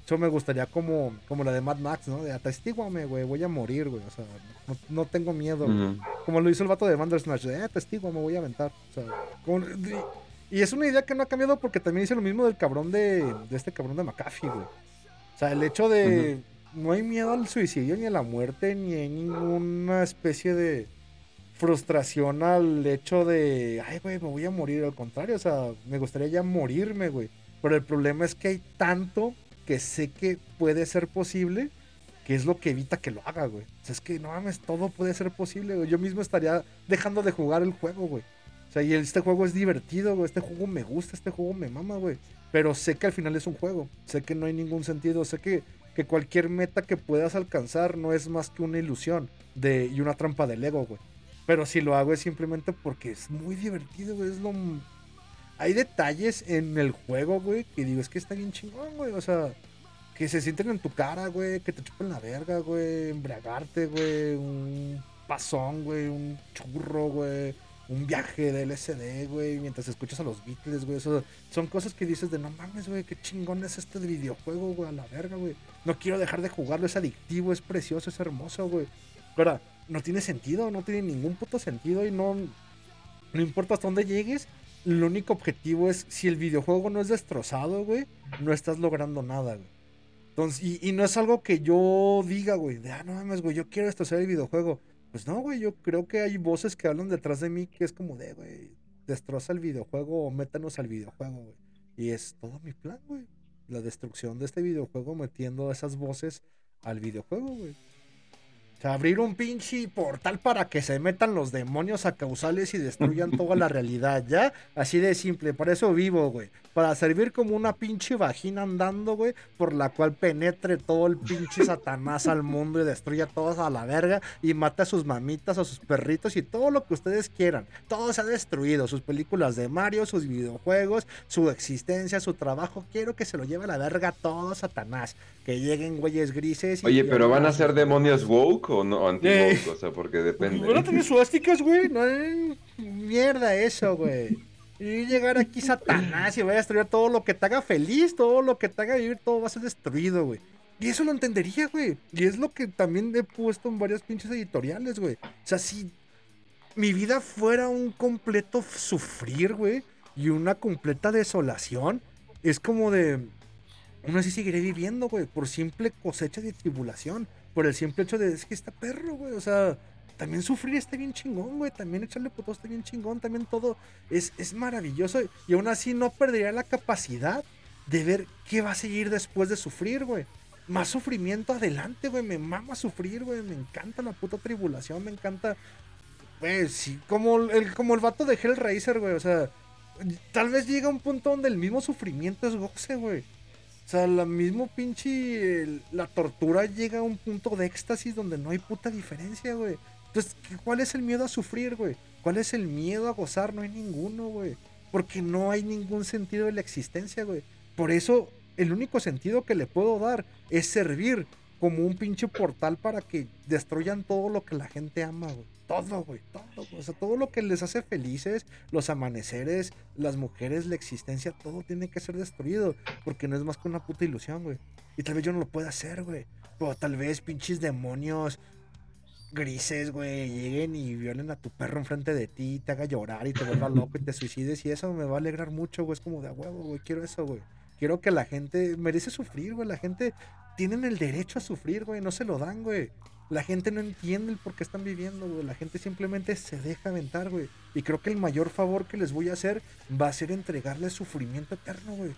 Eso me gustaría como, como la de Mad Max, ¿no? De atestíguame, güey, voy a morir, güey. O sea, no, no tengo miedo. Como lo hizo el vato de Bandersnatch, de, eh, testigo, me voy a aventar. O sea, como- y- es una idea que no ha cambiado porque también hice lo mismo del cabrón de, de este cabrón de McAfee, güey. O sea, el hecho de no hay miedo al suicidio ni a la muerte, ni hay ninguna especie de frustración al hecho de, ay, güey, me voy a morir. Al contrario, o sea, me gustaría ya morirme, güey. Pero el problema es que hay tanto que sé que puede ser posible que es lo que evita que lo haga, güey. O sea, es que no mames, todo puede ser posible, güey. Yo mismo estaría dejando de jugar el juego, güey. O sea, y este juego es divertido, güey. Este juego me gusta, este juego me mama, güey. Pero sé que al final es un juego. Sé que no hay ningún sentido. Sé que, que cualquier meta que puedas alcanzar no es más que una ilusión de, y una trampa del ego, güey. Pero si lo hago es simplemente porque es muy divertido, güey. Es lo... Hay detalles en el juego, güey, que digo, es que está bien chingón, güey. O sea, que se sienten en tu cara, güey, que te chupen la verga, güey, embriagarte, güey, un pasón, güey, un churro, güey, un viaje de LSD, güey, mientras escuchas a los Beatles, güey. Eso son cosas que dices de no mames, güey, qué chingón es este videojuego, güey, a la verga, güey. No quiero dejar de jugarlo, es adictivo, es precioso, es hermoso, güey. Ahora, no tiene sentido, no tiene ningún puto sentido y no, no importa hasta dónde llegues. El único objetivo es si el videojuego no es destrozado, güey, no estás logrando nada, güey. Entonces, y, y no es algo que yo diga, güey, de, ah, no mames, güey, yo quiero destrozar el videojuego. Pues no, güey, yo creo que hay voces que hablan detrás de mí que es como de, güey, destroza el videojuego o métanos al videojuego, güey. Y es todo mi plan, güey. La destrucción de este videojuego metiendo esas voces al videojuego, güey. O sea, abrir un pinche portal para que se metan los demonios a causales y destruyan toda la realidad, ¿ya? Así de simple, por eso vivo, güey. Para servir como una pinche vagina andando, güey, por la cual penetre todo el pinche satanás al mundo y destruya a todos a la verga y mate a sus mamitas, a sus perritos y todo lo que ustedes quieran. Todo se ha destruido, sus películas de Mario, sus videojuegos, su existencia, su trabajo. Quiero que se lo lleve a la verga todo satanás. Que lleguen güeyes grises. y Oye, pero van a ser demonios woke o no anti-woke, Eh. o sea, porque depende. Van a tener suásticas, güey. No hay mierda eso, güey. Y llegar aquí Satanás y voy a destruir todo lo que te haga feliz, todo lo que te haga vivir, todo va a ser destruido, güey. Y eso lo entendería, güey. Y es lo que también he puesto en varias pinches editoriales, güey. O sea, si mi vida fuera un completo sufrir, güey, y una completa desolación, es como de. Uno así seguiré viviendo, güey, por simple cosecha de tribulación. Por el simple hecho de, es que está perro, güey. O sea, también sufrir está bien chingón, güey. También echarle puto está bien chingón. También todo es, es maravilloso. Y aún así no perdería la capacidad de ver qué va a seguir después de sufrir, güey. Más sufrimiento adelante, güey. Me mama sufrir, güey. Me encanta la puta tribulación. Me encanta. Güey, sí. Como el, como el vato de Hellraiser, güey. O sea, tal vez llega un punto donde el mismo sufrimiento es goce, güey. O sea, la mismo pinche. La tortura llega a un punto de éxtasis donde no hay puta diferencia, güey. Entonces, ¿qué- ¿cuál es el miedo a sufrir, güey? ¿Cuál es el miedo a gozar? No hay ninguno, güey. Porque no hay ningún sentido de la existencia, güey. Por eso, el único sentido que le puedo dar es servir como un pinche portal para que destruyan todo lo que la gente ama, güey. Todo, güey, todo. güey. O sea, todo lo que les hace felices, los amaneceres, las mujeres, la existencia, todo tiene que ser destruido. Porque no es más que una puta ilusión, güey. Y tal vez yo no lo pueda hacer, güey. Pero tal vez pinches demonios grises, güey, lleguen y violen a tu perro enfrente de ti, te haga llorar y te vuelva loco y te suicides. Y eso me va a alegrar mucho, güey. Es como de a huevo, güey. Quiero eso, güey. Quiero que la gente merece sufrir, güey. La gente tienen el derecho a sufrir, güey. No se lo dan, güey. La gente no entiende el por qué están viviendo, güey. La gente simplemente se deja aventar, güey. Y creo que el mayor favor que les voy a hacer va a ser entregarles sufrimiento eterno, güey.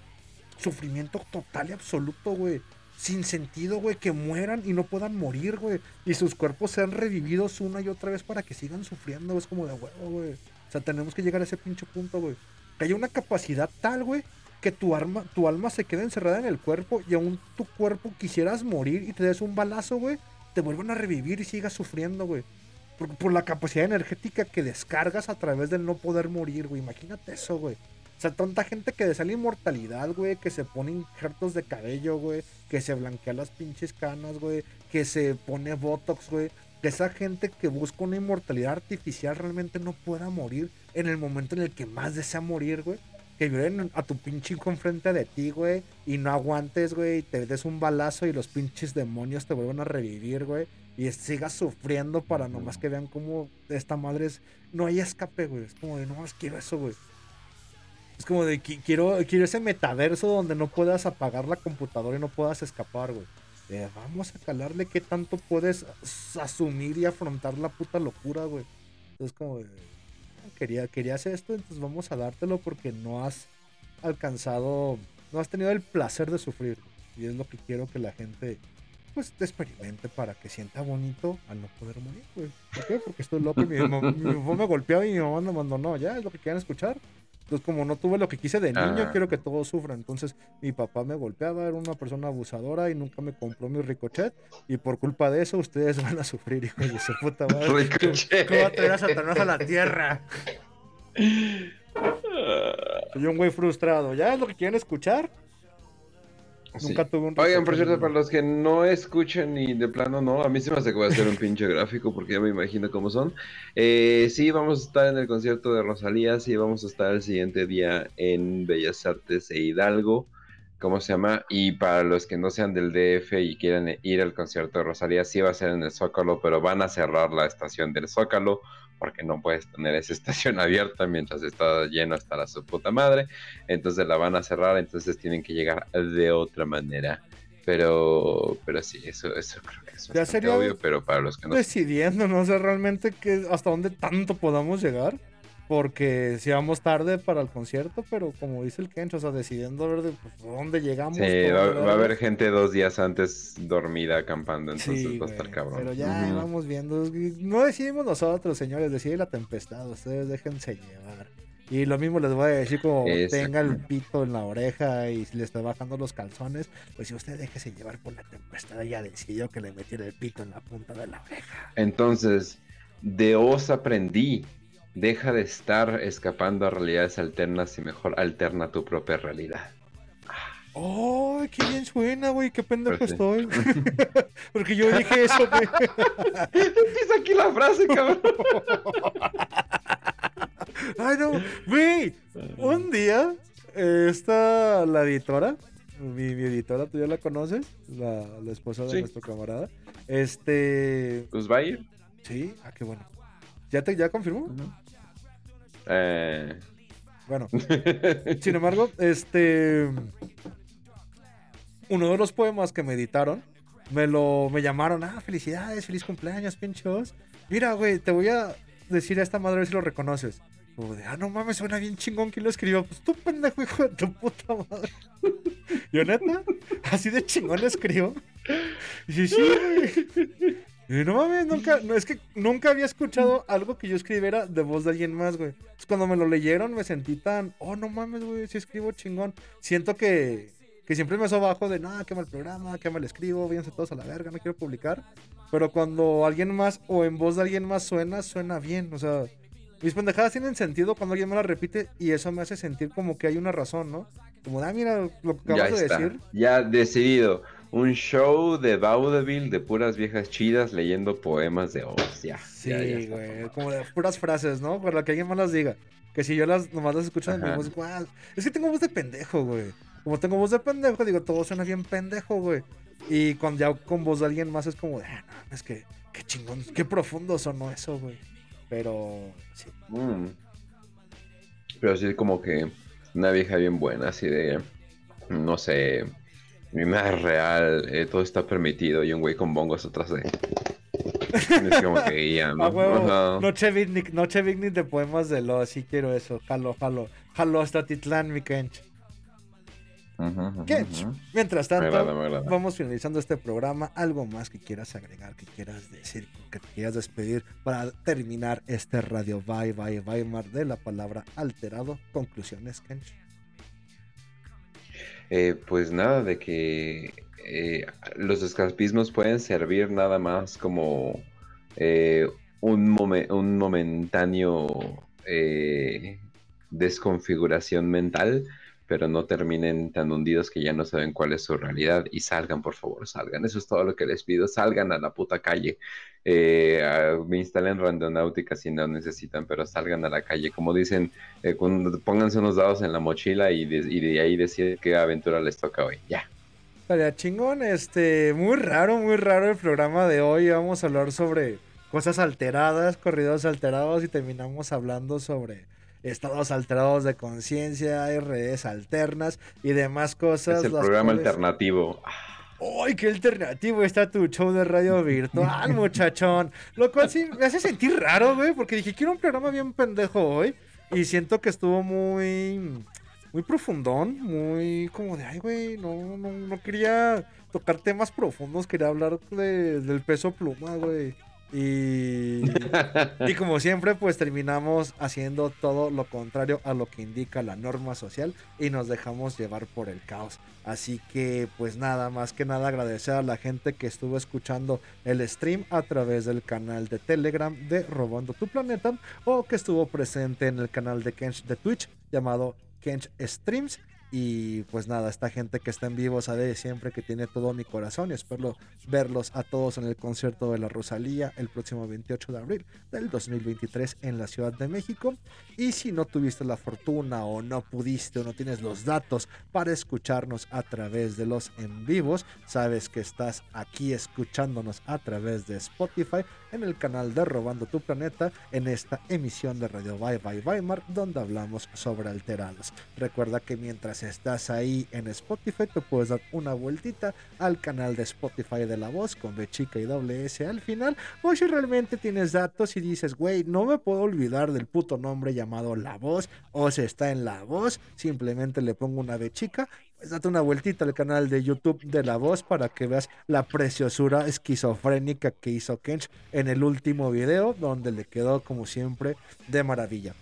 Sufrimiento total y absoluto, güey. Sin sentido, güey. Que mueran y no puedan morir, güey. Y sus cuerpos sean revividos una y otra vez para que sigan sufriendo. Es como de huevo, güey. O sea, tenemos que llegar a ese pinche punto, güey. Que haya una capacidad tal, güey, que tu, arma, tu alma se quede encerrada en el cuerpo y aún tu cuerpo quisieras morir y te des un balazo, güey, te vuelvan a revivir y sigas sufriendo, güey. Por, por la capacidad energética que descargas a través del no poder morir, güey. Imagínate eso, güey. O sea, tanta gente que desea la inmortalidad, güey, que se pone injertos de cabello, güey, que se blanquea las pinches canas, güey, que se pone botox, güey. Que esa gente que busca una inmortalidad artificial realmente no pueda morir en el momento en el que más desea morir, güey que violen a tu pinche hijo enfrente de ti, güey, y no aguantes, güey, y te des un balazo y los pinches demonios te vuelvan a revivir, güey, y sigas sufriendo para nomás que vean cómo esta madre es... No hay escape, güey, es como de, no más quiero eso, güey. Es como de, "Qui- quiero, quiero ese metaverso donde no puedas apagar la computadora y no puedas escapar, güey. Eh, vamos a calarle qué tanto puedes as- asumir y afrontar la puta locura, güey. Entonces como de, quería, quería hacer esto, entonces vamos a dártelo porque no has alcanzado, no has tenido el placer de sufrir. Y es lo que quiero que la gente, pues, te experimente para que sienta bonito al no poder morir, güey. ¿Por qué? Porque estoy loco y mi, mam- mi papá me golpeaba y mi mamá me abandonó. Ya, es lo que quieran escuchar. Entonces, como no tuve lo que quise de niño, Ah. quiero que todos sufran. Entonces, mi papá me golpeaba, era una persona abusadora y nunca me compró mi ricochet. Y por culpa de eso, ustedes van a sufrir, hijo de su puta madre. Ricochet. ¿Cómo va a traer a Satanás a la tierra? Soy un güey frustrado. ¿Ya es lo que quieren escuchar? Sí. Nunca tuve un Oigan, por cierto, para los que no escuchan y de plano no, a mí se me hace que voy a hacer un pinche gráfico porque ya me imagino cómo son. Eh, sí, vamos a estar en el concierto de Rosalía, sí, vamos a estar el siguiente día en Bellas Artes e Hidalgo, ¿cómo se llama? Y para los que no sean del DF y quieran ir al concierto de Rosalía, sí va a ser en el Zócalo, pero van a cerrar la estación del Zócalo porque no puedes tener esa estación abierta mientras está lleno hasta la su puta madre entonces la van a cerrar, entonces tienen que llegar de otra manera. Pero, pero sí, eso, eso creo que es Ya bastante sería obvio, pero para los que no decidiendo, no sé realmente que hasta dónde tanto podamos llegar. Porque si vamos tarde para el concierto, pero como dice el Kencho, o sea, decidiendo ver de pues, dónde llegamos. Sí, va, a haber gente dos días antes dormida acampando, entonces Sí, va a estar cabrón. Pero ya Ujú. vamos viendo. No decidimos nosotros, señores, decide la tempestad. Ustedes déjense llevar. Y lo mismo les voy a decir como tenga el pito en la oreja y si le está bajando los calzones, pues si usted déjese llevar por la tempestad, ya decidió que le metiera el pito en la punta de la oreja. Entonces, de os aprendí. Deja de estar escapando a realidades alternas y mejor alterna tu propia realidad. ¡Oh, qué bien suena, güey! ¡Qué pendejo Pues sí. estoy! Porque yo dije eso, güey. Empieza aquí la frase, cabrón. Ay, no, güey. Un día, eh, esta, la editora, mi, mi editora, tú ya la conoces, la, la esposa de Sí. nuestro camarada. Este, Pues va a ir. sí, ah, qué bueno. ¿Ya te, ya confirmó? Eh, Bueno, sin embargo, este, uno de los poemas que me editaron, me lo, me llamaron, ah, felicidades, feliz cumpleaños, pinchos. Mira, güey, te voy a decir a esta madre a ver si lo reconoces. Como de, ah, no mames, suena bien chingón. ¿Quién lo escribió? Pues tú, pendejo, hijo de tu puta madre. Yo, neta, así de chingón lo escribo. Y sí, sí, güey. Y no mames, nunca, no, es que nunca había escuchado algo que yo escribiera de voz de alguien más, güey. Entonces, cuando me lo leyeron, me sentí tan, oh, no mames, güey, sí escribo chingón. Siento que, que siempre me hizo bajo de, no, qué mal programa, qué mal escribo, váyanse todos a la verga, no quiero publicar. Pero cuando alguien más o en voz de alguien más suena, suena bien. O sea, mis pendejadas tienen sentido cuando alguien me las repite y eso me hace sentir como que hay una razón, ¿no? Como, ah, mira lo que ya acabas de está. decir. Ya decidido. Un show de vaudeville de puras viejas chidas leyendo poemas de Oz. Ya. Sí, ya, ya está. güey, como de puras frases, ¿no? Por lo que alguien más las diga. Que si yo las nomás las escucho en mi voz, guau, Es que tengo voz de pendejo, güey. Como tengo voz de pendejo, digo, todo suena bien pendejo, güey. Y cuando ya con voz de alguien más es como de, ah, no, es que, qué chingón, qué profundo sonó eso, güey. Pero, sí. Mm. Pero sí, como que una vieja bien buena, así de. No sé. Mi madre real, eh, todo está permitido y un güey con bongos atrás de. Es como que guía, ¿no? A huevo, Ajá. noche picnic, noche picnic de poemas de lo, sí quiero eso. Jalo, jalo. Jalo hasta Titlán, mi Kench. Ujú, ujú, Kench, ujú. mientras Me tanto, agrada, me agrada. vamos finalizando este programa. ¿Algo más que quieras agregar, que quieras decir, que te quieras despedir para terminar este radio Bye Bye Weimar de la palabra alterado? Conclusiones, Kench. Eh, pues nada, de que eh, los escapismos pueden servir nada más como eh, un, un momentáneo eh, desconfiguración mental, pero no terminen tan hundidos que ya no saben cuál es su realidad y salgan, por favor, salgan. Eso es todo lo que les pido, salgan a la puta calle. Eh, instalen randonáutica si no necesitan, pero salgan a la calle. Como dicen, eh, pónganse unos dados en la mochila y de, y de ahí deciden qué aventura les toca hoy. Ya. Estaría chingón, este, muy raro, muy raro el programa de hoy. Vamos a hablar sobre cosas alteradas, corridos alterados y terminamos hablando sobre estados alterados de conciencia, redes alternas y demás cosas. es el las programa cuales- alternativo. ¡Ay, qué alternativo está tu show de radio virtual, muchachón! Lo cual sí me hace sentir raro, güey, porque dije, quiero un programa bien pendejo hoy. Y siento que estuvo muy. Muy profundón, muy como de, ay, güey, no, no, no quería tocar temas profundos, quería hablar de- del peso pluma, güey. Y, como siempre, pues terminamos haciendo todo lo contrario a lo que indica la norma social y nos dejamos llevar por el caos. Así que, pues nada, más que nada agradecer a la gente que estuvo escuchando el stream a través del canal de Telegram de Robando tu Planeta o que estuvo presente en el canal de Kench de Twitch llamado Kench Streams. Y pues nada, esta gente que está en vivo sabe siempre que tiene todo mi corazón y espero verlos a todos en el concierto de la Rosalía el próximo 28 de abril del 2023 en la Ciudad de México. Y si no tuviste la fortuna o no pudiste o no tienes los datos para escucharnos a través de los en vivos, sabes que estás aquí escuchándonos a través de Spotify en el canal de Robando tu Planeta en esta emisión de Radio Bye Bye Weimar donde hablamos sobre alterados. Recuerda que mientras estás ahí en Spotify te puedes dar una vueltita al canal de Spotify de La Voz con B chica y doble S al final o si realmente tienes datos y dices, güey, no me puedo olvidar del puto nombre llamado La Voz o si está en La Voz, simplemente le pongo una B chica pues date una vueltita al canal de YouTube de La Voz para que veas la preciosura esquizofrénica que hizo Kench en el último video, donde le quedó como siempre de maravilla.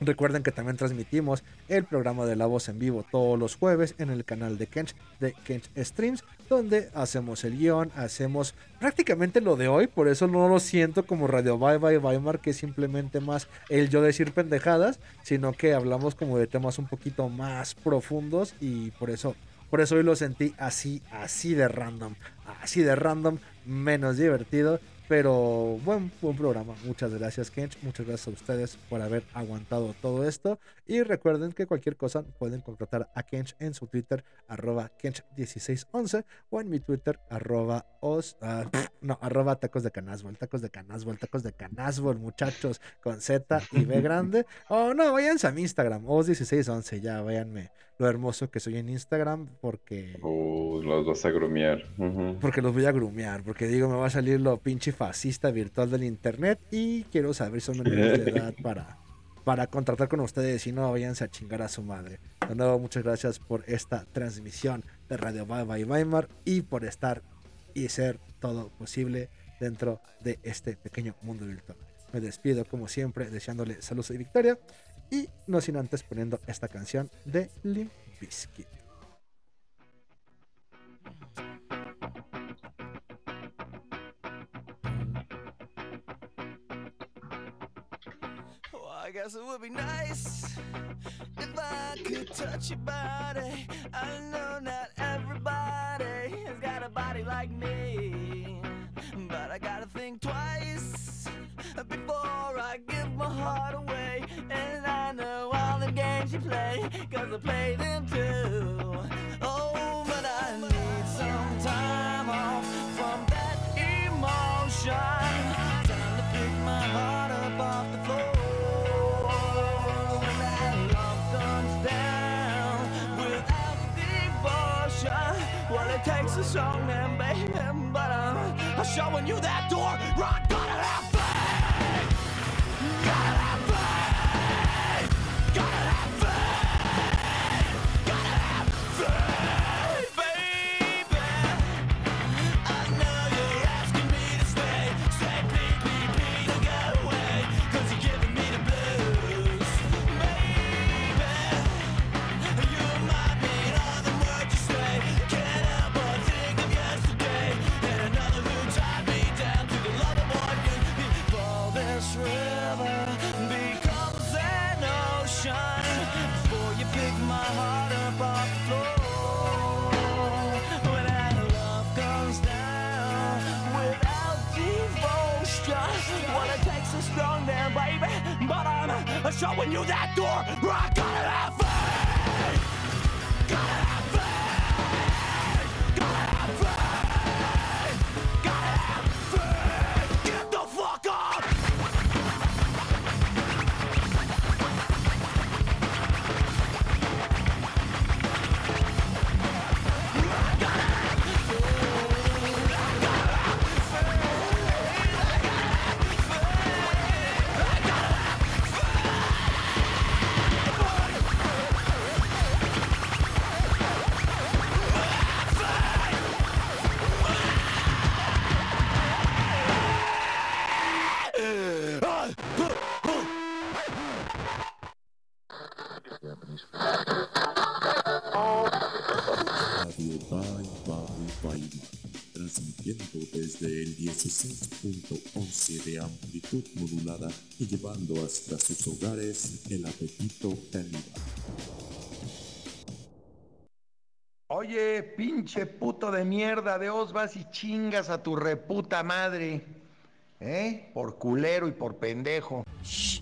Recuerden que también transmitimos el programa de La Voz en vivo todos los jueves en el canal de Kench, de Kench Streams, donde hacemos el guion, hacemos prácticamente lo de hoy, por eso no lo siento como Radio Bye Bye Weimar, que es simplemente más el yo decir pendejadas, sino que hablamos como de temas un poquito más profundos y por eso, por eso hoy lo sentí así, así de random, así de random, menos divertido pero buen, buen programa. Muchas gracias, Kench. Muchas gracias a ustedes por haber aguantado todo esto. Y recuerden que cualquier cosa pueden contratar a Kench en su Twitter, arroba Kench1611, o en mi Twitter, arroba os, ah, no, arroba tacos de canasbol, tacos de canasbol, tacos de canasbol, muchachos, con Z y B grande. O no, váyanse a mi Instagram, os1611, ya váyanme lo hermoso que soy en Instagram porque... Uh, los vas a grumear. Ujú. Porque los voy a grumear, porque digo, me va a salir lo pinche fascista virtual del internet y quiero saber si son menores de edad para, para contratar con ustedes y no váyanse a chingar a su madre. De nuevo, muchas gracias por esta transmisión de Radio Bye Bye Weimar y por estar y ser todo posible dentro de este pequeño mundo virtual. Me despido como siempre deseándole salud y victoria y no sin antes poniendo esta canción de Limp Bizkit. Well, I guess it would be nice if I could touch your body. I know not everybody has got a body like me, but I gotta think twice before I give my heart away. And I play, cause I play them too. Oh, but I need some time off from that emotion. Time to pick my heart up off the floor. When that love comes down without devotion, well, it takes a strong man, baby. But I'm, I'm showing you that door. Rock, Showing you that door. Rock on! Amplitud modulada y llevando hasta sus hogares el apetito caníbal. Oye, pinche puto de mierda, de os vas y chingas a tu reputa madre. ¿Eh? Por culero y por pendejo. Shh,